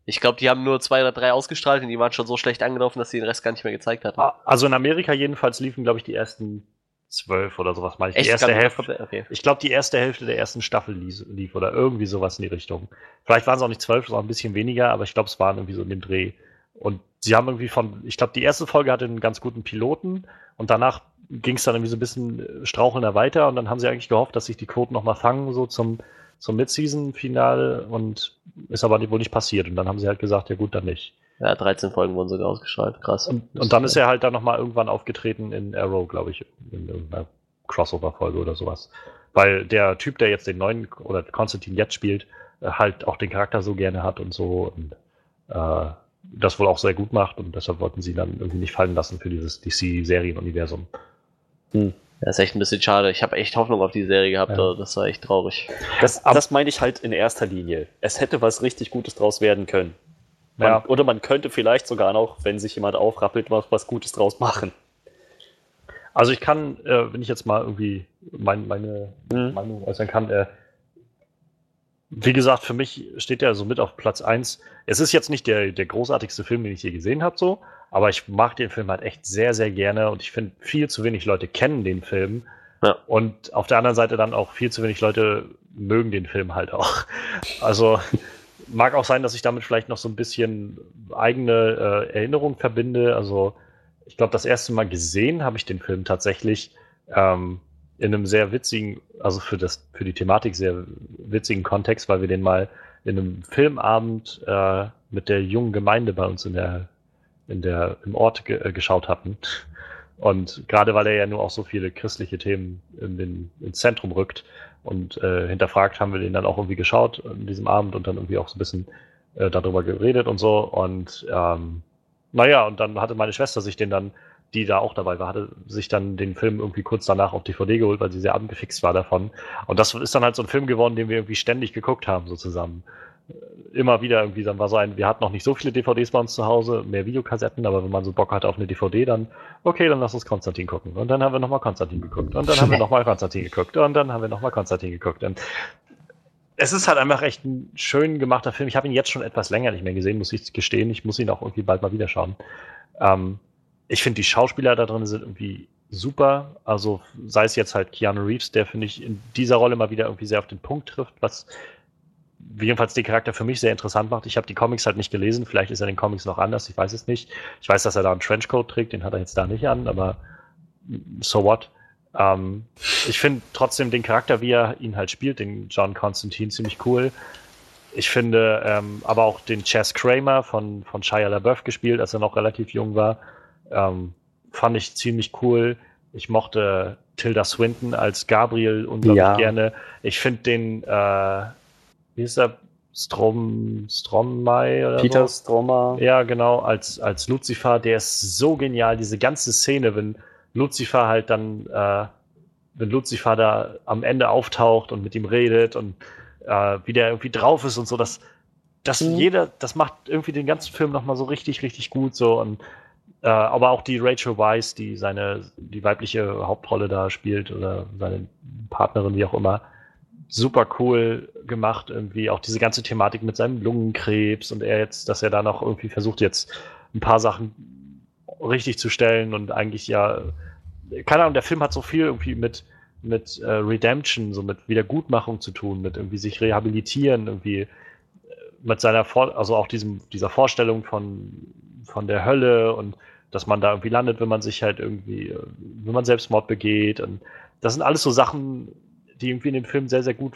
Ich glaube, die haben nur zwei oder drei ausgestrahlt und die waren schon so schlecht angelaufen, dass sie den Rest gar nicht mehr gezeigt hatten. Ah, also in Amerika jedenfalls liefen, glaube ich, die ersten zwölf oder sowas meine ich. Die erste Hälfte, okay. Ich glaube, die erste Hälfte der ersten Staffel lief, lief, oder irgendwie sowas in die Richtung. Vielleicht waren es auch nicht zwölf, sondern ein bisschen weniger, aber ich glaube, es waren irgendwie so in dem Dreh. Und sie haben irgendwie von, ich glaube, die erste Folge hatte einen ganz guten Piloten und danach ging es dann irgendwie so ein bisschen strauchelnder weiter und dann haben sie eigentlich gehofft, dass sich die Quoten nochmal fangen, so zum, zum Mid-Season-Finale und ist aber wohl nicht passiert. Und dann haben sie halt gesagt, ja gut, dann nicht. Ja, 13 Folgen wurden sogar ausgestrahlt, krass. Und, und dann ist er halt dann nochmal irgendwann aufgetreten in Arrow, glaube ich, in irgendeiner Crossover-Folge oder sowas. Weil der Typ, der jetzt den neuen, oder Konstantin jetzt spielt, äh, halt auch den Charakter so gerne hat und so und äh, das wohl auch sehr gut macht und deshalb wollten sie dann irgendwie nicht fallen lassen für dieses DC-Serienuniversum. Hm. Das ist echt ein bisschen schade. Ich habe echt Hoffnung auf die Serie gehabt, ja. das war echt traurig. Das, das meine ich halt in erster Linie. Es hätte was richtig Gutes draus werden können. Man, ja. Oder man könnte vielleicht sogar noch, wenn sich jemand aufrappelt, was, was Gutes draus machen. Also ich kann, äh, wenn ich jetzt mal irgendwie mein, meine mhm. Meinung äußern kann, äh, wie gesagt, für mich steht er so mit auf Platz 1. Es ist jetzt nicht der, der großartigste Film, den ich je gesehen habe, so, aber ich mag den Film halt echt sehr, sehr gerne und ich finde, viel zu wenig Leute kennen den Film. Ja. Und auf der anderen Seite dann auch viel zu wenig Leute mögen den Film halt auch. Also mag auch sein, dass ich damit vielleicht noch so ein bisschen eigene äh, Erinnerung verbinde. Also ich glaube, das erste Mal gesehen habe ich den Film tatsächlich ähm, in einem sehr witzigen, also für das für die Thematik sehr witzigen Kontext, weil wir den mal in einem Filmabend äh, mit der jungen Gemeinde bei uns in der in der im Ort ge äh, geschaut hatten. Und gerade weil er ja nur auch so viele christliche Themen in den, ins Zentrum rückt, und äh, hinterfragt haben wir den dann auch irgendwie geschaut an diesem Abend und dann irgendwie auch so ein bisschen äh, darüber geredet und so. Und ähm, naja, und dann hatte meine Schwester sich den dann, die da auch dabei war, hatte sich dann den Film irgendwie kurz danach auf DVD geholt, weil sie sehr angefixt war davon. Und das ist dann halt so ein Film geworden, den wir irgendwie ständig geguckt haben, so zusammen immer wieder irgendwie, dann war so ein, wir hatten noch nicht so viele DVDs bei uns zu Hause, mehr Videokassetten, aber wenn man so Bock hatte auf eine DVD, dann, okay, dann lass uns Konstantin gucken. Und dann haben wir nochmal Konstantin geguckt. Und dann haben wir nochmal Konstantin geguckt. Und dann haben wir nochmal Konstantin geguckt. Und es ist halt einfach echt ein schön gemachter Film. Ich habe ihn jetzt schon etwas länger nicht mehr gesehen, muss ich gestehen. Ich muss ihn auch irgendwie bald mal wieder schauen. Ähm, ich finde, die Schauspieler da drin sind irgendwie super. Also sei es jetzt halt Keanu Reeves, der finde ich in dieser Rolle mal wieder irgendwie sehr auf den Punkt trifft, was jedenfalls den Charakter für mich sehr interessant macht. Ich habe die Comics halt nicht gelesen, vielleicht ist er in den Comics noch anders, ich weiß es nicht. Ich weiß, dass er da einen Trenchcoat trägt, den hat er jetzt da nicht an, aber so what? Ähm, ich finde trotzdem den Charakter, wie er ihn halt spielt, den John Constantine, ziemlich cool. Ich finde ähm, aber auch den Chess Kramer von, von Shia LaBeouf gespielt, als er noch relativ jung war, ähm, fand ich ziemlich cool. Ich mochte Tilda Swinton als Gabriel unglaublich ja. gerne. Ich finde den äh, wie ist er? Strom, Strommai oder Peter so? Strommer. Ja, genau, als, als Lucifer, der ist so genial, diese ganze Szene, wenn Lucifer halt dann, äh, wenn Lucifer da am Ende auftaucht und mit ihm redet und äh, wie der irgendwie drauf ist und so, das, das mhm. jeder, das macht irgendwie den ganzen Film nochmal so richtig, richtig gut so und äh, aber auch die Rachel Weisz, die seine, die weibliche Hauptrolle da spielt oder seine Partnerin, wie auch immer, super cool gemacht, irgendwie. Auch diese ganze Thematik mit seinem Lungenkrebs und er jetzt, dass er da noch irgendwie versucht, jetzt ein paar Sachen richtig zu stellen und eigentlich ja, keine Ahnung, der Film hat so viel irgendwie mit, mit äh, Redemption, so mit Wiedergutmachung zu tun, mit irgendwie sich rehabilitieren, irgendwie äh, mit seiner, Vor also auch diesem, dieser Vorstellung von, von der Hölle und dass man da irgendwie landet, wenn man sich halt irgendwie, äh, wenn man Selbstmord begeht und das sind alles so Sachen, die irgendwie in dem Film sehr, sehr gut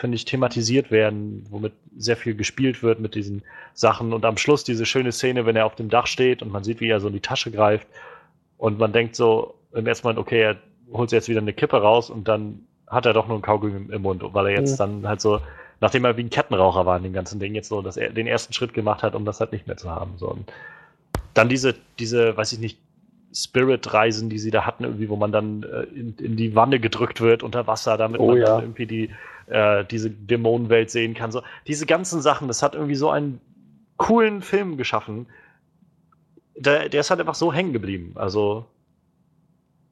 finde ich, thematisiert werden, womit sehr viel gespielt wird mit diesen Sachen. Und am Schluss diese schöne Szene, wenn er auf dem Dach steht und man sieht, wie er so in die Tasche greift. Und man denkt so im ersten Moment, okay, er holt jetzt wieder eine Kippe raus und dann hat er doch nur ein Kaugummi im, im Mund, weil er jetzt ja. dann halt so, nachdem er wie ein Kettenraucher war in dem ganzen Ding, jetzt so dass er den ersten Schritt gemacht hat, um das halt nicht mehr zu haben. So. Und dann diese, diese, weiß ich nicht, Spirit-Reisen, die sie da hatten, irgendwie, wo man dann äh, in, in, die Wanne gedrückt wird unter Wasser, damit oh, man ja. dann irgendwie die, äh, diese Dämonenwelt sehen kann. So, diese ganzen Sachen, das hat irgendwie so einen coolen Film geschaffen. Der, der ist halt einfach so hängen geblieben. Also,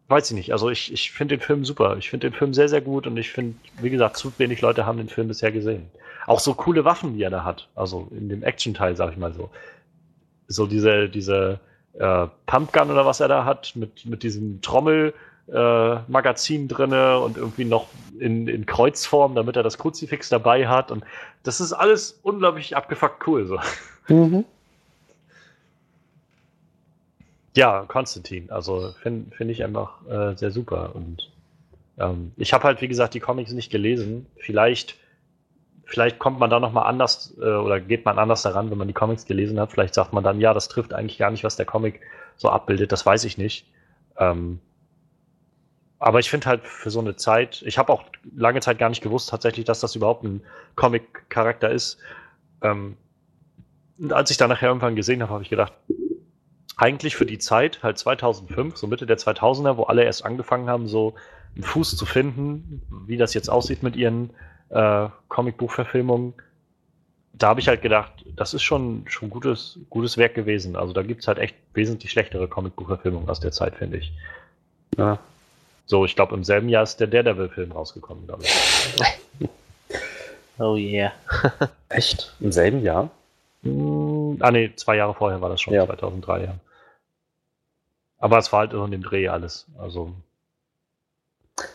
weiß ich nicht. Also, ich, ich finde den Film super. Ich finde den Film sehr, sehr gut und ich finde, wie gesagt, zu wenig Leute haben den Film bisher gesehen. Auch so coole Waffen, die er da hat. Also, in dem Action-Teil, sag ich mal so. So diese, diese, äh, Pumpgun oder was er da hat, mit, mit diesem Trommelmagazin äh, drinne und irgendwie noch in, in Kreuzform, damit er das Kruzifix dabei hat. Und das ist alles unglaublich abgefuckt cool. So. Mhm. Ja, Konstantin, also finde find ich einfach äh, sehr super. Und ähm, ich habe halt, wie gesagt, die Comics nicht gelesen. Vielleicht vielleicht kommt man da nochmal anders äh, oder geht man anders daran, wenn man die Comics gelesen hat. Vielleicht sagt man dann, ja, das trifft eigentlich gar nicht, was der Comic so abbildet. Das weiß ich nicht. Ähm, aber ich finde halt für so eine Zeit, ich habe auch lange Zeit gar nicht gewusst tatsächlich, dass das überhaupt ein Comic-Charakter ist. Ähm, und als ich da nachher irgendwann gesehen habe, habe ich gedacht, eigentlich für die Zeit, halt 2005, so Mitte der 2000er, wo alle erst angefangen haben, so einen Fuß zu finden, wie das jetzt aussieht mit ihren äh, Comicbuchverfilmungen, da habe ich halt gedacht, das ist schon schon gutes, gutes Werk gewesen. Also da gibt es halt echt wesentlich schlechtere Comicbuchverfilmungen aus der Zeit, finde ich. Ja. So, ich glaube, im selben Jahr ist der Daredevil-Film rausgekommen, glaube ich. oh yeah. echt? Im selben Jahr? Hm, ah, nee, zwei Jahre vorher war das schon, ja. 2003, ja. Aber es war halt in dem Dreh alles. Also.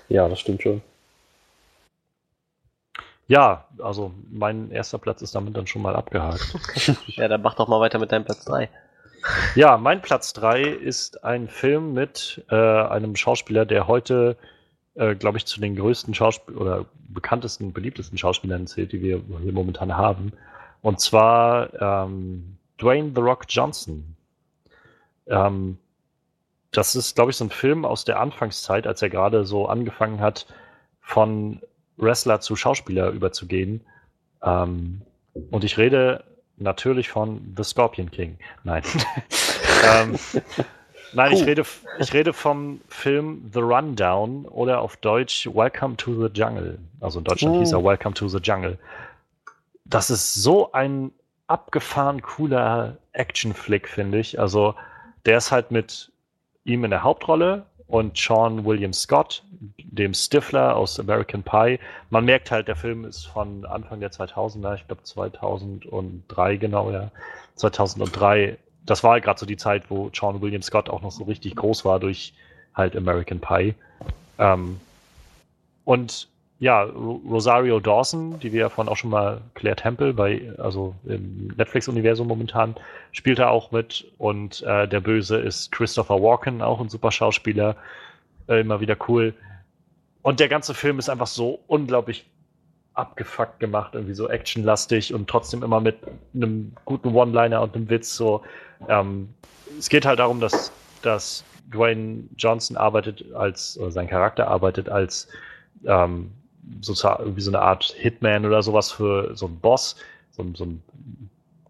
Ja, das stimmt schon. Ja, also mein erster Platz ist damit dann schon mal abgehakt. ja, dann mach doch mal weiter mit deinem Platz 3. Ja, mein Platz 3 ist ein Film mit äh, einem Schauspieler, der heute, äh, glaube ich, zu den größten Schauspielern oder bekanntesten, beliebtesten Schauspielern zählt, die wir hier momentan haben. Und zwar ähm, Dwayne The Rock Johnson. Ähm, das ist, glaube ich, so ein Film aus der Anfangszeit, als er gerade so angefangen hat, von Wrestler zu Schauspieler überzugehen. Ähm, und ich rede natürlich von The Scorpion King. Nein. ähm, nein, ich, rede, ich rede vom Film The Rundown oder auf Deutsch Welcome to the Jungle. Also in Deutschland oh. hieß er Welcome to the Jungle. Das ist so ein abgefahren cooler Action-Flick, finde ich. Also der ist halt mit ihm in der Hauptrolle und Sean William Scott, dem Stifler aus American Pie. Man merkt halt, der Film ist von Anfang der 2000er, ich glaube 2003 genau, ja, 2003. Das war halt gerade so die Zeit, wo Sean William Scott auch noch so richtig groß war durch halt American Pie. Ähm, und ja, Rosario Dawson, die wir ja von auch schon mal Claire Temple bei, also im Netflix-Universum momentan, spielt er auch mit. Und äh, der Böse ist Christopher Walken, auch ein super Schauspieler. Äh, immer wieder cool. Und der ganze Film ist einfach so unglaublich abgefuckt gemacht, irgendwie so actionlastig und trotzdem immer mit einem guten One-Liner und einem Witz. So, ähm, es geht halt darum, dass, dass Dwayne Johnson arbeitet als, oder sein Charakter arbeitet als ähm, sozusagen irgendwie so eine Art Hitman oder sowas für so einen Boss, so, so ein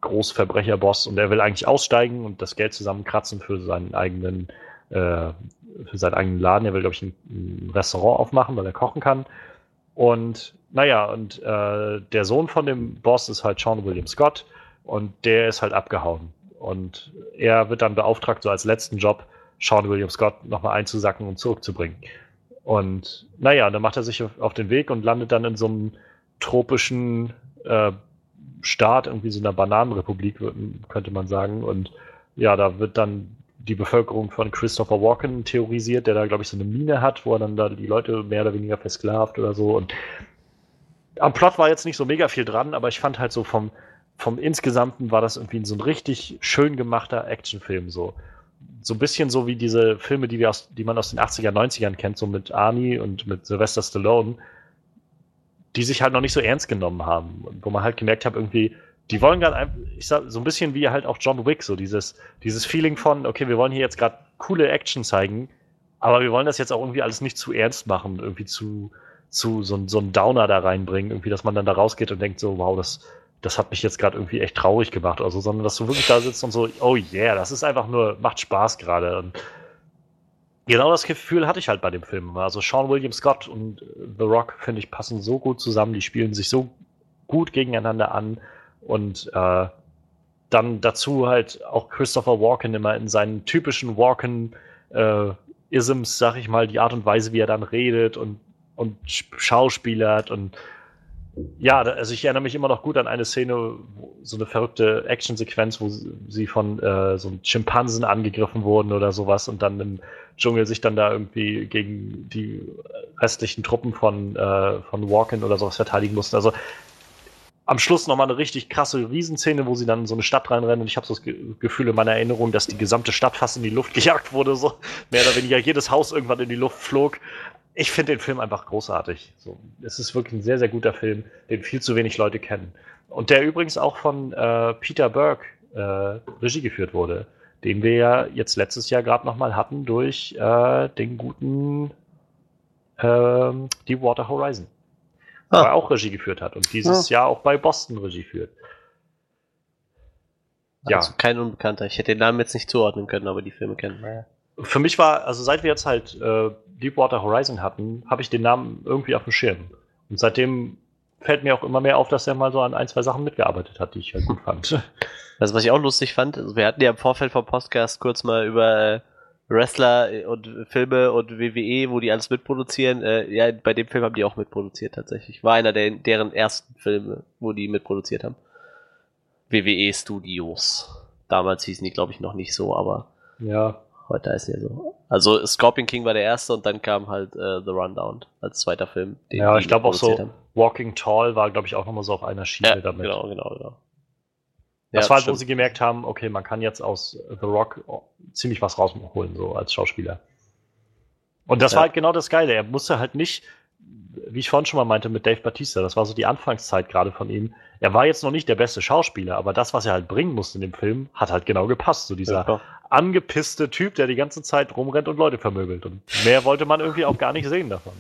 Großverbrecherboss und er will eigentlich aussteigen und das Geld zusammenkratzen für seinen eigenen, äh, für seinen eigenen Laden. Er will, glaube ich, ein, ein, Restaurant aufmachen, weil er kochen kann. Und naja, und äh, der Sohn von dem Boss ist halt Sean William Scott und der ist halt abgehauen. Und er wird dann beauftragt, so als letzten Job Sean William Scott nochmal einzusacken und zurückzubringen. Und naja, dann macht er sich auf den Weg und landet dann in so einem tropischen äh, Staat, irgendwie so einer Bananenrepublik, könnte man sagen. Und ja, da wird dann die Bevölkerung von Christopher Walken theorisiert, der da, glaube ich, so eine Mine hat, wo er dann da die Leute mehr oder weniger versklavt oder so. Und am Plot war jetzt nicht so mega viel dran, aber ich fand halt so vom, vom Insgesamten war das irgendwie so ein richtig schön gemachter Actionfilm so so ein bisschen so wie diese Filme, die, wir aus, die man aus den 80er, 90ern kennt, so mit Arnie und mit Sylvester Stallone. die sich halt noch nicht so ernst genommen haben. Wo man halt gemerkt hat, irgendwie, die wollen gerade, ich sag, so ein bisschen wie halt auch John Wick, so dieses, dieses Feeling von, okay, wir wollen hier jetzt gerade coole Action zeigen, aber wir wollen das jetzt auch irgendwie alles nicht zu ernst machen, irgendwie zu, zu so, so einen Downer da reinbringen, irgendwie, dass man dann da rausgeht und denkt so, wow, das, das hat mich jetzt gerade irgendwie echt traurig gemacht oder so, sondern dass du wirklich da sitzt und so, oh yeah, das ist einfach nur, macht Spaß gerade. Genau das Gefühl hatte ich halt bei dem Film. Also Sean William Scott und The Rock, finde ich, passen so gut zusammen, die spielen sich so gut gegeneinander an und äh, dann dazu halt auch Christopher Walken immer in seinen typischen Walken äh, Isms, sag ich mal, die Art und Weise, wie er dann redet und, und schauspielert und ja, also ich erinnere mich immer noch gut an eine Szene, so eine verrückte Actionsequenz, wo sie von äh, so einem Schimpansen angegriffen wurden oder sowas und dann im Dschungel sich dann da irgendwie gegen die restlichen Truppen von, äh, von Walken oder sowas verteidigen mussten. Also am Schluss nochmal eine richtig krasse Riesenszene, wo sie dann in so eine Stadt reinrennen und ich habe so das Gefühl in meiner Erinnerung, dass die gesamte Stadt fast in die Luft gejagt wurde, so mehr oder weniger jedes Haus irgendwann in die Luft flog ich finde den Film einfach großartig. So, es ist wirklich ein sehr, sehr guter Film, den viel zu wenig Leute kennen. Und der übrigens auch von äh, Peter Burke äh, Regie geführt wurde, den wir ja jetzt letztes Jahr gerade nochmal hatten durch äh, den guten äh, Deepwater Horizon. Ah. Wo er auch Regie geführt hat und dieses ah. Jahr auch bei Boston Regie führt. Ja. Also kein Unbekannter. Ich hätte den Namen jetzt nicht zuordnen können, aber die Filme kennen. Naja. Für mich war, also seit wir jetzt halt äh, Deepwater Horizon hatten, habe ich den Namen irgendwie auf dem Schirm. Und seitdem fällt mir auch immer mehr auf, dass er mal so an ein, zwei Sachen mitgearbeitet hat, die ich halt gut fand. Also was ich auch lustig fand, also wir hatten ja im Vorfeld vom Podcast kurz mal über äh, Wrestler und Filme und WWE, wo die alles mitproduzieren. Äh, ja, bei dem Film haben die auch mitproduziert tatsächlich. War einer der, deren ersten Filme, wo die mitproduziert haben. WWE Studios. Damals hießen die, glaube ich, noch nicht so, aber. Ja. Heute heißt ja so. Also Scorpion King war der erste und dann kam halt äh, The Rundown als zweiter Film. ja, ich glaube auch so haben. Walking Tall war, glaube ich, auch nochmal so auf einer Schiene ja, damit. Genau, genau, genau. Das ja, war halt, wo sie gemerkt haben, okay, man kann jetzt aus The Rock ziemlich was rausholen, so als Schauspieler. Und das ja. war halt genau das Geile. Er musste halt nicht, wie ich vorhin schon mal meinte, mit Dave Batista, das war so die Anfangszeit gerade von ihm. Er war jetzt noch nicht der beste Schauspieler, aber das, was er halt bringen musste in dem Film, hat halt genau gepasst. So dieser ja, angepisste Typ, der die ganze Zeit rumrennt und Leute vermöbelt. Und mehr wollte man irgendwie auch gar nicht sehen davon.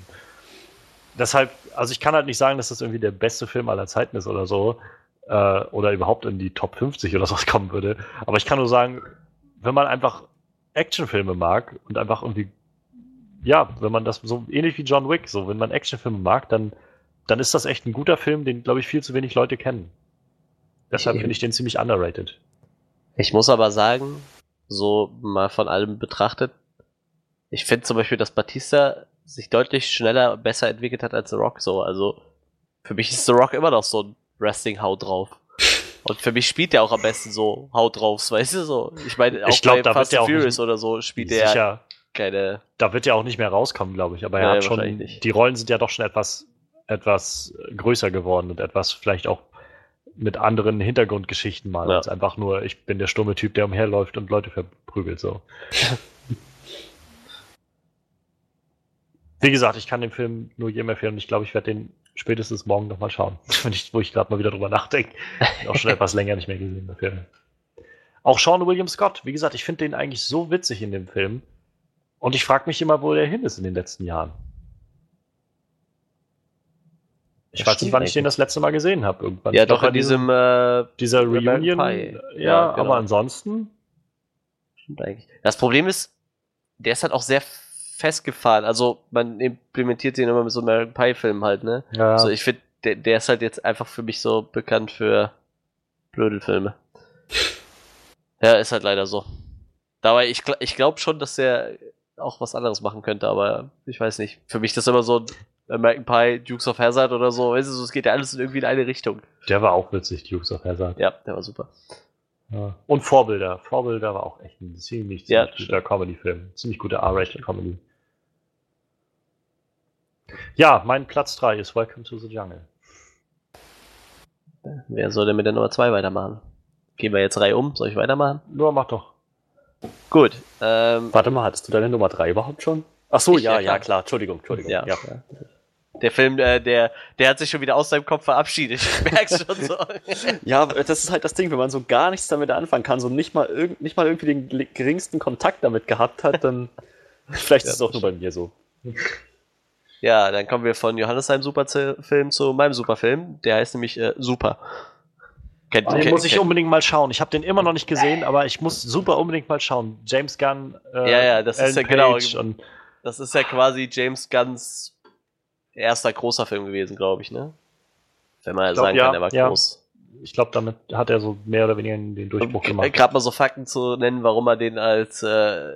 Deshalb, also ich kann halt nicht sagen, dass das irgendwie der beste Film aller Zeiten ist oder so. Äh, oder überhaupt in die Top 50 oder sowas kommen würde. Aber ich kann nur sagen, wenn man einfach Actionfilme mag und einfach irgendwie, ja, wenn man das so ähnlich wie John Wick, so, wenn man Actionfilme mag, dann, dann ist das echt ein guter Film, den, glaube ich, viel zu wenig Leute kennen. Deshalb finde ich den ziemlich underrated. Ich muss aber sagen, so mal von allem betrachtet. Ich finde zum Beispiel, dass Batista sich deutlich schneller besser entwickelt hat als The Rock so. Also für mich ist The Rock immer noch so ein Wrestling-Haut drauf. Und für mich spielt er auch am besten so Haut drauf, weißt du so. Ich meine, auch ich glaub, bei Fast and Furious oder so spielt er keine. Da wird er auch nicht mehr rauskommen, glaube ich. Aber er ja, hat schon. Die Rollen sind ja doch schon etwas, etwas größer geworden und etwas vielleicht auch mit anderen Hintergrundgeschichten mal, ja. als einfach nur, ich bin der stumme Typ, der umherläuft und Leute verprügelt so. Wie gesagt, ich kann den Film nur jedem empfehlen und ich glaube, ich werde den spätestens morgen nochmal schauen, wenn ich, wo ich gerade mal wieder drüber nachdenke. Auch schon etwas länger nicht mehr gesehen, der Film. Auch Sean William Scott, wie gesagt, ich finde den eigentlich so witzig in dem Film. Und ich frage mich immer, wo der hin ist in den letzten Jahren. Ich weiß nicht, wann ich den das letzte Mal gesehen habe. Irgendwann. Ja, doch in diesem äh, dieser Reunion. Ja, ja genau. aber ansonsten. Das Problem ist, der ist halt auch sehr festgefahren. Also man implementiert den immer mit so einem American Pie Film halt, ne? Ja. Also ich finde, der, der, ist halt jetzt einfach für mich so bekannt für Blödelfilme. ja, ist halt leider so. Dabei, ich, ich glaube schon, dass der auch was anderes machen könnte, aber ich weiß nicht. Für mich ist das immer so American Pie, Dukes of Hazard oder so. Weißt du, es geht ja alles in irgendwie in eine Richtung. Der war auch witzig, Dukes of Hazard. Ja, der war super. Ja. Und Vorbilder. Vorbilder war auch echt ein ziemlich, ziemlich ja, guter Comedy-Film. Ziemlich guter R-Rated Comedy. Ja, mein Platz 3 ist Welcome to the Jungle. Wer soll denn mit der Nummer 2 weitermachen? Gehen wir jetzt Reihe um? Soll ich weitermachen? Nur mach doch. Gut. Ähm, Warte mal, hattest du deine Nummer 3 überhaupt schon? Ach so, ich, ja, ja, klar. Entschuldigung, Entschuldigung. Ja, ja. Der Film, äh, der, der hat sich schon wieder aus seinem Kopf verabschiedet. Ich merk's schon so. ja, das ist halt das Ding, wenn man so gar nichts damit anfangen kann, so nicht mal, irg nicht mal irgendwie den geringsten Kontakt damit gehabt hat, dann vielleicht ja, ist es auch nur bei mir so. Ja, dann kommen wir von Johannes seinem Superfilm zu meinem Superfilm. Der heißt nämlich äh, Super. Kennt, den kennt, muss ich kennt. unbedingt mal schauen. Ich habe den immer noch nicht gesehen, aber ich muss super unbedingt mal schauen. James Gunn. Äh, ja, ja, das Alan ist ja genau. das ist ja quasi James Gunns erster großer Film gewesen, glaube ich, ne? Wenn man glaub, sagen ja, kann, er war ja. groß. Ich glaube, damit hat er so mehr oder weniger den Durchbruch gemacht. Gerade mal so Fakten zu nennen, warum er den als äh,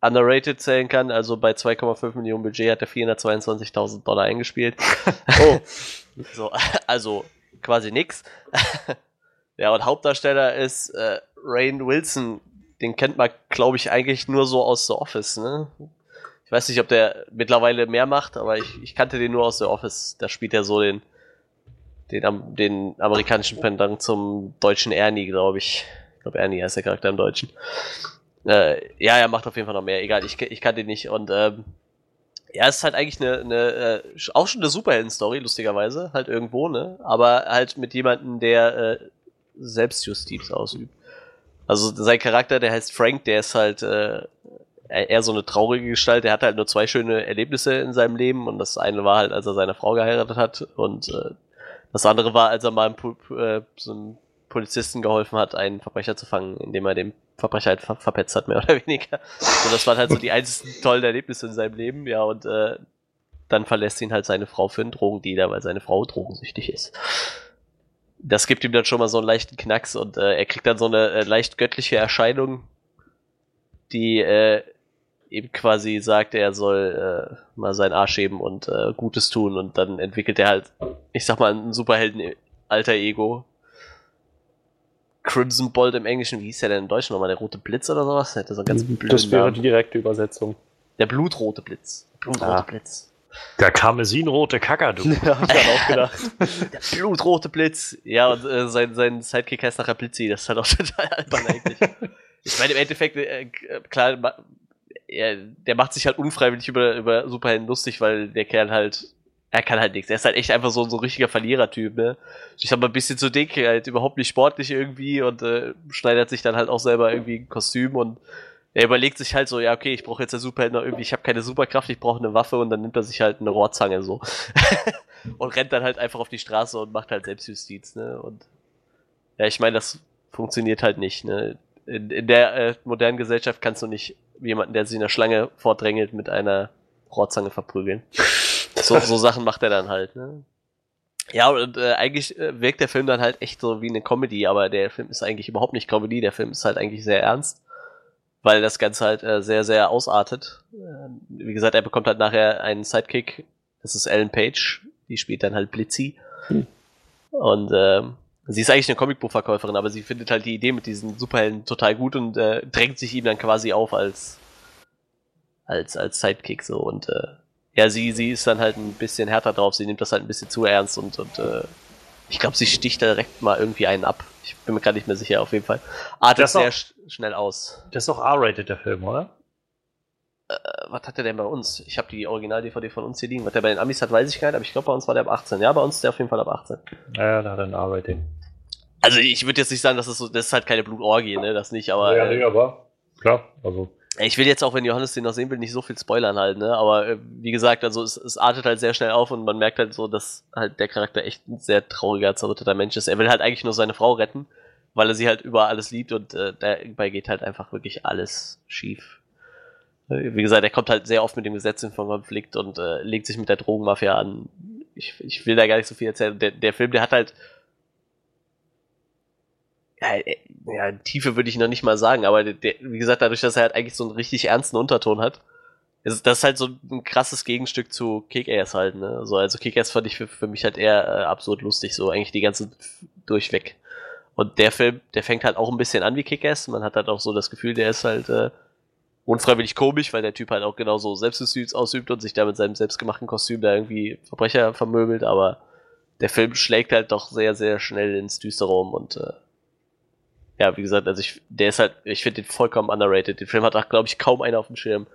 underrated zählen kann. Also bei 2,5 Millionen Budget hat er 422.000 Dollar eingespielt. oh. so, also quasi nix. ja, und Hauptdarsteller ist äh, Rain Wilson. Den kennt man, glaube ich, eigentlich nur so aus The Office, ne? Ich weiß nicht, ob der mittlerweile mehr macht, aber ich, ich kannte den nur aus The Office. Da spielt er so den, den, den amerikanischen Pendant zum deutschen Ernie, glaube ich. Ich glaube, Ernie heißt der Charakter im Deutschen. Äh, ja, er macht auf jeden Fall noch mehr. Egal, ich, ich kann den nicht. Und ähm, ja, es ist halt eigentlich eine, eine äh, auch schon eine Superhelden-Story, lustigerweise, halt irgendwo, ne? Aber halt mit jemandem, der äh, Selbstjustiz ausübt. Also sein Charakter, der heißt Frank, der ist halt äh, eher so eine traurige Gestalt. Der hatte halt nur zwei schöne Erlebnisse in seinem Leben und das eine war halt, als er seine Frau geheiratet hat und äh, das andere war, als er mal einem, äh, so einem Polizisten geholfen hat, einen Verbrecher zu fangen, indem er dem Verbrecher halt ver verpetzt hat, mehr oder weniger. So, das waren halt so die einzigen tollen Erlebnisse in seinem Leben, ja, und äh, dann verlässt ihn halt seine Frau für einen Drogendealer, weil seine Frau drogensüchtig ist. Das gibt ihm dann schon mal so einen leichten Knacks und äh, er kriegt dann so eine äh, leicht göttliche Erscheinung, die äh, eben quasi sagt, er soll äh, mal seinen Arsch heben und äh, Gutes tun und dann entwickelt er halt, ich sag mal, ein Superhelden-Alter Ego, Crimson Bolt im Englischen, wie hieß der denn im Deutschen nochmal? Der rote Blitz oder sowas? Hätte so ganz das wäre die direkte Übersetzung. Der blutrote Blitz. Blutrote ah. Blitz. Der karmesinrote Kakadu. Ja, hab ich auch gedacht. Der blutrote Blitz. Ja, und äh, sein, sein Sidekick heißt nachher Blitzi. Das ist halt auch total albern eigentlich. ich meine, im Endeffekt, äh, klar, er, der macht sich halt unfreiwillig über, über Superhelden lustig, weil der Kerl halt er kann halt nichts. Er ist halt echt einfach so, so ein richtiger Verlierertyp, ne? Ich habe ein bisschen zu dick, halt überhaupt nicht sportlich irgendwie und äh, schneidet sich dann halt auch selber irgendwie ein Kostüm und er überlegt sich halt so, ja, okay, ich brauche jetzt der Superheld noch irgendwie, ich habe keine Superkraft, ich brauche eine Waffe und dann nimmt er sich halt eine Rohrzange so. und rennt dann halt einfach auf die Straße und macht halt Selbstjustiz, ne? Und ja, ich meine, das funktioniert halt nicht, ne? In, in der äh, modernen Gesellschaft kannst du nicht jemanden, der sich in der Schlange vordrängelt, mit einer Rohrzange verprügeln so, so Sachen macht er dann halt, ne? Ja, und äh, eigentlich äh, wirkt der Film dann halt echt so wie eine Comedy, aber der Film ist eigentlich überhaupt nicht Comedy, der Film ist halt eigentlich sehr ernst, weil das Ganze halt äh, sehr, sehr ausartet. Äh, wie gesagt, er bekommt halt nachher einen Sidekick, das ist Ellen Page, die spielt dann halt Blitzy. Hm. Und äh, sie ist eigentlich eine Comicbuchverkäuferin, aber sie findet halt die Idee mit diesen Superhelden total gut und äh, drängt sich ihm dann quasi auf als als als Sidekick so und äh, ja, sie, sie ist dann halt ein bisschen härter drauf, sie nimmt das halt ein bisschen zu ernst und, und äh, ich glaube, sie sticht direkt mal irgendwie einen ab. Ich bin mir gerade nicht mehr sicher, auf jeden Fall. Artet sehr auch, sch schnell aus. Das ist doch R-rated, der Film, oder? Äh, was hat der denn bei uns? Ich habe die Original-DVD von uns hier liegen. Was der bei den Amis hat, weiß ich gar nicht, aber ich glaube, bei uns war der ab 18. Ja, bei uns ist der auf jeden Fall ab 18. Ja, da hat er ein R-Rating. Also ich würde jetzt nicht sagen, dass das so, das ist halt keine Blutorgie, ne, das nicht, aber. Ja, nee, aber klar, also ich will jetzt auch, wenn Johannes den noch sehen will, nicht so viel spoilern halt, ne? Aber äh, wie gesagt, also es, es artet halt sehr schnell auf und man merkt halt so, dass halt der Charakter echt ein sehr trauriger, zerrütteter Mensch ist. Er will halt eigentlich nur seine Frau retten, weil er sie halt über alles liebt und äh, dabei geht halt einfach wirklich alles schief. Äh, wie gesagt, er kommt halt sehr oft mit dem Gesetz in Konflikt und äh, legt sich mit der Drogenmafia an. Ich, ich will da gar nicht so viel erzählen. Der, der Film, der hat halt ja, äh, ja, Tiefe würde ich noch nicht mal sagen, aber der, wie gesagt, dadurch, dass er halt eigentlich so einen richtig ernsten Unterton hat, ist das halt so ein krasses Gegenstück zu Kick-Ass halt, ne? So, also Kick-Ass fand ich für, für mich halt eher äh, absurd lustig, so eigentlich die ganze durchweg. Und der Film, der fängt halt auch ein bisschen an wie Kick-Ass. Man hat halt auch so das Gefühl, der ist halt äh, unfreiwillig komisch, weil der Typ halt auch genauso Selbstjustiz ausübt und sich da mit seinem selbstgemachten Kostüm da irgendwie Verbrecher vermöbelt, aber der Film schlägt halt doch sehr, sehr schnell ins Düstere um und äh, ja, wie gesagt, also ich, der ist halt, ich finde den vollkommen underrated. Den Film hat auch, glaube ich, kaum einer auf dem Schirm.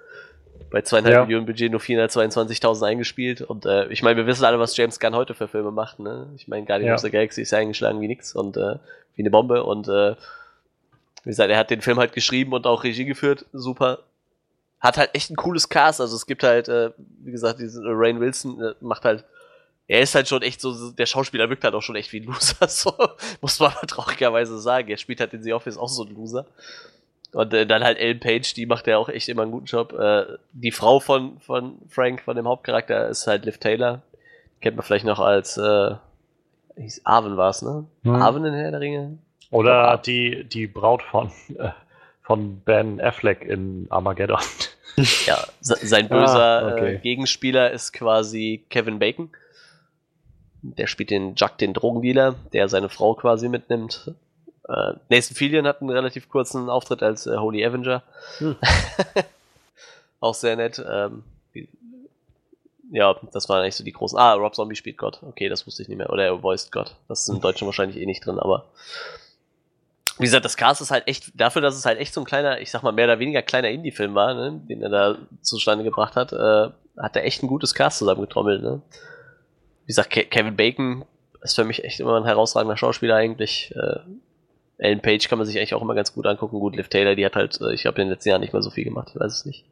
bei zweieinhalb ja. Millionen Budget nur 422.000 eingespielt. Und äh, ich meine, wir wissen alle, was James Gunn heute für Filme macht. Ne? Ich meine, Guardians ja. of the Galaxy ist ja eingeschlagen wie nix und äh, wie eine Bombe. Und äh, wie gesagt, er hat den Film halt geschrieben und auch Regie geführt. Super. Hat halt echt ein cooles Cast. Also es gibt halt, äh, wie gesagt, diesen Rain Wilson äh, macht halt er ist halt schon echt so, der Schauspieler wirkt halt auch schon echt wie ein Loser, so, muss man mal traurigerweise sagen. Er spielt halt in The Office auch so ein Loser. Und äh, dann halt Ellen Page, die macht ja auch echt immer einen guten Job. Äh, die Frau von, von Frank, von dem Hauptcharakter, ist halt Liv Taylor. Kennt man vielleicht noch als, äh, hieß Arwen war's, ne? Hm. Arwen in Herr der Ringe? Oder die, die Braut von, äh, von Ben Affleck in Armageddon. Ja, sein böser ah, okay. äh, Gegenspieler ist quasi Kevin Bacon. Der spielt den Jack, den Drogendealer, der seine Frau quasi mitnimmt. Äh, Nathan Fillion hat einen relativ kurzen Auftritt als äh, Holy Avenger. Hm. Auch sehr nett. Ähm, ja, das waren eigentlich so die großen. Ah, Rob Zombie spielt Gott. Okay, das wusste ich nicht mehr. Oder er voiced Gott. Das ist im Deutschen wahrscheinlich eh nicht drin, aber. Wie gesagt, das Cast ist halt echt, dafür, dass es halt echt so ein kleiner, ich sag mal, mehr oder weniger kleiner Indie-Film war, ne, den er da zustande gebracht hat, äh, hat er echt ein gutes Cast zusammengetrommelt, ne wie gesagt, Ke Kevin Bacon ist für mich echt immer ein herausragender Schauspieler eigentlich. Äh, Ellen Page kann man sich eigentlich auch immer ganz gut angucken. Gut, Liv Taylor, die hat halt, äh, ich glaube, in den letzten Jahren nicht mehr so viel gemacht, ich weiß es nicht.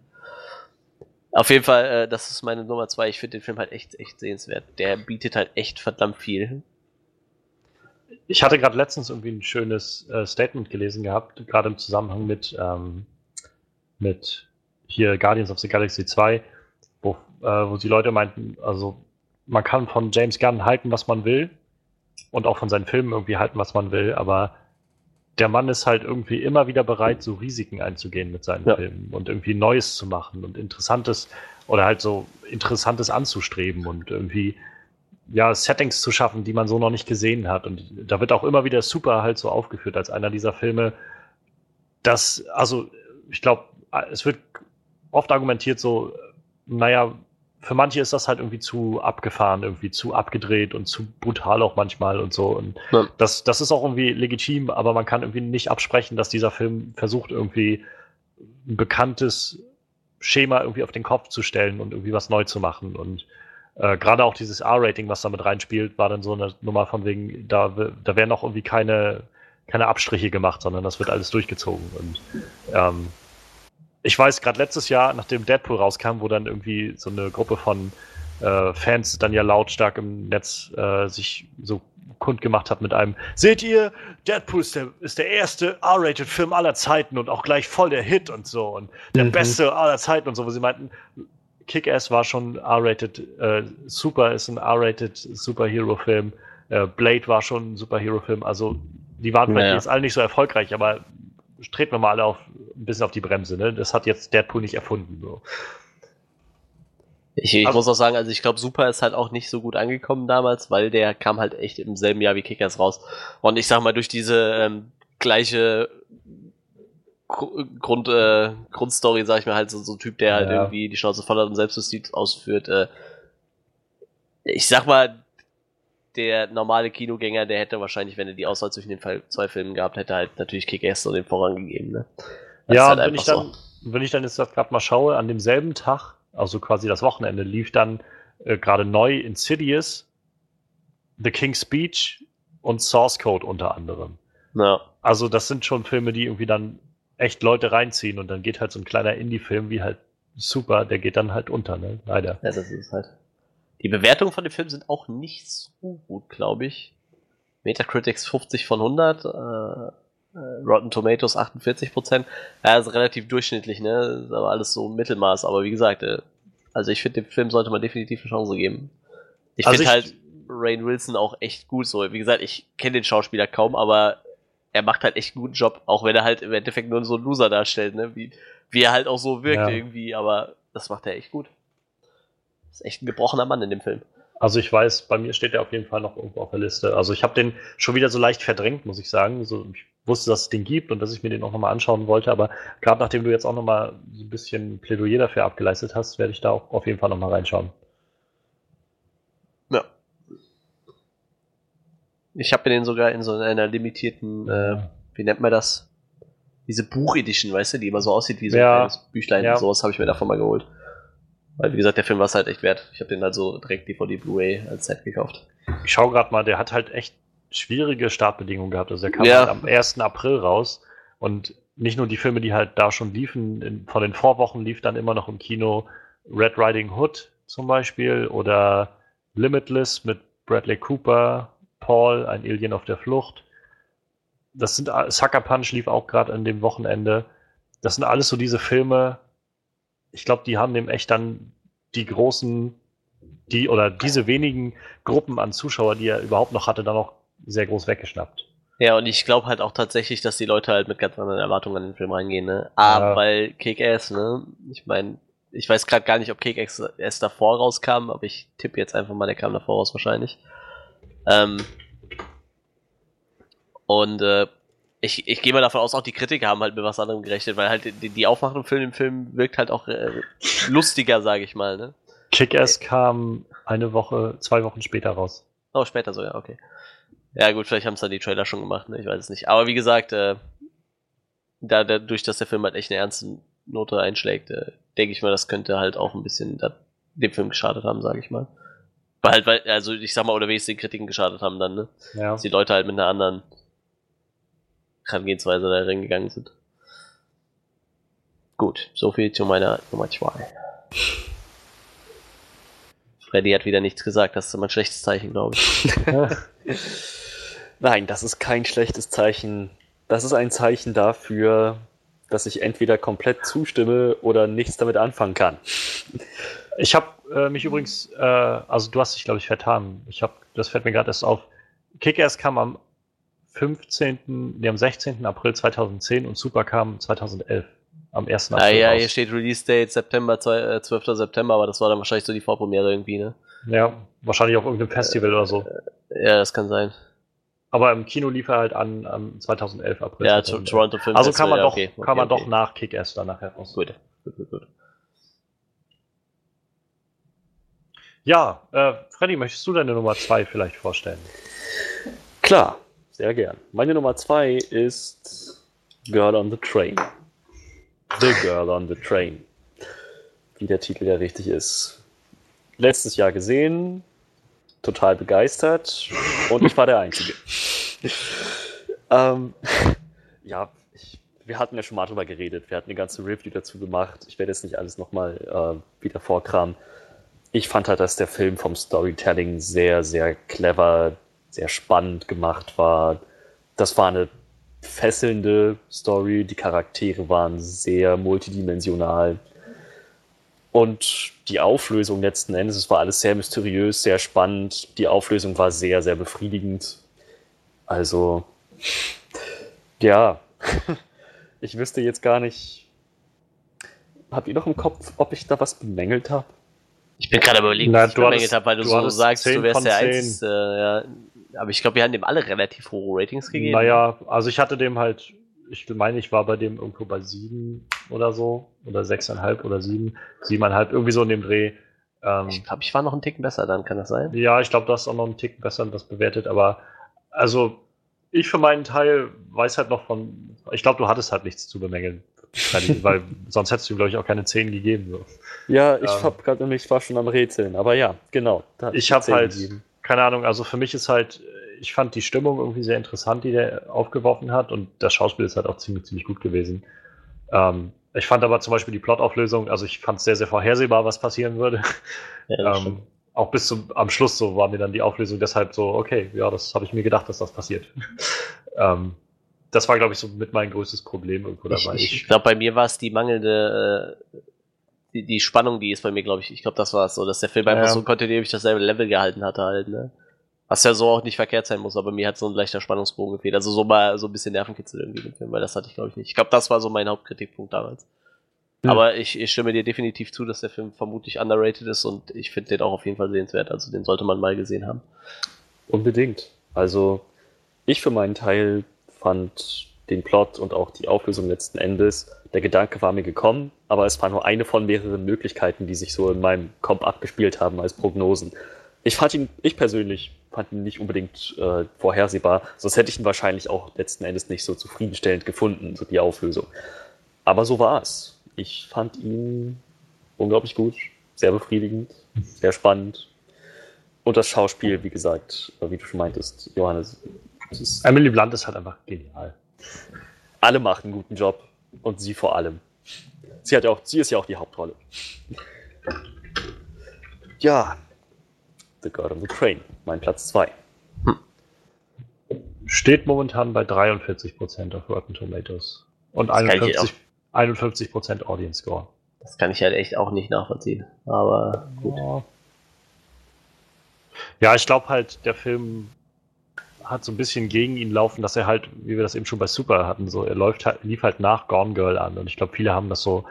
Auf jeden Fall, äh, das ist meine Nummer zwei. Ich finde den Film halt echt, echt sehenswert. Der bietet halt echt verdammt viel. Ich hatte gerade letztens irgendwie ein schönes äh, Statement gelesen gehabt, gerade im Zusammenhang mit, ähm, mit hier Guardians of the Galaxy 2, wo, äh, wo die Leute meinten, also man kann von James Gunn halten, was man will und auch von seinen Filmen irgendwie halten, was man will, aber der Mann ist halt irgendwie immer wieder bereit, so Risiken einzugehen mit seinen ja. Filmen und irgendwie Neues zu machen und Interessantes oder halt so Interessantes anzustreben und irgendwie ja Settings zu schaffen, die man so noch nicht gesehen hat. Und da wird auch immer wieder Super halt so aufgeführt als einer dieser Filme, dass, also ich glaube, es wird oft argumentiert so, naja, für manche ist das halt irgendwie zu abgefahren, irgendwie zu abgedreht und zu brutal auch manchmal und so. Und ja. das, das ist auch irgendwie legitim, aber man kann irgendwie nicht absprechen, dass dieser Film versucht, irgendwie ein bekanntes Schema irgendwie auf den Kopf zu stellen und irgendwie was neu zu machen. Und äh, gerade auch dieses R-Rating, was da mit reinspielt, war dann so eine Nummer von wegen, da, da werden auch irgendwie keine, keine Abstriche gemacht, sondern das wird alles durchgezogen. Und ähm, ich weiß, gerade letztes Jahr, nachdem Deadpool rauskam, wo dann irgendwie so eine Gruppe von äh, Fans dann ja lautstark im Netz äh, sich so kundgemacht hat mit einem, seht ihr, Deadpool ist der, ist der erste R-Rated-Film aller Zeiten und auch gleich voll der Hit und so und der mhm. beste aller Zeiten und so, wo sie meinten, Kick-Ass war schon R-Rated, äh, Super ist ein R-Rated Superhero-Film, äh, Blade war schon ein Superhero-Film, also die waren vielleicht naja. jetzt alle nicht so erfolgreich, aber treten wir mal alle auf, ein bisschen auf die Bremse. Ne? Das hat jetzt Deadpool nicht erfunden. So. Ich, ich also, muss auch sagen, also ich glaube, Super ist halt auch nicht so gut angekommen damals, weil der kam halt echt im selben Jahr wie Kickers raus. Und ich sag mal, durch diese ähm, gleiche Grund, äh, Grundstory, sag ich mal, halt so, so ein Typ, der halt ja. irgendwie die Schnauze voll hat und Selbstjustiz ausführt. Äh, ich sag mal, der normale Kinogänger, der hätte wahrscheinlich, wenn er die Auswahl zwischen den zwei Filmen gehabt hätte, halt natürlich Kick-Ass und den Vorrang gegeben. Ne? ja, halt wenn, ich dann, so. wenn ich dann jetzt gerade mal schaue, an demselben Tag, also quasi das Wochenende, lief dann äh, gerade neu Insidious, The King's Speech und Source Code unter anderem. Ja. Also das sind schon Filme, die irgendwie dann echt Leute reinziehen und dann geht halt so ein kleiner Indie-Film wie halt super, der geht dann halt unter, ne? Leider. Ja, das ist halt. Die Bewertungen von dem Film sind auch nicht so gut, glaube ich. Metacritics 50 von 100, äh, äh, Rotten Tomatoes 48 Prozent. Ja, ist relativ durchschnittlich, ne? Ist aber alles so Mittelmaß. Aber wie gesagt, äh, also ich finde, dem Film sollte man definitiv eine Chance geben. Ich also finde halt Rain Wilson auch echt gut so. Wie gesagt, ich kenne den Schauspieler kaum, aber er macht halt echt einen guten Job, auch wenn er halt im Endeffekt nur so einen Loser darstellt, ne? Wie, wie er halt auch so wirkt ja. irgendwie, aber das macht er echt gut. Ist echt ein gebrochener Mann in dem Film. Also ich weiß, bei mir steht er auf jeden Fall noch irgendwo auf der Liste. Also ich habe den schon wieder so leicht verdrängt, muss ich sagen. So, ich wusste, dass es den gibt und dass ich mir den auch nochmal anschauen wollte, aber gerade nachdem du jetzt auch nochmal so ein bisschen Plädoyer dafür abgeleistet hast, werde ich da auch auf jeden Fall nochmal reinschauen. Ja. Ich habe den sogar in so einer limitierten, äh, wie nennt man das? Diese Buchedition, weißt du, die immer so aussieht wie so ein ja. kleines Büchlein ja. und sowas habe ich mir davon mal geholt. Weil, wie gesagt, der Film war es halt echt wert. Ich habe den also direkt DVD Blu-ray als Set gekauft. Ich schaue gerade mal, der hat halt echt schwierige Startbedingungen gehabt. Also er kam ja. halt am 1. April raus und nicht nur die Filme, die halt da schon liefen, in, von den Vorwochen lief dann immer noch im Kino Red Riding Hood zum Beispiel oder Limitless mit Bradley Cooper, Paul, ein Alien auf der Flucht. Das sind Sucker Punch lief auch gerade an dem Wochenende. Das sind alles so diese Filme. Ich glaube, die haben dem echt dann die großen, die oder diese wenigen Gruppen an Zuschauer, die er überhaupt noch hatte, dann auch sehr groß weggeschnappt. Ja, und ich glaube halt auch tatsächlich, dass die Leute halt mit ganz anderen Erwartungen an den Film reingehen, ne? A, ja. weil Kick-Ass, ne? Ich meine, ich weiß gerade gar nicht, ob Kick-Ass davor rauskam, aber ich tippe jetzt einfach mal, der kam davor raus wahrscheinlich. Ähm, und äh, ich, ich gehe mal davon aus, auch die Kritiker haben halt mit was anderem gerechnet, weil halt die, die Aufmachung für den Film wirkt halt auch äh, lustiger, sage ich mal, ne? Kick-Ass kam eine Woche, zwei Wochen später raus. Oh, später so, ja, okay. Ja, gut, vielleicht haben es dann die Trailer schon gemacht, ne? ich weiß es nicht. Aber wie gesagt, äh, da, dadurch, dass der Film halt echt eine ernste Note einschlägt, äh, denke ich mal, das könnte halt auch ein bisschen da, dem Film geschadet haben, sage ich mal. Weil halt, weil, also ich sag mal, oder wenigstens den Kritiken geschadet haben dann, ne? Ja. Dass die Leute halt mit einer anderen Herangehensweise da reingegangen sind. Gut, so viel zu meiner Nummer 2. Freddy hat wieder nichts gesagt, das ist immer ein schlechtes Zeichen, glaube ich. Nein, das ist kein schlechtes Zeichen. Das ist ein Zeichen dafür, dass ich entweder komplett zustimme oder nichts damit anfangen kann. Ich habe äh, mich übrigens, äh, also du hast dich, glaube ich, vertan. Ich habe, das fällt mir gerade erst auf. Kick-Ass kam am 15., nee, am 16. April 2010 und Super kam 2011. Am 1. April. Ah ja, raus. hier steht Release Date September, 12. Äh, September, aber das war dann wahrscheinlich so die Vorpremiere irgendwie, ne? Ja, wahrscheinlich auf irgendeinem Festival äh, oder so. Ja, das kann sein. Aber im Kino lief er halt an, an 2011 April. Ja, 2011. Toronto Film Also kann man doch, okay, okay, kann man okay. doch nach Kick-Ass dann nachher raus. Gut, gut, gut, gut. Ja, äh, Freddy, möchtest du deine Nummer 2 vielleicht vorstellen? Klar, sehr gern. Meine Nummer 2 ist Girl on the Train. The Girl on the Train. Wie der Titel ja richtig ist. Letztes Jahr gesehen, total begeistert und ich war der Einzige. ähm, ja, ich, wir hatten ja schon mal drüber geredet. Wir hatten eine ganze Review dazu gemacht. Ich werde jetzt nicht alles nochmal äh, wieder vorkramen. Ich fand halt, dass der Film vom Storytelling sehr, sehr clever, sehr spannend gemacht war. Das war eine fesselnde Story. Die Charaktere waren sehr multidimensional. Und die Auflösung letzten Endes, es war alles sehr mysteriös, sehr spannend. Die Auflösung war sehr, sehr befriedigend. Also, ja, ich wüsste jetzt gar nicht. Habt ihr noch im Kopf, ob ich da was bemängelt habe? Ich bin gerade überlegen, was ich bemängelt habe, weil du, du so sagst, du wärst der Einzige. Äh, ja. Aber ich glaube, wir haben dem alle relativ hohe Ratings gegeben. Naja, also ich hatte dem halt ich meine, ich war bei dem irgendwo bei sieben oder so. Oder sechseinhalb oder sieben. Siebeneinhalb, irgendwie so in dem Dreh. Ähm, ich glaube, ich war noch einen Ticken besser dann, kann das sein? Ja, ich glaube, du hast auch noch einen Ticken besser das bewertet, aber also ich für meinen Teil weiß halt noch von, ich glaube, du hattest halt nichts zu bemängeln. weil sonst hättest du, glaube ich, auch keine 10 gegeben. So. Ja, ich ähm, habe gerade nämlich war schon am Rätseln, aber ja, genau. Ich habe halt, gegeben. Keine Ahnung, also für mich ist halt ich fand die Stimmung irgendwie sehr interessant, die der aufgeworfen hat und das Schauspiel ist halt auch ziemlich, ziemlich gut gewesen. Ähm, ich fand aber zum Beispiel die Plotauflösung, also ich fand es sehr, sehr vorhersehbar, was passieren würde. Ja, ähm, auch bis zum am Schluss so war mir dann die Auflösung deshalb so, okay, ja, das habe ich mir gedacht, dass das passiert. ähm, das war, glaube ich, so mit mein größtes Problem irgendwo dabei. Ich, ich glaube, bei mir war es die mangelnde äh, die, die Spannung, die ist bei mir, glaube ich, ich glaube, das war es so, dass der Film einfach ja. so kontinuierlich dasselbe Level gehalten hatte halt, ne? Was ja so auch nicht verkehrt sein muss, aber mir hat so ein leichter Spannungsbogen gefehlt. Also so mal so ein bisschen Nervenkitzel irgendwie im Film, weil das hatte ich glaube ich nicht. Ich glaube, das war so mein Hauptkritikpunkt damals. Mhm. Aber ich, ich stimme dir definitiv zu, dass der Film vermutlich underrated ist und ich finde den auch auf jeden Fall sehenswert. Also den sollte man mal gesehen haben. Unbedingt. Also ich für meinen Teil fand den Plot und auch die Auflösung letzten Endes, der Gedanke war mir gekommen, aber es war nur eine von mehreren Möglichkeiten, die sich so in meinem Kopf abgespielt haben als Prognosen. Ich fand ihn, ich persönlich fand ihn nicht unbedingt äh, vorhersehbar. Sonst hätte ich ihn wahrscheinlich auch letzten Endes nicht so zufriedenstellend gefunden, so die Auflösung. Aber so war es. Ich fand ihn unglaublich gut. sehr befriedigend, sehr spannend. Und das Schauspiel, wie gesagt, wie du schon meintest, Johannes. Emily Blunt ist halt einfach genial. Alle machen einen guten Job und sie vor allem. Sie, hat ja auch, sie ist ja auch die Hauptrolle. Ja, The God of the Crane, mein Platz 2. Hm. Steht momentan bei 43% auf Rotten Tomatoes. Und 51%, 51 Audience Score. Das kann ich halt echt auch nicht nachvollziehen. Aber gut. Ja ich glaube halt, der Film hat so ein bisschen gegen ihn laufen, dass er halt, wie wir das eben schon bei Super hatten, so er läuft halt, lief halt nach Gone Girl an. Und ich glaube, viele haben das so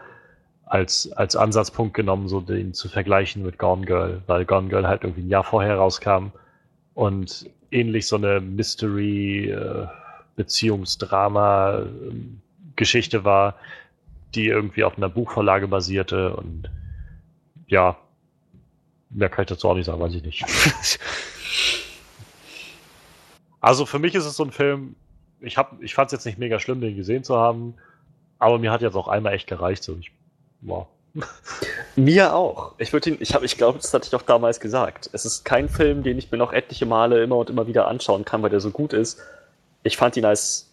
als, als Ansatzpunkt genommen, so den zu vergleichen mit Gone Girl, weil Gone Girl halt irgendwie ein Jahr vorher rauskam und ähnlich so eine Mystery, äh, Beziehungsdrama, äh, Geschichte war, die irgendwie auf einer Buchvorlage basierte und ja, mehr kann ich dazu auch nicht sagen, weiß ich nicht. also für mich ist es so ein Film, ich, ich fand es jetzt nicht mega schlimm, den gesehen zu haben, aber mir hat jetzt auch einmal echt gereicht. So. Ich Wow. Mir auch. Ich würde ihn, ich ich glaube, das hatte ich auch damals gesagt. Es ist kein Film, den ich mir noch etliche Male immer und immer wieder anschauen kann, weil der so gut ist. Ich fand ihn als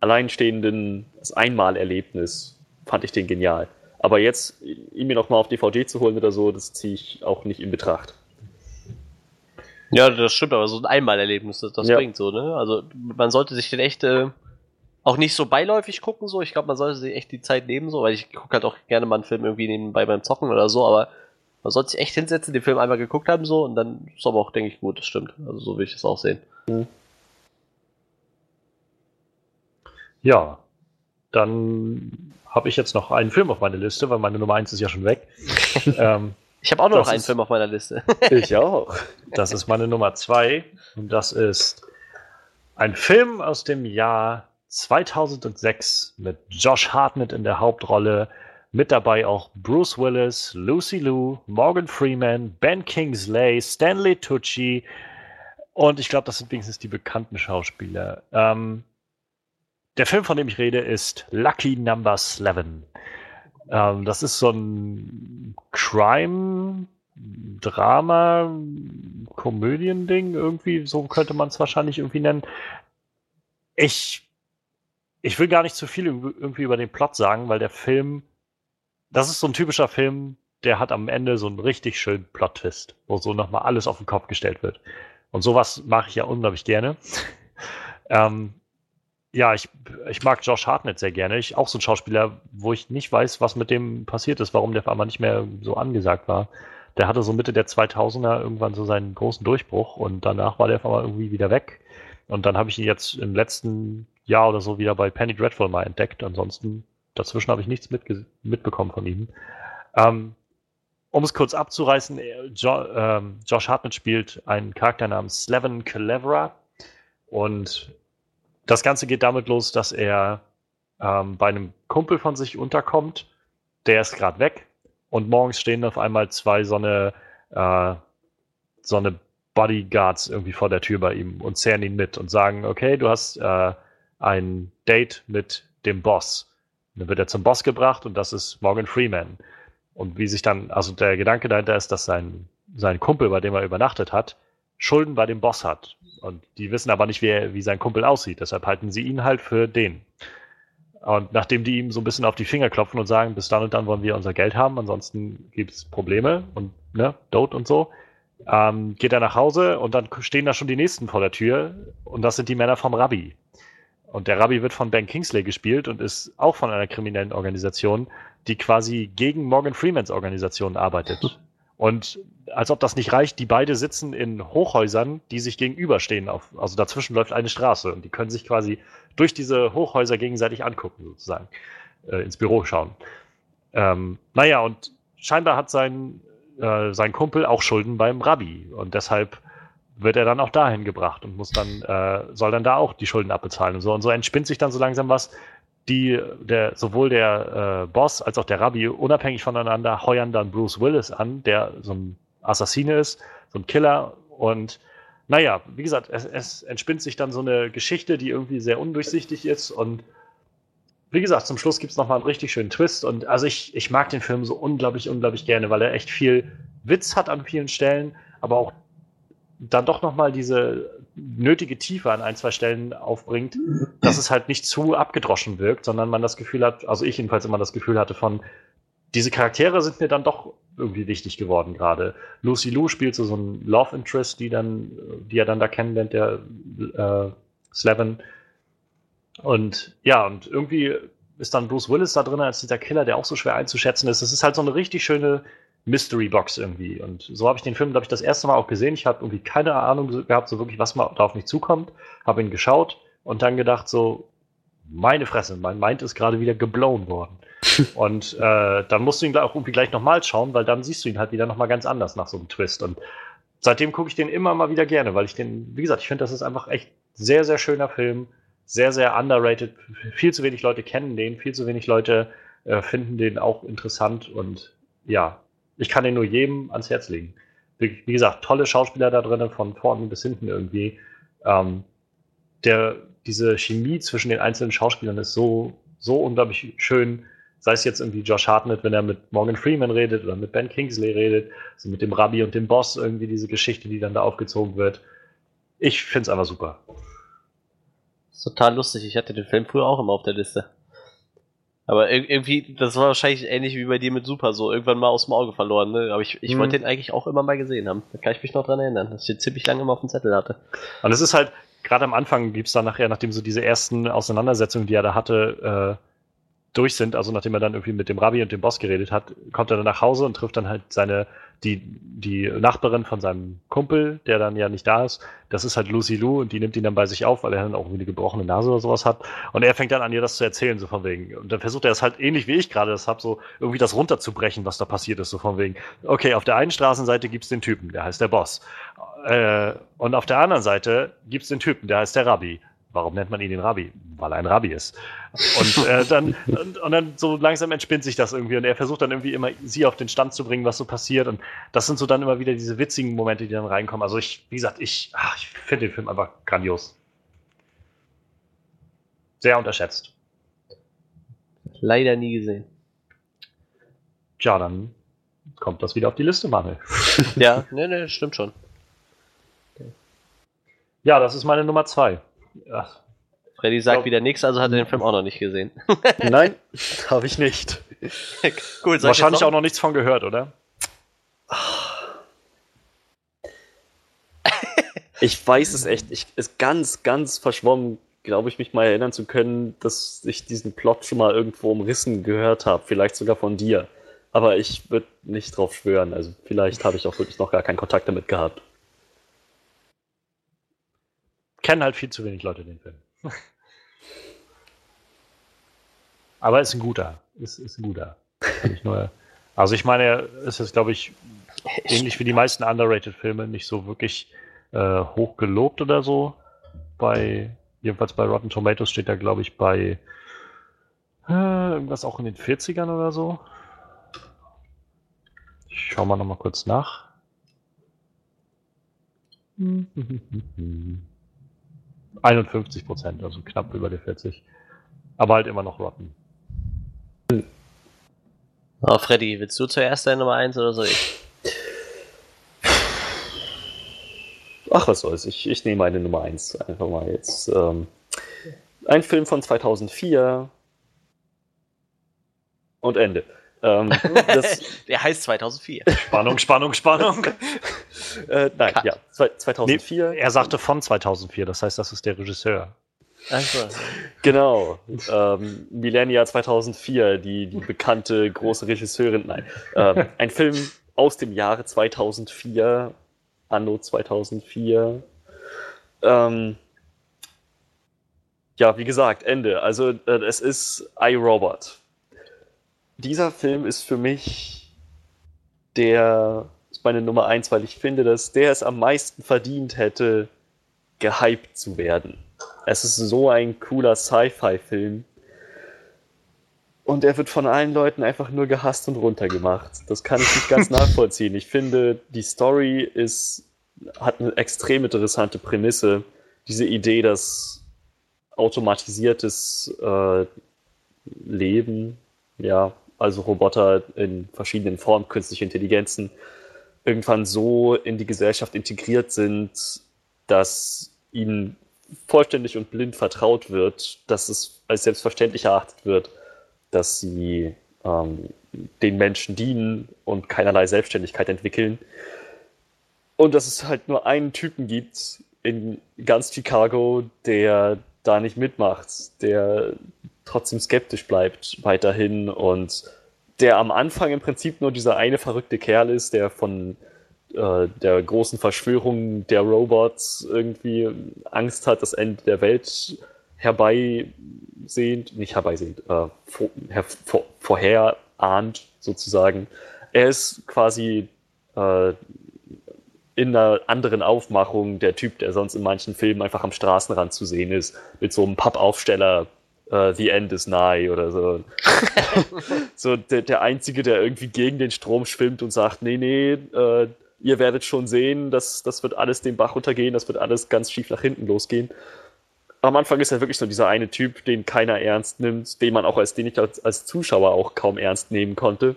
alleinstehenden, als Einmalerlebnis, fand ich den genial. Aber jetzt, ihn mir nochmal auf DVD zu holen oder so, das ziehe ich auch nicht in Betracht. Ja, das stimmt, aber so ein Einmalerlebnis, das, das ja. bringt so, ne? Also man sollte sich den echt äh, auch nicht so beiläufig gucken, so. Ich glaube, man sollte sich echt die Zeit nehmen, so, weil ich gucke halt auch gerne mal einen Film irgendwie nebenbei beim Zocken oder so, aber man sollte sich echt hinsetzen, den Film einmal geguckt haben, so, und dann ist aber auch, denke ich, gut, das stimmt. Also so will ich es auch sehen. Mhm. Ja, dann habe ich jetzt noch einen Film auf meiner Liste, weil meine Nummer 1 ist ja schon weg. ähm, ich habe auch noch einen Film auf meiner Liste. ich auch. Das ist meine Nummer 2 und das ist ein Film aus dem Jahr 2006 mit Josh Hartnett in der Hauptrolle. Mit dabei auch Bruce Willis, Lucy Liu, Morgan Freeman, Ben Kingsley, Stanley Tucci und ich glaube, das sind wenigstens die bekannten Schauspieler. Ähm, der Film, von dem ich rede, ist Lucky Number 11. Ähm, das ist so ein Crime, Drama, Komödiending irgendwie, so könnte man es wahrscheinlich irgendwie nennen. Ich ich will gar nicht zu viel irgendwie über den Plot sagen, weil der Film, das ist so ein typischer Film, der hat am Ende so einen richtig schönen Plot-Twist, wo so nochmal alles auf den Kopf gestellt wird. Und sowas mache ich ja unglaublich gerne. ähm, ja, ich, ich mag Josh Hartnett sehr gerne. Ich auch so ein Schauspieler, wo ich nicht weiß, was mit dem passiert ist, warum der auf einmal nicht mehr so angesagt war. Der hatte so Mitte der 2000er irgendwann so seinen großen Durchbruch und danach war der auf einmal irgendwie wieder weg. Und dann habe ich ihn jetzt im letzten Jahr oder so wieder bei Penny Dreadful mal entdeckt. Ansonsten dazwischen habe ich nichts mitbekommen von ihm. Ähm, um es kurz abzureißen, äh, jo ähm, Josh Hartnett spielt einen Charakter namens Slevin Cleverer und das Ganze geht damit los, dass er ähm, bei einem Kumpel von sich unterkommt, der ist gerade weg und morgens stehen auf einmal zwei so eine, äh, so eine Bodyguards irgendwie vor der Tür bei ihm und zehren ihn mit und sagen, okay, du hast äh, ein Date mit dem Boss. Und dann wird er zum Boss gebracht und das ist Morgan Freeman. Und wie sich dann, also der Gedanke dahinter ist, dass sein, sein Kumpel, bei dem er übernachtet hat, Schulden bei dem Boss hat. Und die wissen aber nicht, wie, wie sein Kumpel aussieht. Deshalb halten sie ihn halt für den. Und nachdem die ihm so ein bisschen auf die Finger klopfen und sagen, bis dann und dann wollen wir unser Geld haben, ansonsten gibt es Probleme und ne, Dote und so, ähm, geht er nach Hause und dann stehen da schon die nächsten vor der Tür und das sind die Männer vom Rabbi. Und der Rabbi wird von Ben Kingsley gespielt und ist auch von einer kriminellen Organisation, die quasi gegen Morgan Freemans Organisation arbeitet. Und als ob das nicht reicht, die beide sitzen in Hochhäusern, die sich gegenüberstehen. Auf, also dazwischen läuft eine Straße und die können sich quasi durch diese Hochhäuser gegenseitig angucken, sozusagen, äh, ins Büro schauen. Ähm, naja, und scheinbar hat sein, äh, sein Kumpel auch Schulden beim Rabbi und deshalb wird er dann auch dahin gebracht und muss dann, äh, soll dann da auch die Schulden abbezahlen und so. Und so entspinnt sich dann so langsam was. Die, der, sowohl der äh, Boss als auch der Rabbi, unabhängig voneinander, heuern dann Bruce Willis an, der so ein Assassine ist, so ein Killer. Und naja, wie gesagt, es, es entspinnt sich dann so eine Geschichte, die irgendwie sehr undurchsichtig ist und wie gesagt, zum Schluss gibt es nochmal einen richtig schönen Twist. Und also ich, ich mag den Film so unglaublich, unglaublich gerne, weil er echt viel Witz hat an vielen Stellen, aber auch dann doch nochmal diese nötige Tiefe an ein, zwei Stellen aufbringt, dass es halt nicht zu abgedroschen wirkt, sondern man das Gefühl hat, also ich jedenfalls immer das Gefühl hatte von, diese Charaktere sind mir dann doch irgendwie wichtig geworden gerade. Lucy Lou spielt so, so ein Love Interest, die dann, die er dann da kennenlernt, der äh, Slevin. Und ja, und irgendwie ist dann Bruce Willis da drin als dieser Killer, der auch so schwer einzuschätzen ist. Es ist halt so eine richtig schöne Mystery Box irgendwie. Und so habe ich den Film, glaube ich, das erste Mal auch gesehen. Ich habe irgendwie keine Ahnung gehabt, so wirklich, was mal da auf mich zukommt. Habe ihn geschaut und dann gedacht, so, meine Fresse, mein Mind ist gerade wieder geblown worden. und äh, dann musst du ihn auch irgendwie gleich nochmal schauen, weil dann siehst du ihn halt wieder nochmal ganz anders nach so einem Twist. Und seitdem gucke ich den immer mal wieder gerne, weil ich den, wie gesagt, ich finde, das ist einfach echt sehr, sehr schöner Film sehr, sehr underrated. Viel zu wenig Leute kennen den, viel zu wenig Leute äh, finden den auch interessant und ja, ich kann den nur jedem ans Herz legen. Wie, wie gesagt, tolle Schauspieler da drin, von vorne bis hinten irgendwie. Ähm, der, diese Chemie zwischen den einzelnen Schauspielern ist so, so unglaublich schön. Sei es jetzt irgendwie Josh Hartnett, wenn er mit Morgan Freeman redet oder mit Ben Kingsley redet, also mit dem Rabbi und dem Boss irgendwie diese Geschichte, die dann da aufgezogen wird. Ich finde es einfach super total lustig. Ich hatte den Film früher auch immer auf der Liste. Aber irgendwie, das war wahrscheinlich ähnlich wie bei dir mit Super so, irgendwann mal aus dem Auge verloren, ne? Aber ich, ich hm. wollte den eigentlich auch immer mal gesehen haben. Da kann ich mich noch dran erinnern, dass ich den ziemlich lange immer auf dem Zettel hatte. Und es ist halt, gerade am Anfang gibt es dann nachher, nachdem so diese ersten Auseinandersetzungen, die er da hatte, äh, durch sind, also nachdem er dann irgendwie mit dem Rabbi und dem Boss geredet hat, kommt er dann nach Hause und trifft dann halt seine die, die Nachbarin von seinem Kumpel, der dann ja nicht da ist, das ist halt Lucy Lou und die nimmt ihn dann bei sich auf, weil er dann auch irgendwie eine gebrochene Nase oder sowas hat. Und er fängt dann an, ihr das zu erzählen, so von wegen. Und dann versucht er es halt ähnlich wie ich gerade das habe, so irgendwie das runterzubrechen, was da passiert ist, so von wegen. Okay, auf der einen Straßenseite gibt's den Typen, der heißt der Boss. Äh, und auf der anderen Seite gibt's den Typen, der heißt der Rabbi. Warum nennt man ihn den Rabbi? Weil er ein Rabbi ist. Und äh, dann und, und, dann so langsam entspinnt sich das irgendwie und er versucht dann irgendwie immer sie auf den Stand zu bringen, was so passiert. Und das sind so dann immer wieder diese witzigen Momente, die dann reinkommen. Also ich, wie gesagt, ich, ich finde den Film einfach grandios. Sehr unterschätzt. Leider nie gesehen. Tja, dann kommt das wieder auf die Liste, Manuel. ja, ne, ne, stimmt schon. Ja, das ist meine Nummer zwei. Ja. Freddy sagt wieder nichts, also hat er den Film auch noch nicht gesehen. Nein, habe ich nicht. cool, Wahrscheinlich auch noch nichts von gehört, oder? Ich weiß es echt. Ich ist ganz, ganz verschwommen, glaube ich, mich mal erinnern zu können, dass ich diesen Plot schon mal irgendwo umrissen gehört habe. Vielleicht sogar von dir. Aber ich würde nicht drauf schwören. Also vielleicht habe ich auch wirklich noch gar keinen Kontakt damit gehabt kennen halt viel zu wenig Leute den Film. Aber ist ein guter. Ist, ist ein guter. Ich nur, also ich meine, er ist jetzt, glaube ich, ähnlich wie die meisten Underrated-Filme nicht so wirklich äh, hoch gelobt oder so. Bei, jedenfalls bei Rotten Tomatoes steht er, glaube ich, bei äh, irgendwas auch in den 40ern oder so. Ich schau mal nochmal kurz nach. 51 Prozent, also knapp über die 40. Aber halt immer noch Rotten. Oh, Freddy, willst du zuerst deine Nummer 1 oder so ich? Ach, was soll's. Ich, ich nehme meine Nummer 1 einfach mal jetzt. Ähm, ein Film von 2004 und Ende. Ähm, das, Der heißt 2004. Spannung, Spannung, Spannung. äh, nein, Cut. ja, 2004. Nee, er sagte von 2004, das heißt, das ist der Regisseur. Also. Genau. Ähm, Millennia 2004, die, die bekannte große Regisseurin. Nein. Ähm, ein Film aus dem Jahre 2004, Anno 2004. Ähm, ja, wie gesagt, Ende. Also, äh, es ist iRobot dieser Film ist für mich der, ist meine Nummer eins, weil ich finde, dass der es am meisten verdient hätte, gehypt zu werden. Es ist so ein cooler Sci-Fi-Film. Und er wird von allen Leuten einfach nur gehasst und runtergemacht. Das kann ich nicht ganz nachvollziehen. Ich finde, die Story ist, hat eine extrem interessante Prämisse. Diese Idee, dass automatisiertes äh, leben, ja, also Roboter in verschiedenen Formen, künstliche Intelligenzen, irgendwann so in die Gesellschaft integriert sind, dass ihnen vollständig und blind vertraut wird, dass es als selbstverständlich erachtet wird, dass sie ähm, den Menschen dienen und keinerlei Selbstständigkeit entwickeln. Und dass es halt nur einen Typen gibt in ganz Chicago, der da nicht mitmacht, der trotzdem skeptisch bleibt weiterhin und der am Anfang im Prinzip nur dieser eine verrückte Kerl ist, der von äh, der großen Verschwörung der Robots irgendwie Angst hat, das Ende der Welt herbeisehend, nicht herbeisehend, äh, vor, her, vor, vorherahnd sozusagen. Er ist quasi äh, in einer anderen Aufmachung der Typ, der sonst in manchen Filmen einfach am Straßenrand zu sehen ist, mit so einem Pappaufsteller, uh, The End is nigh oder so. so der, der Einzige, der irgendwie gegen den Strom schwimmt und sagt, nee, nee, äh, ihr werdet schon sehen, dass das wird alles den Bach runtergehen, das wird alles ganz schief nach hinten losgehen. Am Anfang ist er wirklich so dieser eine Typ, den keiner ernst nimmt, den man auch als, den ich als, als Zuschauer auch kaum ernst nehmen konnte.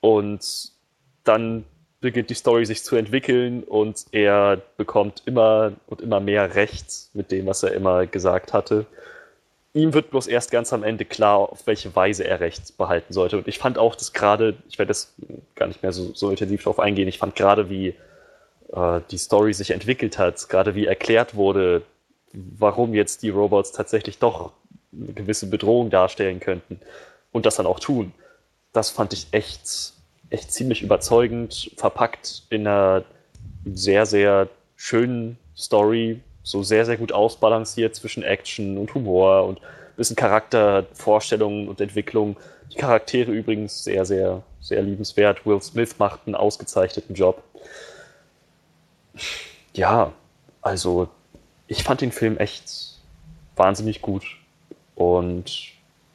Und dann beginnt die Story sich zu entwickeln und er bekommt immer und immer mehr Recht mit dem, was er immer gesagt hatte. Ihm wird bloß erst ganz am Ende klar, auf welche Weise er Recht behalten sollte. Und ich fand auch, dass gerade, ich werde das gar nicht mehr so, so intensiv darauf eingehen, ich fand gerade, wie äh, die Story sich entwickelt hat, gerade wie erklärt wurde, warum jetzt die Robots tatsächlich doch eine gewisse Bedrohung darstellen könnten und das dann auch tun. Das fand ich echt echt ziemlich überzeugend verpackt in einer sehr, sehr schönen Story, so sehr, sehr gut ausbalanciert zwischen Action und Humor und ein bisschen Charaktervorstellungen und Entwicklung. Die Charaktere übrigens sehr, sehr, sehr liebenswert. Will Smith macht einen ausgezeichneten Job. Ja, also ich fand den Film echt wahnsinnig gut. Und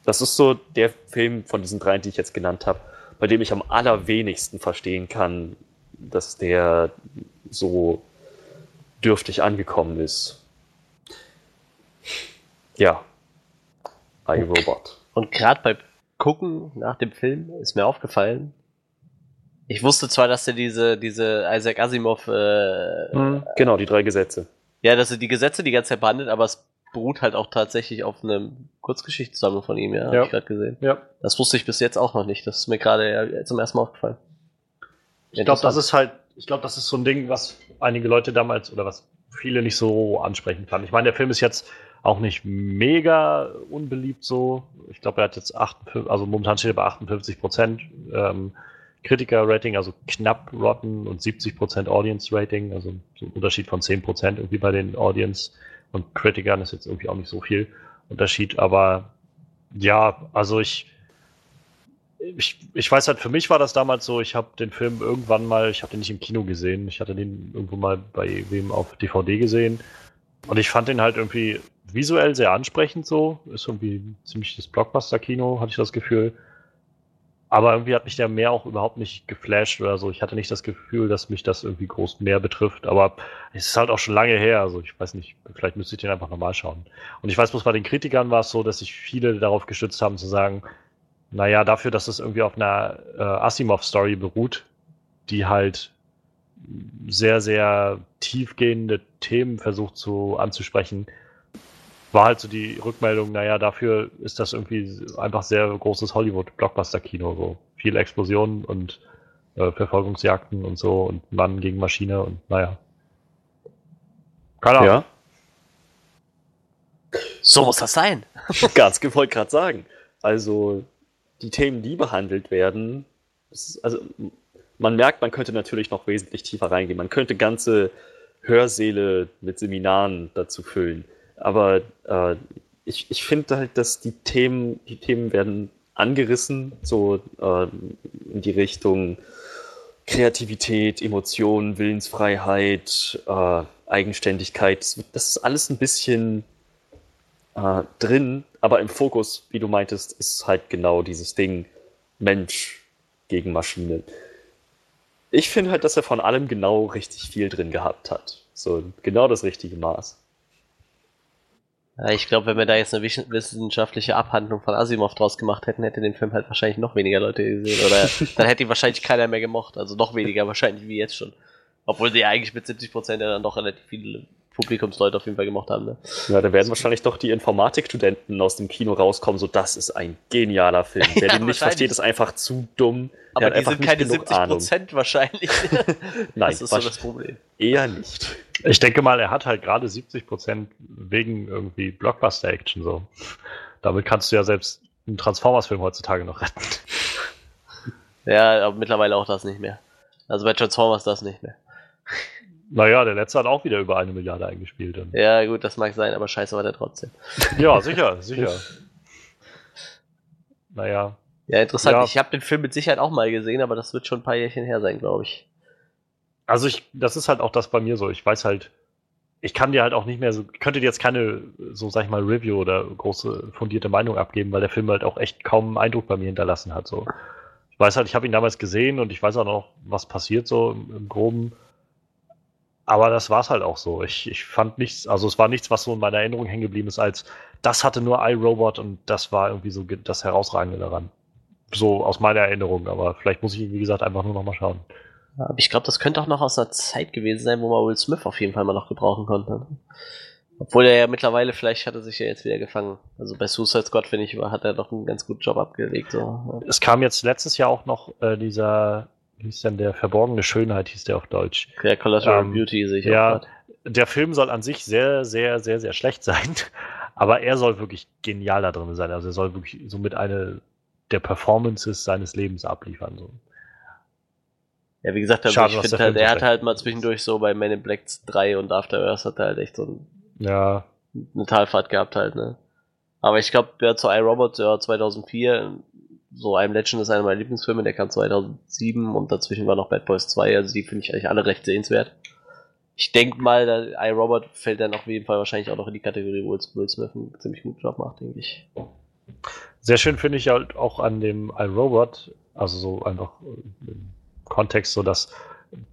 das ist so der Film von diesen dreien, die ich jetzt genannt habe, bei dem ich am allerwenigsten verstehen kann, dass der so dürftig angekommen ist. Ja. iRobot. Und gerade beim Gucken nach dem Film ist mir aufgefallen, ich wusste zwar, dass er diese, diese Isaac Asimov. Äh, mhm, genau, die drei Gesetze. Ja, dass er die Gesetze die ganze Zeit behandelt, aber es beruht halt auch tatsächlich auf einem Kurzgeschichtssammlung von ihm, ja, ja. habe ich gerade gesehen. Ja. Das wusste ich bis jetzt auch noch nicht. Das ist mir gerade zum ersten Mal aufgefallen. Ich glaube, das ist halt, ich glaube, das ist so ein Ding, was einige Leute damals oder was viele nicht so ansprechend fanden. Ich meine, der Film ist jetzt auch nicht mega unbeliebt so. Ich glaube, er hat jetzt 58, also momentan steht er bei 58 Prozent ähm, Kritiker-Rating, also knapp Rotten und 70 Prozent Audience-Rating, also so ein Unterschied von 10 Prozent irgendwie bei den Audience und Kritikern ist jetzt irgendwie auch nicht so viel Unterschied, aber ja, also ich, ich, ich weiß halt, für mich war das damals so, ich habe den Film irgendwann mal, ich habe den nicht im Kino gesehen, ich hatte den irgendwo mal bei wem auf DVD gesehen und ich fand den halt irgendwie visuell sehr ansprechend so, ist irgendwie ziemlich das Blockbuster-Kino, hatte ich das Gefühl. Aber irgendwie hat mich der mehr auch überhaupt nicht geflasht oder so. Ich hatte nicht das Gefühl, dass mich das irgendwie groß mehr betrifft. Aber es ist halt auch schon lange her. Also ich weiß nicht, vielleicht müsste ich den einfach nochmal schauen. Und ich weiß bloß bei den Kritikern war es so, dass sich viele darauf gestützt haben zu sagen, naja, dafür, dass es irgendwie auf einer äh, Asimov-Story beruht, die halt sehr, sehr tiefgehende Themen versucht zu anzusprechen, war halt so die Rückmeldung, naja, dafür ist das irgendwie einfach sehr großes Hollywood-Blockbuster-Kino, so viel Explosionen und äh, Verfolgungsjagden und so und Mann gegen Maschine und naja. Keine Ahnung. Ja. So muss das sein. Ganz gewollt gerade sagen. Also, die Themen, die behandelt werden, ist, also man merkt, man könnte natürlich noch wesentlich tiefer reingehen. Man könnte ganze Hörsäle mit Seminaren dazu füllen. Aber äh, ich, ich finde halt, dass die Themen, die Themen werden angerissen, so äh, in die Richtung Kreativität, Emotionen, Willensfreiheit, äh, Eigenständigkeit. Das, das, ist alles ein bisschen äh, drin, aber im Fokus, wie du meintest, ist halt genau dieses Ding Mensch gegen Maschine. Ich finde halt, dass er von allem genau richtig viel drin gehabt hat. So genau das richtige Maß. Ja, ich glaube, wenn wir da jetzt eine wissenschaftliche Abhandlung von Asimov draus gemacht hätten, hätte den Film halt wahrscheinlich noch weniger Leute gesehen. Oder dann hätte ihn wahrscheinlich keiner mehr gemocht. Also noch weniger wahrscheinlich wie jetzt schon. Obwohl sie ja eigentlich mit 70% ja dann doch relativ viele Publikumsleute auf jeden Fall gemacht haben. Ne? Ja, da werden wahrscheinlich doch die Informatikstudenten aus dem Kino rauskommen, so das ist ein genialer Film. Wer ja, den nicht versteht, ist einfach zu dumm. Aber die sind keine 70 Prozent wahrscheinlich. Nein, das ist so das Problem. Eher nicht. Ich denke mal, er hat halt gerade 70 Prozent wegen irgendwie Blockbuster-Action so. Damit kannst du ja selbst einen Transformers-Film heutzutage noch retten. Ja, aber mittlerweile auch das nicht mehr. Also bei Transformers das nicht mehr. Naja, der letzte hat auch wieder über eine Milliarde eingespielt. Dann. Ja, gut, das mag sein, aber scheiße war der trotzdem. Ja, sicher, sicher. naja. Ja, interessant. Ja. Ich habe den Film mit Sicherheit auch mal gesehen, aber das wird schon ein paar Jährchen her sein, glaube ich. Also ich, das ist halt auch das bei mir so. Ich weiß halt, ich kann dir halt auch nicht mehr so, könnte dir jetzt keine, so sag ich mal, Review oder große fundierte Meinung abgeben, weil der Film halt auch echt kaum einen Eindruck bei mir hinterlassen hat. So. Ich weiß halt, ich habe ihn damals gesehen und ich weiß auch noch, was passiert so im, im Groben. Aber das war es halt auch so. Ich, ich fand nichts, also es war nichts, was so in meiner Erinnerung hängen geblieben ist, als das hatte nur iRobot und das war irgendwie so das Herausragende daran. So aus meiner Erinnerung, aber vielleicht muss ich, wie gesagt, einfach nur noch mal schauen. Aber ich glaube, das könnte auch noch aus einer Zeit gewesen sein, wo man Will Smith auf jeden Fall mal noch gebrauchen konnte. Obwohl er ja mittlerweile, vielleicht hat er sich ja jetzt wieder gefangen. Also bei Suicide Squad, finde ich, hat er doch einen ganz guten Job abgelegt. So. Es kam jetzt letztes Jahr auch noch äh, dieser hieß denn der verborgene Schönheit, hieß der auf Deutsch. Der Collateral ähm, Beauty sicher. Ja, der Film soll an sich sehr, sehr, sehr, sehr schlecht sein, aber er soll wirklich genial da drin sein. Also er soll wirklich somit eine der Performances seines Lebens abliefern. So. Ja, wie gesagt, also Schade, ich finde halt, er hat halt mal zwischendurch so bei Men in Black 3 und After Earth hat er halt echt so ein, ja. eine Talfahrt gehabt halt, ne. Aber ich glaube, ja, zu iRobot, ja, 2004, so I'm Legend ist einer meiner Lieblingsfilme, der kam 2007 und dazwischen war noch Bad Boys 2, also die finde ich eigentlich alle recht sehenswert. Ich denke mal, der iRobot fällt dann auf jeden Fall wahrscheinlich auch noch in die Kategorie, wo Will Smith einen ziemlich guten Job macht, denke ich. Sehr schön finde ich halt auch an dem iRobot, also so einfach im Kontext so, dass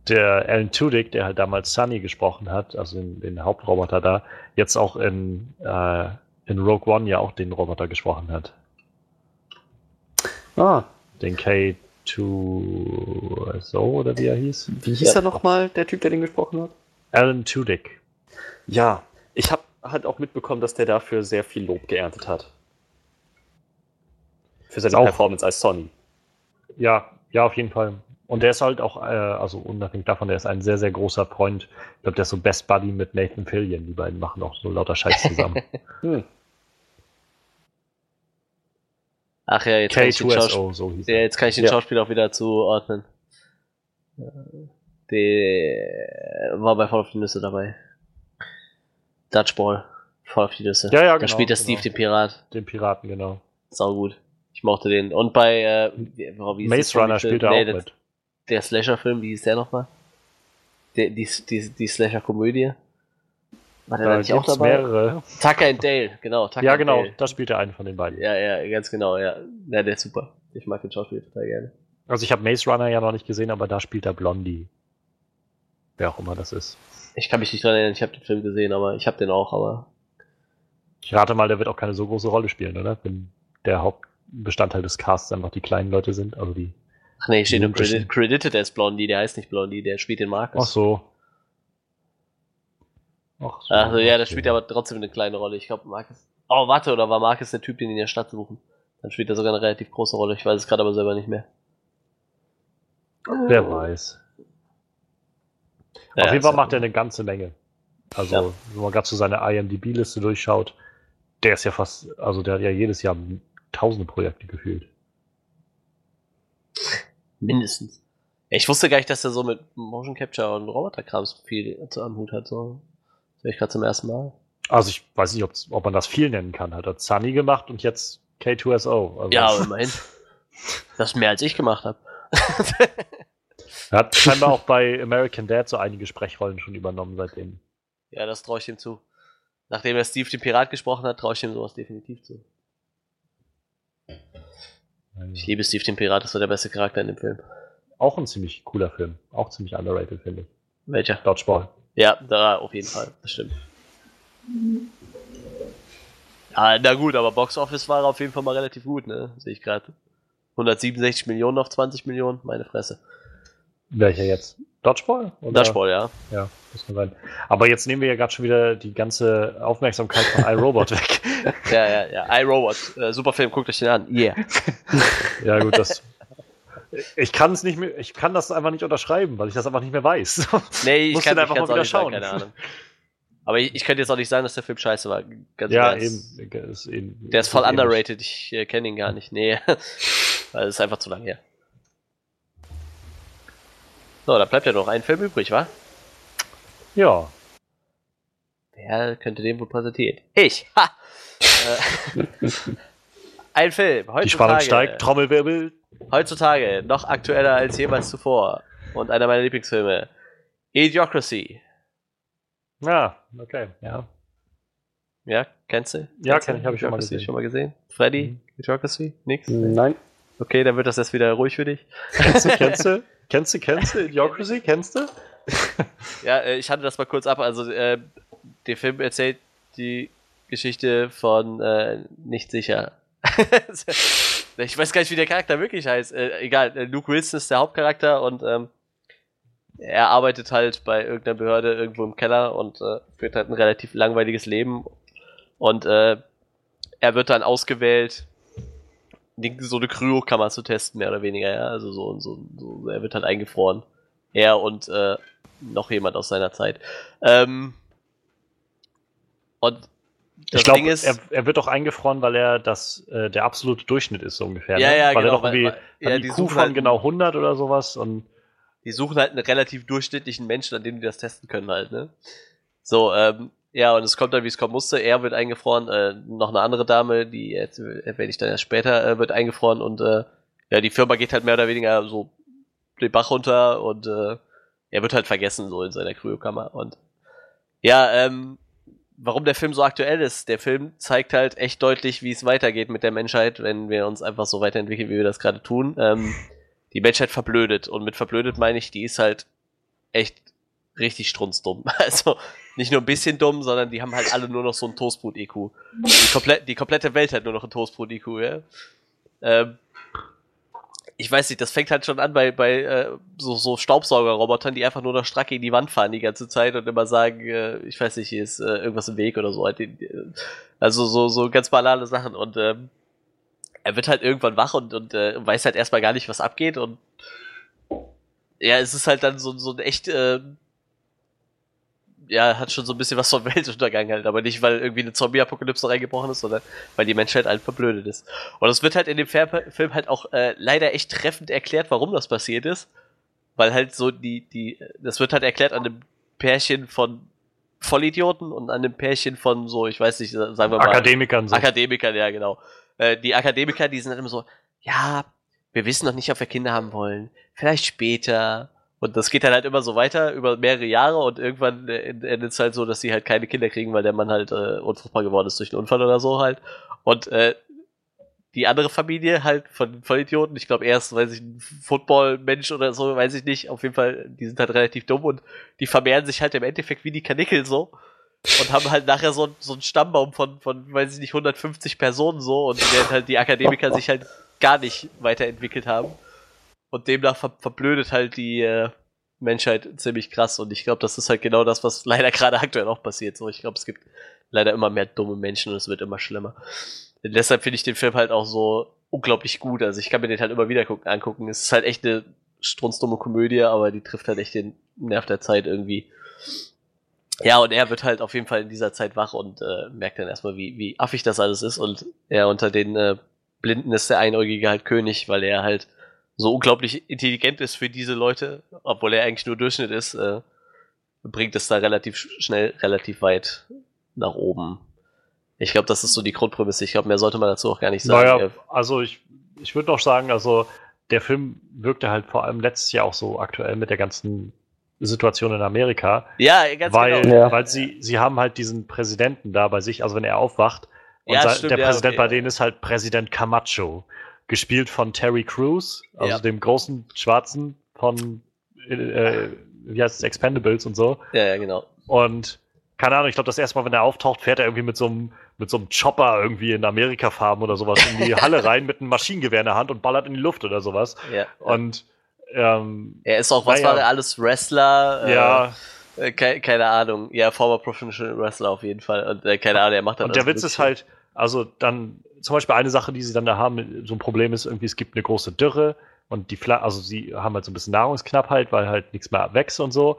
der Alan Tudyk, der halt damals Sunny gesprochen hat, also den, den Hauptroboter da, jetzt auch in, äh, in Rogue One ja auch den Roboter gesprochen hat. Ah. Den K2SO oder wie er hieß. Wie hieß ja. er nochmal, der Typ, der den gesprochen hat? Alan Tudyk. Ja, ich habe halt auch mitbekommen, dass der dafür sehr viel Lob geerntet hat. Für seine auch, Performance als Sonny. Ja, ja, auf jeden Fall. Und der ist halt auch, äh, also unabhängig davon, der ist ein sehr, sehr großer Freund. Ich glaube, der ist so Best Buddy mit Nathan Fillion. Die beiden machen auch so lauter Scheiß zusammen. hm. Ach ja, jetzt, kann ich, so ja, jetzt kann ich den ja. Schauspieler auch wieder zuordnen. Der war bei Fall of the Nüsse dabei. Dutchball. Fall of the Nüsse. Ja, ja, genau. Da spielt der Steve genau. den Pirat. Den Piraten, genau. Sau gut. Ich mochte den. Und bei äh, wie, wie Maze Runner spielt er nee, auch mit. Der Slasher-Film, wie hieß der nochmal? Die, die, die, die Slasher-Komödie. War der da nicht auch dabei? mehrere. Tucker and Dale, genau. Tucker ja, genau, da spielt er einen von den beiden. Ja, ja, ganz genau, ja. Ja, der ist super. Ich mag den Schauspieler total gerne. Also ich habe Maze Runner ja noch nicht gesehen, aber da spielt er Blondie. Wer auch immer das ist. Ich kann mich nicht dran erinnern, ich habe den Film gesehen, aber ich habe den auch, aber. Ich rate mal, der wird auch keine so große Rolle spielen, oder? Wenn der Hauptbestandteil des Casts einfach die kleinen Leute sind, also die. Ach nee, steht nur Credit, Credited als Blondie, der heißt nicht Blondie, der spielt den Markus. Ach so. Ach, so also ja, das spielt aber trotzdem eine kleine Rolle. Ich glaube, Marcus. Oh, warte, oder war Marcus der Typ, den in der Stadt suchen? Dann spielt er sogar eine relativ große Rolle. Ich weiß es gerade aber selber nicht mehr. Wer weiß. Ja, Auf jeden Fall macht er eine ganze Menge. Also, ja. wenn man gerade so seine IMDb-Liste durchschaut, der ist ja fast, also der hat ja jedes Jahr tausende Projekte gefühlt. Mindestens. Ich wusste gar nicht, dass er so mit Motion Capture und Roboterkrams viel zu am Hut hat. So. Sehe ich gerade zum ersten Mal. Also ich weiß nicht, ob man das viel nennen kann. Hat er Sunny gemacht und jetzt K2SO. Also ja, aber immerhin. das ist mehr als ich gemacht habe. er hat scheinbar auch bei American Dad so einige Sprechrollen schon übernommen seitdem. Ja, das traue ich ihm zu. Nachdem er Steve den Pirat gesprochen hat, traue ich ihm sowas definitiv zu. Ich liebe Steve den Pirat, das war der beste Charakter in dem Film. Auch ein ziemlich cooler Film. Auch ziemlich underrated, finde ich. Welcher? Dodgeball. Ja, da auf jeden Fall, das stimmt. Ja, na gut, aber Box Office war auf jeden Fall mal relativ gut, ne? Sehe ich gerade. 167 Millionen auf 20 Millionen, meine Fresse. Welcher jetzt? Dodgeball? Oder? Dodgeball, ja. Ja, das kann sein. Aber jetzt nehmen wir ja gerade schon wieder die ganze Aufmerksamkeit von iRobot weg. ja, ja, ja. iRobot. Äh, super Film, guckt euch den an. Yeah. ja, gut, das. Ich kann es nicht mehr, ich kann das einfach nicht unterschreiben, weil ich das einfach nicht mehr weiß. Nee, ich kann einfach mal wieder schauen. Sagen, keine Ahnung. Aber ich, ich, könnte jetzt auch nicht sagen, dass der Film scheiße war. Ganz ja, eben, ist eben. Der ist voll underrated, ich äh, kenne ihn gar nicht. Nee. weil es ist einfach zu lang her. So, da bleibt ja noch ein Film übrig, wa? Ja. Wer könnte den wohl präsentieren? Ich! Ha! Äh, ein Film. Heutzutage, Die Spannung steigt, Trommelwirbel. Heutzutage noch aktueller als jemals zuvor. Und einer meiner Lieblingsfilme. Idiocracy. Ja, okay, ja. Ja, kennst du? Ja, kenn ich, habe ich schon mal gesehen. schon mal gesehen. Freddy, mhm. Idiocracy? Nix? Nein. Okay, dann wird das jetzt wieder ruhig für dich. Kennst du, kennst du? Kennst du, kennst du Idiocracy? Kennst du? ja, äh, ich hatte das mal kurz ab. Also, äh, der Film erzählt die Geschichte von äh, nicht sicher. ich weiß gar nicht, wie der Charakter wirklich heißt. Äh, egal, äh, Luke Wilson ist der Hauptcharakter und ähm, er arbeitet halt bei irgendeiner Behörde irgendwo im Keller und äh, führt halt ein relativ langweiliges Leben. Und äh, er wird dann ausgewählt, so eine Kryokammer zu testen, mehr oder weniger, ja. Also so, so, so er wird halt eingefroren. Er und äh, noch jemand aus seiner Zeit. Ähm, und das ich glaube, er, er wird doch eingefroren, weil er das äh, der absolute Durchschnitt ist, so ungefähr. Ja, ne? ja, weil genau. Er doch irgendwie, weil, ja, die Kuh von halt genau 100 oder sowas und die suchen halt einen relativ durchschnittlichen Menschen, an dem die das testen können halt, ne? So, ähm, ja, und es kommt dann, wie es kommen musste. Er wird eingefroren, äh, noch eine andere Dame, die jetzt werde ich dann erst später, äh, wird eingefroren und äh, ja, die Firma geht halt mehr oder weniger so den Bach runter und äh, er wird halt vergessen, so in seiner Kryokammer. Und ja, ähm, warum der Film so aktuell ist, der Film zeigt halt echt deutlich, wie es weitergeht mit der Menschheit, wenn wir uns einfach so weiterentwickeln, wie wir das gerade tun. Ähm, die Menschheit verblödet. Und mit verblödet meine ich, die ist halt echt richtig strunzdumm. Also nicht nur ein bisschen dumm, sondern die haben halt alle nur noch so ein Toastbrot-IQ. Die, komplett, die komplette Welt hat nur noch ein Toastbrot-IQ, ja. Ähm, ich weiß nicht, das fängt halt schon an bei, bei äh, so, so Staubsaugerrobotern, die einfach nur noch strack in die Wand fahren die ganze Zeit und immer sagen, äh, ich weiß nicht, hier ist äh, irgendwas im Weg oder so. Halt, also so, so ganz banale Sachen. Und ähm, er wird halt irgendwann wach und, und äh, weiß halt erstmal gar nicht, was abgeht und ja, es ist halt dann so, so ein echt äh, ja, hat schon so ein bisschen was von Weltuntergang halt, aber nicht, weil irgendwie eine Zombie-Apokalypse reingebrochen ist, sondern weil die Menschheit halt verblödet ist. Und es wird halt in dem Film halt auch äh, leider echt treffend erklärt, warum das passiert ist. Weil halt so die, die, das wird halt erklärt an einem Pärchen von Vollidioten und an einem Pärchen von so, ich weiß nicht, sagen wir mal. Akademikern. So. Akademikern, ja, genau. Äh, die Akademiker, die sind halt immer so, ja, wir wissen noch nicht, ob wir Kinder haben wollen. Vielleicht später. Und das geht dann halt immer so weiter über mehrere Jahre und irgendwann endet es halt so, dass sie halt keine Kinder kriegen, weil der Mann halt äh, unfruchtbar geworden ist durch einen Unfall oder so halt. Und äh, die andere Familie halt von Vollidioten, ich glaube erst, weiß ich, ein Football-Mensch oder so, weiß ich nicht, auf jeden Fall, die sind halt relativ dumm und die vermehren sich halt im Endeffekt wie die Kanickel so und haben halt nachher so, so einen Stammbaum von, von, weiß ich nicht, 150 Personen so und während halt die Akademiker sich halt gar nicht weiterentwickelt haben. Und demnach ver verblödet halt die äh, Menschheit ziemlich krass. Und ich glaube, das ist halt genau das, was leider gerade aktuell auch passiert. So, ich glaube, es gibt leider immer mehr dumme Menschen und es wird immer schlimmer. Und deshalb finde ich den Film halt auch so unglaublich gut. Also ich kann mir den halt immer wieder gucken, angucken. Es ist halt echt eine strunzdumme Komödie, aber die trifft halt echt den Nerv der Zeit irgendwie. Ja, und er wird halt auf jeden Fall in dieser Zeit wach und äh, merkt dann erstmal, wie, wie affig das alles ist. Und er unter den äh, Blinden ist der Einäugige halt König, weil er halt so unglaublich intelligent ist für diese Leute, obwohl er eigentlich nur Durchschnitt ist, äh, bringt es da relativ schnell, relativ weit nach oben. Ich glaube, das ist so die Grundprämisse. Ich glaube, mehr sollte man dazu auch gar nicht sagen. Naja, also ich, ich würde noch sagen, also der Film wirkte halt vor allem letztes Jahr auch so aktuell mit der ganzen Situation in Amerika. Ja, ganz weil, genau. Ja. Weil sie, sie haben halt diesen Präsidenten da bei sich, also wenn er aufwacht, und ja, stimmt, der ja, Präsident okay. bei denen ist halt Präsident Camacho gespielt von Terry Crews, also ja. dem großen Schwarzen von, äh, wie heißt es, Expendables und so. Ja, ja, genau. Und keine Ahnung, ich glaube, das erste Mal, wenn er auftaucht, fährt er irgendwie mit so einem mit so einem Chopper irgendwie in Amerika-Farben oder sowas in die Halle rein mit einem Maschinengewehr in der Hand und ballert in die Luft oder sowas. Ja. Und ähm, Er ist auch, was naja. war er alles? Wrestler? äh, ja, Äh, ke keine Ahnung. Ja, former Professional Wrestler auf jeden Fall. Und äh, keine Ahnung, er macht dann und der Witz ist halt, also dann zum Beispiel eine Sache, die sie dann da haben, so ein Problem ist irgendwie, es gibt eine große Dürre und die Pfla also sie haben halt so ein bisschen Nahrungsknappheit, weil halt nichts mehr wächst und so.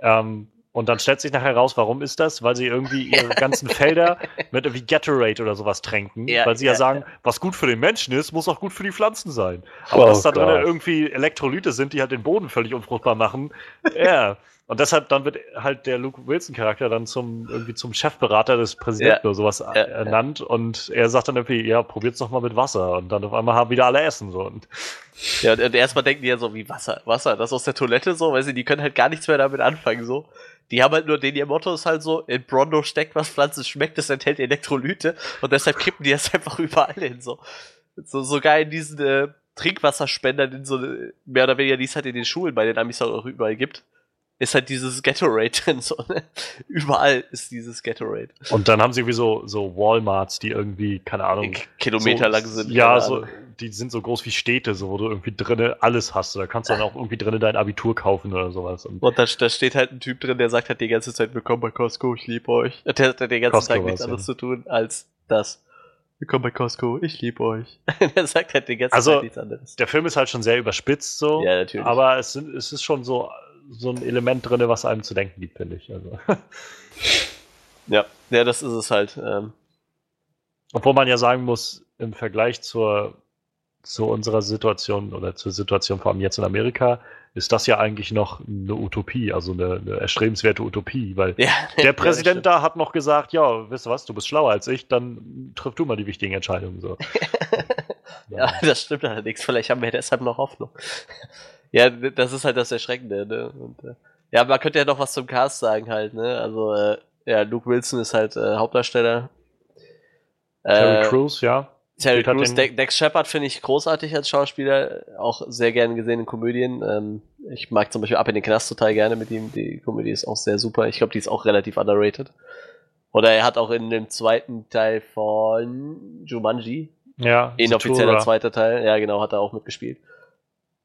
Ähm, und dann stellt sich nachher raus, warum ist das? Weil sie irgendwie ihre ganzen Felder mit irgendwie Gatorade oder sowas tränken. Ja, weil sie ja, ja, sagen, was gut für den Menschen ist, muss auch gut für die Pflanzen sein. Aber Oh dass da drin irgendwie Elektrolyte sind, die halt den Boden völlig unfruchtbar machen, ja. Und deshalb dann wird halt der Luke Wilson-Charakter dann zum irgendwie zum Chefberater des Präsidenten Ja. oder sowas Ja, ernannt und er sagt dann irgendwie, ja, probiert's doch mal mit Wasser und dann auf einmal haben wieder alle Essen so und Ja, und, und erstmal denken die ja so, wie Wasser, Wasser, das aus der Toilette so, weil sie, die können halt gar nichts mehr damit anfangen, so. Die haben halt nur, den ihr Motto ist halt so, in Brondo steckt was, Pflanze schmeckt, es enthält Elektrolyte und deshalb kippen die das einfach überall hin, so. So, sogar in diesen äh, Trinkwasserspendern, in so, äh, mehr oder weniger, die es halt in den Schulen bei den Amis auch überall gibt, ist halt dieses Gatorade drin, so, ne? Überall ist dieses Gatorade. und dann haben sie irgendwie so so Walmarts, die irgendwie keine Ahnung Kilometer so, lang sind. Ja, so die sind so groß wie Städte, so wo du irgendwie drinne alles hast. Da kannst du dann auch irgendwie drinne dein Abitur kaufen oder sowas. Und Und da, da steht halt ein Typ drin, der sagt halt die ganze Zeit, willkommen bei Costco, ich liebe euch. Der hat den ganzen Costco Tag nichts anderes ja. zu tun als das. Willkommen bei Costco, ich liebe euch. der sagt halt den ganzen Also, Tag nichts anderes. der Film ist halt schon sehr überspitzt so. Ja, natürlich. Aber es, sind, es ist schon so, so ein Element drin, was einem zu denken gibt, finde ich. Also. Ja, ja, das ist es halt. Ähm, Obwohl man ja sagen muss, im Vergleich zur, zu unserer Situation oder zur Situation vor allem jetzt in Amerika, ist das ja eigentlich noch eine Utopie, also eine, eine erstrebenswerte Utopie, weil ja, der Präsident da hat noch gesagt, ja, weißt du was, du bist schlauer als ich, dann triff du mal die wichtigen Entscheidungen. So. Ja, das stimmt allerdings. Vielleicht haben wir deshalb noch Hoffnung. Ja, das ist halt das Erschreckende. Ne? Und, äh, ja, man könnte ja noch was zum Cast sagen halt. Ne? Also, äh, ja, Luke Wilson ist halt äh, Hauptdarsteller. Terry Äh, Crews, ja. Terry halt Crews, De Dex Shepard finde ich großartig als Schauspieler, auch sehr gerne gesehen in Komödien. Ähm, ich mag zum Beispiel Ab in den Knast total gerne mit ihm. Die Komödie ist auch sehr super. Ich glaube, die ist auch relativ underrated. Oder er hat auch in dem zweiten Teil von Jumanji, Ja, inoffizieller zweiter Teil, ja genau, hat er auch mitgespielt.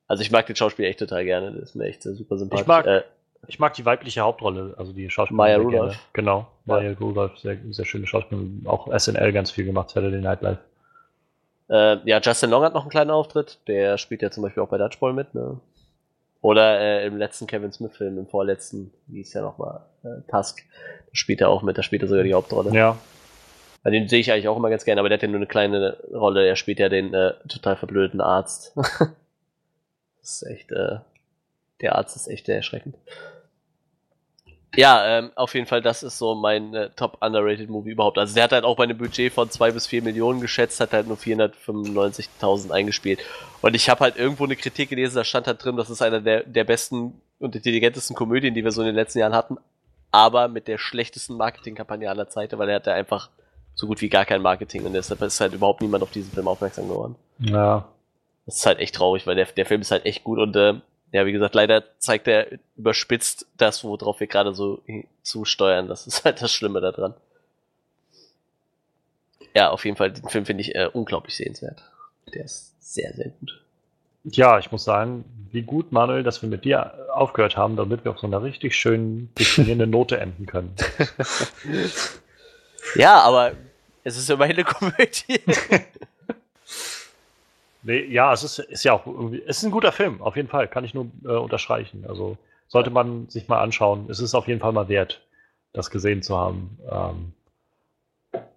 Also ich mag den Schauspieler echt total gerne, das ist mir echt super sympathisch. Ich mag- äh, Ich mag die weibliche Hauptrolle, also die Schauspielerin. Maya Rudolph. gerne. Genau, Ja. Maya Rudolph, sehr, sehr schöne Schauspielerin. Auch SNL ganz viel gemacht, Saturday Night Live. Äh, ja, Justin Long hat noch einen kleinen Auftritt. Der spielt ja zum Beispiel auch bei Dodgeball mit, ne? Oder äh, im letzten Kevin Smith-Film, im vorletzten, wie ist ja nochmal, äh, Tusk. Da spielt er auch mit, da spielt er sogar die Hauptrolle. Ja, Bei den sehe ich eigentlich auch immer ganz gerne, aber der hat ja nur eine kleine Rolle. Er spielt ja den äh, total verblödeten Arzt. das ist echt, äh, der Arzt ist echt sehr erschreckend. Ja, ähm, auf jeden Fall, das ist so mein äh, top underrated Movie überhaupt. Also der hat halt auch bei einem Budget von zwei bis vier Millionen geschätzt, hat halt nur 495.000 eingespielt. Und ich habe halt irgendwo eine Kritik gelesen, da stand halt drin, das ist einer der, der besten und intelligentesten Komödien, die wir so in den letzten Jahren hatten, aber mit der schlechtesten Marketingkampagne aller Zeiten, weil er hatte einfach so gut wie gar kein Marketing und deshalb ist halt überhaupt niemand auf diesen Film aufmerksam geworden. ja. Das ist halt echt traurig, weil der, der Film ist halt echt gut und äh, ja, wie gesagt, leider zeigt er überspitzt das, worauf wir gerade so zusteuern. Das ist halt das Schlimme daran. Ja, auf jeden Fall, den Film finde ich äh, unglaublich sehenswert. Der ist sehr, sehr gut. Ja, ich muss sagen, wie gut, Manuel, dass wir mit dir aufgehört haben, damit wir auf so einer richtig schönen, deprimierenden Note enden können. Ja, aber es ist immerhin eine Komödie. Nee, ja, es ist, ist ja auch irgendwie, es ist ein guter Film, auf jeden Fall, kann ich nur äh, unterstreichen. Also sollte man sich mal anschauen. Es ist auf jeden Fall mal wert, das gesehen zu haben. Ähm,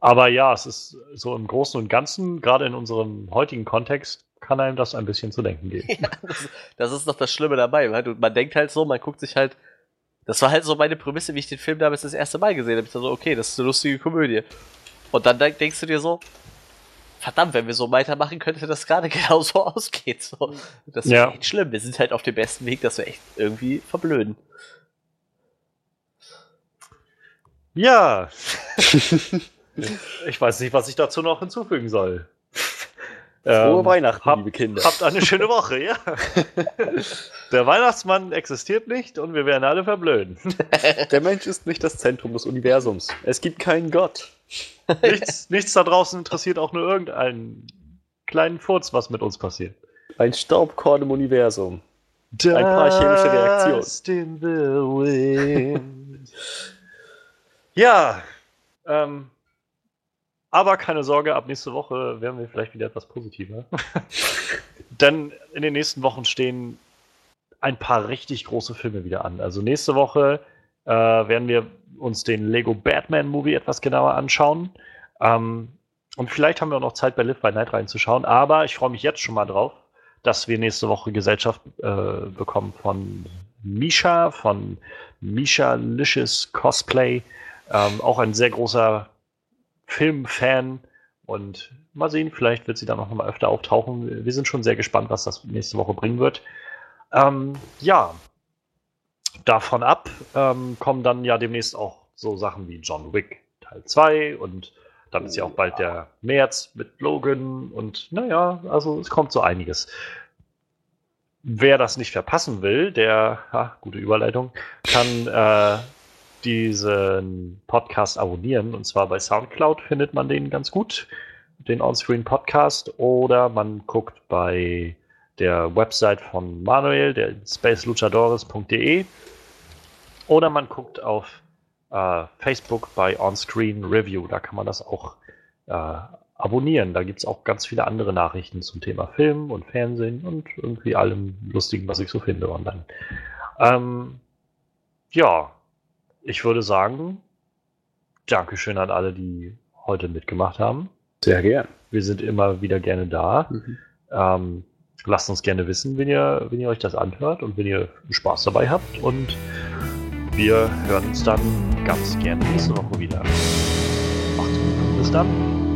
aber ja, es ist so im Großen und Ganzen, gerade in unserem heutigen Kontext, kann einem das ein bisschen zu denken geben. Ja, das, das ist doch das Schlimme dabei. Du, man denkt halt so, man guckt sich halt. Das war halt so meine Prämisse, wie ich den Film damals das erste Mal gesehen habe. Ich dachte so, okay, das ist eine lustige Komödie. Und dann denk- denkst du dir so, verdammt, wenn wir so weitermachen, könnte das gerade genauso ausgehen. So. Das ist Ja. echt schlimm. Wir sind halt auf dem besten Weg, dass wir echt irgendwie verblöden. Ja. ich weiß nicht, was ich dazu noch hinzufügen soll. Frohe ähm, Weihnachten, hab, liebe Kinder. Habt eine schöne Woche, ja. Der Weihnachtsmann existiert nicht und wir werden alle verblöden. Der Mensch ist nicht das Zentrum des Universums. Es gibt keinen Gott. Nichts, nichts da draußen interessiert auch nur irgendeinen kleinen Furz, was mit uns passiert. Ein Staubkorn im Universum. Ein paar chemische Reaktionen. ja, ähm, aber keine Sorge, ab nächste Woche werden wir vielleicht wieder etwas positiver. Denn in den nächsten Wochen stehen ein paar richtig große Filme wieder an. Also nächste Woche äh, werden wir uns den Lego Batman Movie etwas genauer anschauen. Ähm, und vielleicht haben wir auch noch Zeit, bei Live by Night reinzuschauen. Aber ich freue mich jetzt schon mal drauf, dass wir nächste Woche Gesellschaft äh, bekommen von Misha, von Misha Licious Cosplay. Ähm, auch ein sehr großer Filmfan. Und mal sehen, vielleicht wird sie dann noch mal öfter auftauchen. Wir sind schon sehr gespannt, was das nächste Woche bringen wird. Ähm, ja, davon ab ähm, kommen dann ja demnächst auch so Sachen wie John Wick Teil 2 und dann ist ja auch bald der März mit Logan und naja, also es kommt so einiges. Wer das nicht verpassen will, der, ha, gute Überleitung, kann äh, diesen Podcast abonnieren. Und zwar bei Soundcloud findet man den ganz gut, den Onscreen Podcast. Oder man guckt bei der Website von Manuel, der spaceluchadores.de. Oder man guckt auf äh, Facebook bei Onscreen Review. Da kann man das auch äh, abonnieren. Da gibt es auch ganz viele andere Nachrichten zum Thema Film und Fernsehen und irgendwie allem Lustigen, was ich so finde online. Ähm, ja, ich würde sagen, Dankeschön an alle, die heute mitgemacht haben. Sehr gern. Wir sind immer wieder gerne da. Mhm. Ähm, lasst uns gerne wissen, wenn ihr, wenn ihr euch das anhört und wenn ihr Spaß dabei habt. Und wir hören uns dann ganz gerne nächste Woche wieder. Macht's gut. Bis dann.